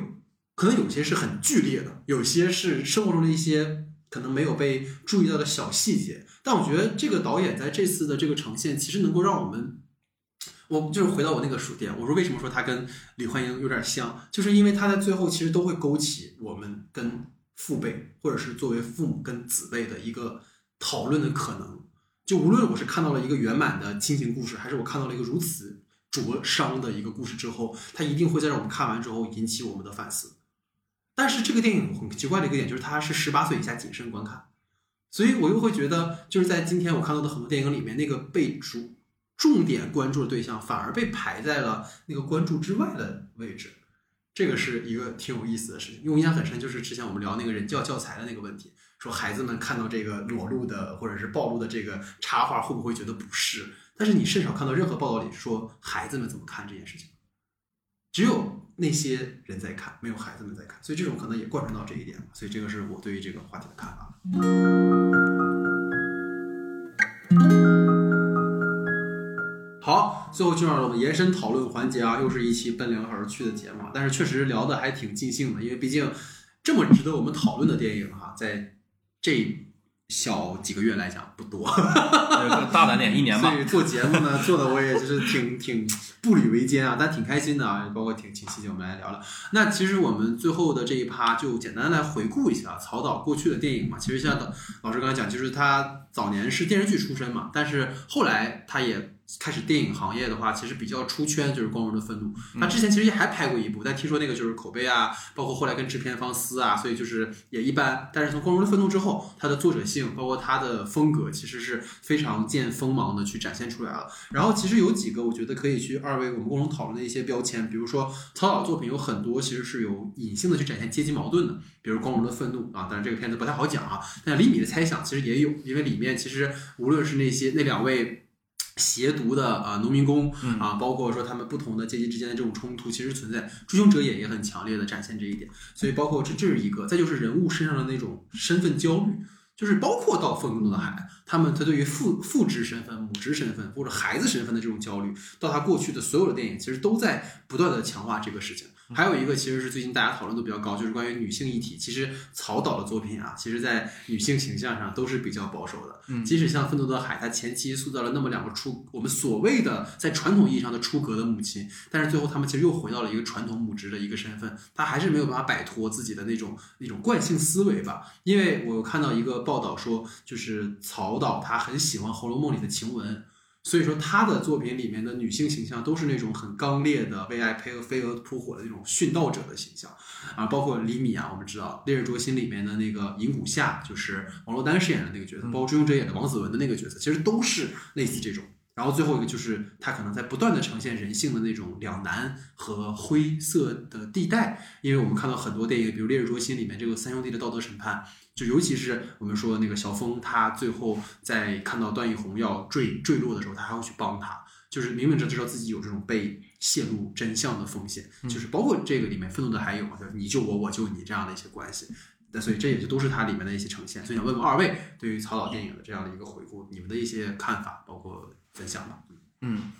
可能有些是很剧烈的，有些是生活中的一些可能没有被注意到的小细节。但我觉得这个导演在这次的这个呈现，其实能够让我们。我就是回到我那个书店，我说为什么说他跟李焕英有点像，就是因为他在最后其实都会勾起我们跟父辈，或者是作为父母跟子辈的一个讨论的可能。就无论我是看到了一个圆满的亲情故事，还是我看到了一个如此灼伤的一个故事之后，它一定会在让我们看完之后引起我们的反思。但是这个电影很奇怪的一个点就是它是十八岁以下谨慎观看，所以我又会觉得就是在今天我看到的很多电影里面，那个被主。重点关注的对象反而被排在了那个关注之外的位置，这个是一个挺有意思的事情。因为我印象很深，就是之前我们聊那个人教教材的那个问题，说孩子们看到这个裸露的或者是暴露的这个插画会不会觉得不适？但是你甚少看到任何报道里说孩子们怎么看这件事情，只有那些人在看，没有孩子们在看，所以这种可能也贯穿到这一点。所以这个是我对于这个话题的看法。最后进入到我们延伸讨论环节啊，又是一期奔凉而去的节目，但是确实聊的还挺尽兴的，因为毕竟这么值得我们讨论的电影哈，在这小几个月来讲不多，大胆点，一年吧。所以做节目呢，做的我也就是挺挺步履维艰啊，但挺开心的啊，包括挺挺期待我们来聊聊。那其实我们最后的这一趴就简单来回顾一下曹导过去的电影嘛。其实像老师刚才讲，就是他早年是电视剧出身嘛，但是后来他也。开始电影行业的话，其实比较出圈，就是《光荣的愤怒》。他之前其实也还拍过一部，但听说那个就是口碑啊，包括后来跟制片方撕啊，所以就是也一般。但是从《光荣的愤怒》之后，他的作者性，包括他的风格，其实是非常见锋芒的去展现出来了。然后其实有几个我觉得可以去二位我们共同讨论的一些标签，比如说曹导作品有很多其实是有隐性的去展现阶级矛盾的，比如《光荣的愤怒》啊，当然这个片子不太好讲啊。但李米的猜想其实也有，因为里面其实无论是那些那两位。邪毒的啊农民工啊，包括说他们不同的阶级之间的这种冲突，其实存在。追凶者也也很强烈的展现这一点，所以包括这这是一个，再就是人物身上的那种身份焦虑，就是包括到愤怒的海，他们他对于父父职身份、母职身份或者孩子身份的这种焦虑，到他过去的所有的电影，其实都在不断的强化这个事情。还有一个其实是最近大家讨论度比较高，就是关于女性议题。其实曹导的作品啊，其实在女性形象上都是比较保守的。嗯，即使像《愤怒的海》，它前期塑造了那么两个出我们所谓的在传统意义上的出格的母亲，但是最后他们其实又回到了一个传统母职的一个身份，他还是没有办法摆脱自己的那种那种惯性思维吧。因为我看到一个报道说，就是曹导他很喜欢《红楼梦》里的晴雯。所以说，他的作品里面的女性形象都是那种很刚烈的、为爱飞蛾飞蛾扑火的那种殉道者的形象啊，包括李米啊，我们知道《烈日灼心》里面的那个银谷夏，就是王珞丹饰演的那个角色，包括《追凶者》演的王子文的那个角色，其实都是类似这种。然后最后一个就是他可能在不断的呈现人性的那种两难和灰色的地带，因为我们看到很多电影，比如《烈日灼心》里面这个三兄弟的道德审判。就尤其是我们说那个小峰，他最后在看到段奕宏要坠坠落的时候，他还要去帮他，就是明明知道自己有这种被泄露真相的风险，就是包括这个里面愤怒的还有嘛，就是你救我，我救你这样的一些关系。那所以这也就都是它里面的一些呈现。所以想问问二位，对于曹导电影的这样的一个回顾，你们的一些看法，包括分享吧。嗯，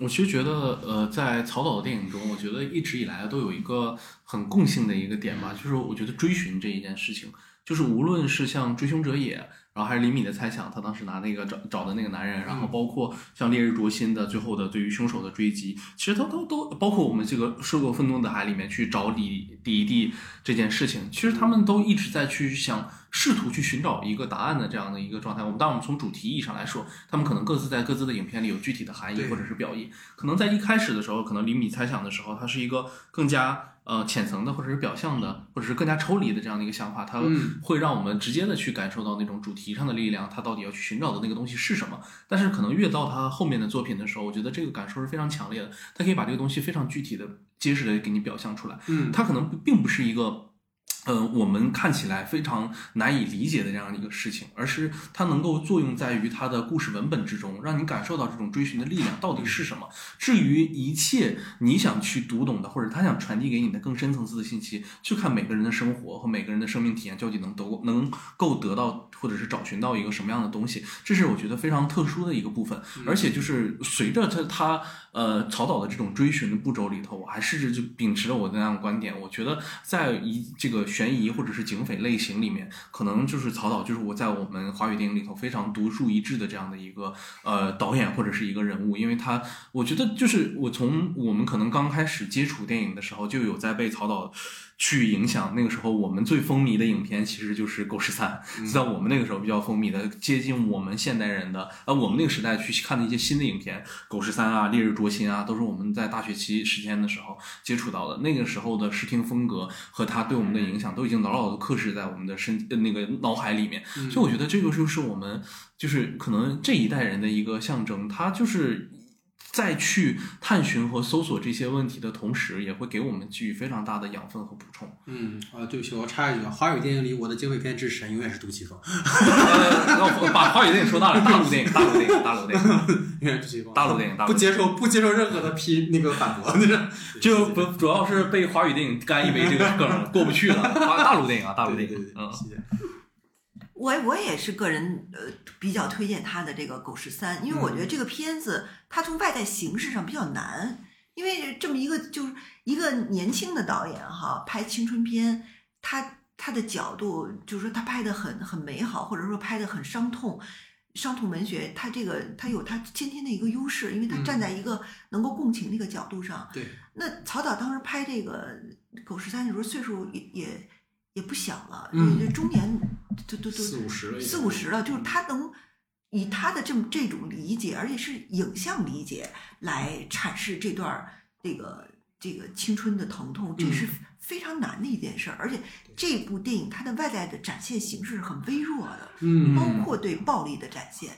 我其实觉得，呃，在曹导的电影中，我觉得一直以来都有一个很共性的一个点吧，就是我觉得追寻这一件事情。就是无论是像追凶者也，然后还是李米的猜想，他当时拿那个找找的那个男人，然后包括像烈日灼心的最后的对于凶手的追击，其实他都都包括我们这个涉过愤怒的海里面去找李李弟这件事情，其实他们都一直在去想试图去寻找一个答案的这样的一个状态。我们当然我们从主题意义上来说，他们可能各自在各自的影片里有具体的含义或者是表意。可能在一开始的时候，可能李米猜想的时候，他是一个更加。呃，浅层的或者是表象的，或者是更加抽离的这样的一个想法，它会让我们直接的去感受到那种主题题上的力量，它到底要去寻找的那个东西是什么。但是可能越到他后面的作品的时候，我觉得这个感受是非常强烈的，他可以把这个东西非常具体的、结实的给你表象出来。嗯它可能并不是一个。呃，我们看起来非常难以理解的这样一个事情，而是它能够作用在于它的故事文本之中，让你感受到这种追寻的力量到底是什么。至于一切你想去读懂的，或者他想传递给你的更深层次的信息，就看每个人的生活和每个人的生命体验究竟能得能够得到，或者是找寻到一个什么样的东西。这是我觉得非常特殊的一个部分，而且就是随着他他呃曹导的这种追寻的步骤里头，我还试着就秉持着我的那样的观点，我觉得在一这个悬疑或者是警匪类型里面，可能就是曹导就是我在我们华语电影里头非常独树一帜的这样的一个呃导演或者是一个人物，因为他我觉得就是我从我们可能刚开始接触电影的时候，就有在被曹导。去影响那个时候我们最风靡的影片，其实就是《狗十三》，在我们那个时候比较风靡的，接近我们现代人的，呃，我们那个时代去看的一些新的影片，《狗十三》啊，《烈日灼心》啊，都是我们在大学期时间的时候接触到的。那个时候的视听风格和它对我们的影响，都已经牢牢的刻蚀在我们的身呃那个脑海里面。所以我觉得这个就是我们就是可能这一代人的一个象征，它就是。在去探寻和搜索这些问题的同时，也会给我们给予非常大的养分和补充。嗯啊，对不起，我插一句，华语电影里我的警匪片之神永远是杜琪峰，呃，那我把华语电影说大了，大陆电影，大陆电影，大陆电影，永远是杜琪峰，大陆电影，大陆不接受不接受任何的批那个反驳，就 是就不主要是被华语电影干一杯这个梗过不去了。华大陆电影啊，大陆电影，对对对，嗯，谢谢。我我也是个人呃比较推荐他的这个《狗十三》，因为我觉得这个片子它从外在形式上比较难，因为这么一个就是一个年轻的导演哈拍青春片，他他的角度就是说他拍的很很美好，或者说拍的很伤痛。伤痛文学，他这个他有他先天的一个优势，因为他站在一个能够共情的一个角度上。对，那曹导当时拍这个《狗十三》的时候，岁数也也也不小了，嗯。也中年都都都四五十了四五十了，就是他能以他的这么这种理解，而且是影像理解来阐释这段儿这个这个青春的疼痛，这嗯。是非常难的一件事儿。而且这部电影它的外在的展现形式是很微弱的，嗯。包括对暴力的展现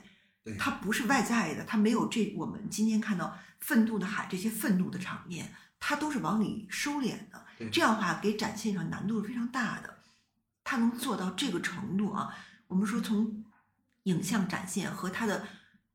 对，它不是外在的，它没有这我们今天看到愤怒的海这些愤怒的场面，它都是往里收敛的。这样的话，给展现上难度是非常大的。他能做到这个程度啊，我们说从影像展现和它的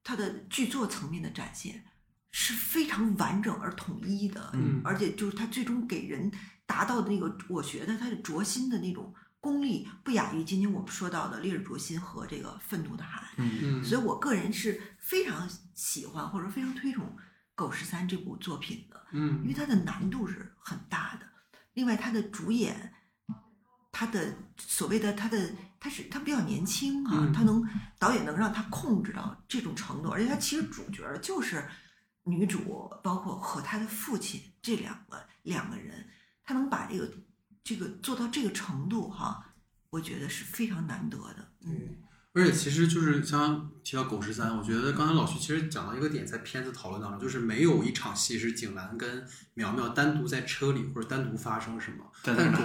它的剧作层面的展现是非常完整而统一的，嗯而且就是它最终给人达到的那个，我觉得它的灼心的那种功力，不亚于今天我们说到的《烈日灼心》和这个《愤怒的海》。嗯所以我个人是非常喜欢或者非常推崇《狗十三》这部作品的，因为嗯它的难度是很大的。另外，它的主演，他的所谓的他的他是他比较年轻哈、嗯他能导演能让他控制到这种程度，而且他其实主角就是女主，包括和他的父亲这两个两个人，他能把这个这个做到这个程度哈、我觉得是非常难得的。嗯，而且其实就是像刚提到《狗十三》，我觉得刚才老徐其实讲到一个点，在片子讨论当中，就是没有一场戏是景兰跟苗苗单独在车里或者单独发生什么。对但狗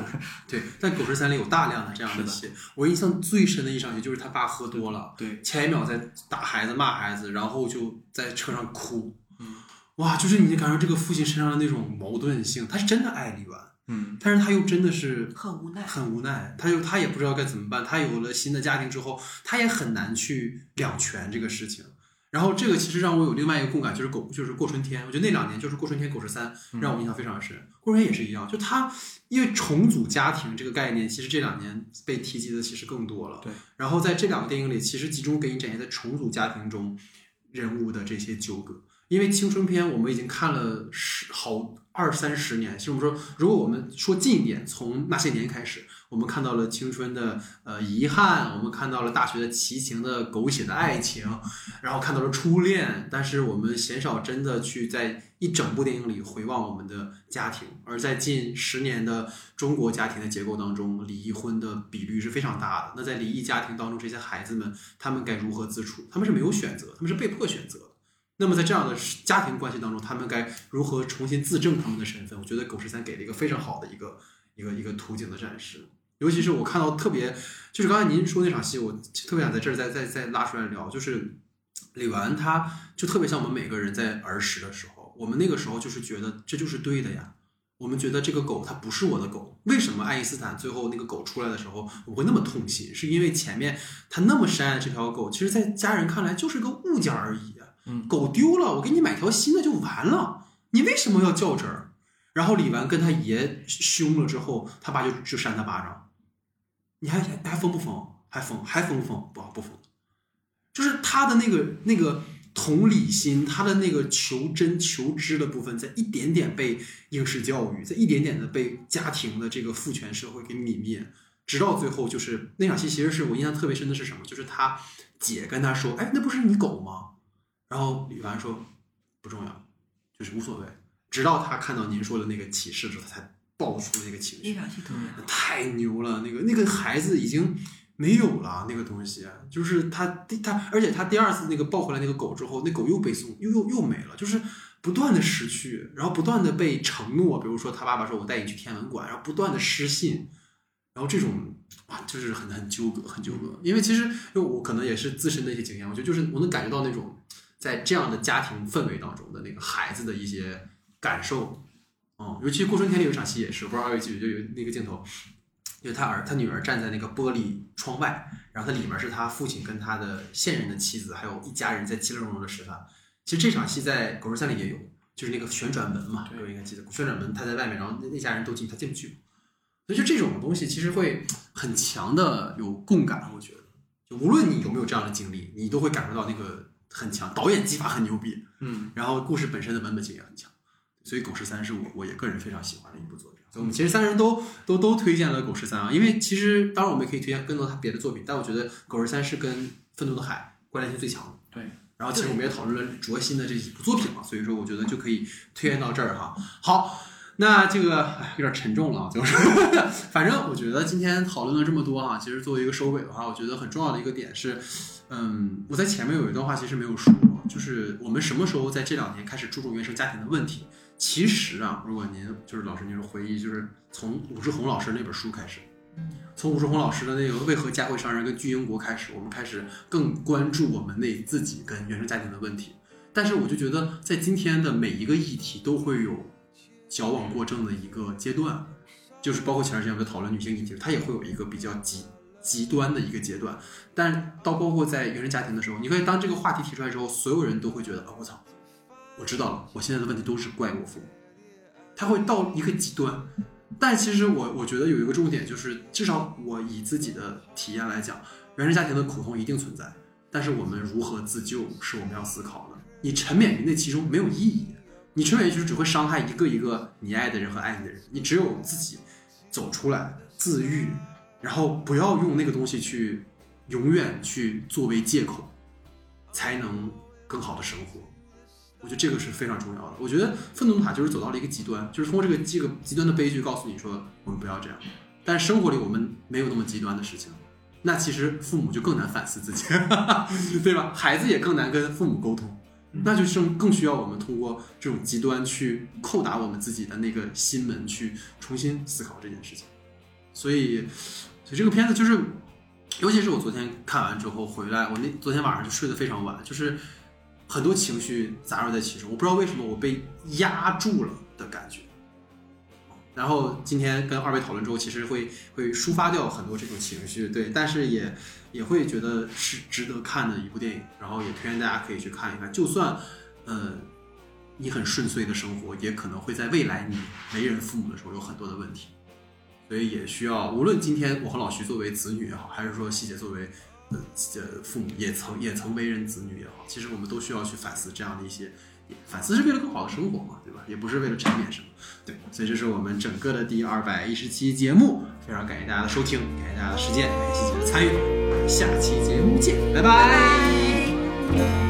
对，但《狗十三》里有大量的这样的戏。我印象最深的一场戏就是他爸喝多了，对，前一秒在打孩子、骂孩子，然后就在车上哭。嗯，哇，就是你感受这个父亲身上的那种矛盾性，他是真的爱李媛，嗯，但是他又真的是很无奈。很无奈，他又他也不知道该怎么办。他有了新的家庭之后，他也很难去两全这个事情。然后这个其实让我有另外一个共感，就是狗，就是过春天。我觉得那两年就是过春天、狗十三，让我印象非常深。过春天也是一样，就他因为重组家庭这个概念，其实这两年被提及的其实更多了。对。然后在这两个电影里，其实集中给你展现在重组家庭中人物的这些纠葛。因为青春片我们已经看了十好二三十年，其实我们说，如果我们说近一点，从那些年开始，我们看到了青春的呃遗憾，我们看到了大学的奇情的狗血的爱情，然后看到了初恋，但是我们鲜少真的去在一整部电影里回望我们的家庭，而在近十年的中国家庭的结构当中，离婚的比率是非常大的。那在离异家庭当中，这些孩子们他们该如何自处？他们是没有选择，他们是被迫选择的。那么在这样的家庭关系当中，他们该如何重新自证他们的身份？我觉得《狗十三》给了一个非常好的一个一个一个途径的展示。尤其是我看到特别，就是刚才您说那场戏，我特别想在这儿再再再拉出来聊，就是李纨她就特别像我们每个人在儿时的时候，我们那个时候就是觉得这就是对的呀。我们觉得这个狗它不是我的狗，为什么爱因斯坦最后那个狗出来的时候我会那么痛心？是因为前面他那么深爱这条狗，其实，在家人看来就是个物件而已。嗯，狗丢了，我给你买条新的就完了，你为什么要较真儿？然后李纨跟他爷凶了之后，他爸就就扇他巴掌，你还还还疯不疯？还疯还疯不疯？不不疯，就是他的那个那个同理心，他的那个求真求知的部分，在一点点被应试教育，在一点点的被家庭的这个父权社会给泯灭，直到最后，就是那场戏，其实是我印象特别深的是什么？就是他姐跟他说：“哎，那不是你狗吗？”然后李凡说：“不重要，就是无所谓。”直到他看到您说的那个启示之后，他才爆出那个启示。那。太牛了！那个那个孩子已经没有了，那个东西就是他第他，而且他第二次那个抱回来那个狗之后，那狗又被送又又又没了，就是不断的失去，然后不断的被承诺，比如说他爸爸说我带你去天文馆，然后不断的失信，然后这种啊就是很很纠葛，很纠葛。因为其实因为我可能也是自身的一些经验，我觉得就是我能感觉到那种在这样的家庭氛围当中的那个孩子的一些感受。嗯，尤其《过春天》里有一场戏也是，不知道有几就有那个镜头，就是他儿他女儿站在那个玻璃窗外，然后他里面是他父亲跟他的现任的妻子，还有一家人在其乐融融的吃饭。其实这场戏在《狗十三》里也有，就是那个旋转门嘛，各位应该记得，旋转门他在外面，然后那那家人都进，他进不去。所以就这种东西，其实会很强的有共感，我觉得，就无论你有没有这样的经历，你都会感受到那个很强，导演技法很牛逼，嗯，然后故事本身的文本性也很强。所以《狗十三》是我我也个人非常喜欢的一部作品，所以我们其实三人都都都推荐了《狗十三》啊，因为其实当然我们也可以推荐更多他别的作品，但我觉得《狗十三》是跟《愤怒的海》关联性最强的。对，然后其实我们也讨论了卓心的这几部作品嘛，所以说我觉得就可以推荐到这儿哈。好，那这个哎有点沉重了啊，就是 反正我觉得今天讨论了这么多啊，其实作为一个收尾的话，我觉得很重要的一个点是，嗯，我在前面有一段话其实没有说，就是我们什么时候在这两年开始注重原生家庭的问题。其实啊，如果您就是老师，您回忆，就是从武志红老师那本书开始，从武志红老师的那个《为何家会伤人》跟巨婴国开始，我们开始更关注我们那自己跟原生家庭的问题。但是我就觉得，在今天的每一个议题都会有矫枉过正的一个阶段，就是包括前段时间我们讨论女性议题，它也会有一个比较极极端的一个阶段。但到包括在原生家庭的时候，你可以当这个话题提出来之后，所有人都会觉得啊，我操！我知道了，我现在的问题都是怪我父母，他会到一个极端。但其实我我觉得有一个重点，就是至少我以自己的体验来讲，原生家庭的苦痛一定存在，但是我们如何自救是我们要思考的。你沉湎于那其中没有意义，你沉湎于就是只会伤害一个一个你爱的人和爱你的人。你只有自己走出来自愈，然后不要用那个东西去永远去作为借口，才能更好的生活。我觉得这个是非常重要的。我觉得愤怒塔就是走到了一个极端，就是通过这个这个极端的悲剧告诉你说，我们不要这样。但生活里我们没有那么极端的事情，那其实父母就更难反思自己，对吧？孩子也更难跟父母沟通，那就更更需要我们通过这种极端去叩打我们自己的那个心门，去重新思考这件事情。所以，所以这个片子就是，尤其是我昨天看完之后回来，我那昨天晚上就睡得非常晚，就是。很多情绪杂糅在其中，我不知道为什么我被压住了的感觉。然后今天跟二位讨论之后，其实会会抒发掉很多这种情绪，对，但是也也会觉得是值得看的一部电影，然后也推荐大家可以去看一看。就算呃你很顺遂的生活，也可能会在未来你为人父母的时候有很多的问题，所以也需要无论今天我和老徐作为子女也好，还是说希姐作为。呃，父母也曾也曾为人子女也好，其实我们都需要去反思这样的一些，反思是为了更好的生活嘛，对吧？也不是为了沉湎什么，对。所以这是我们整个的第二百一十期节目，非常感谢大家的收听，感谢大家的时间，感谢大家的参与，下期节目见，拜拜。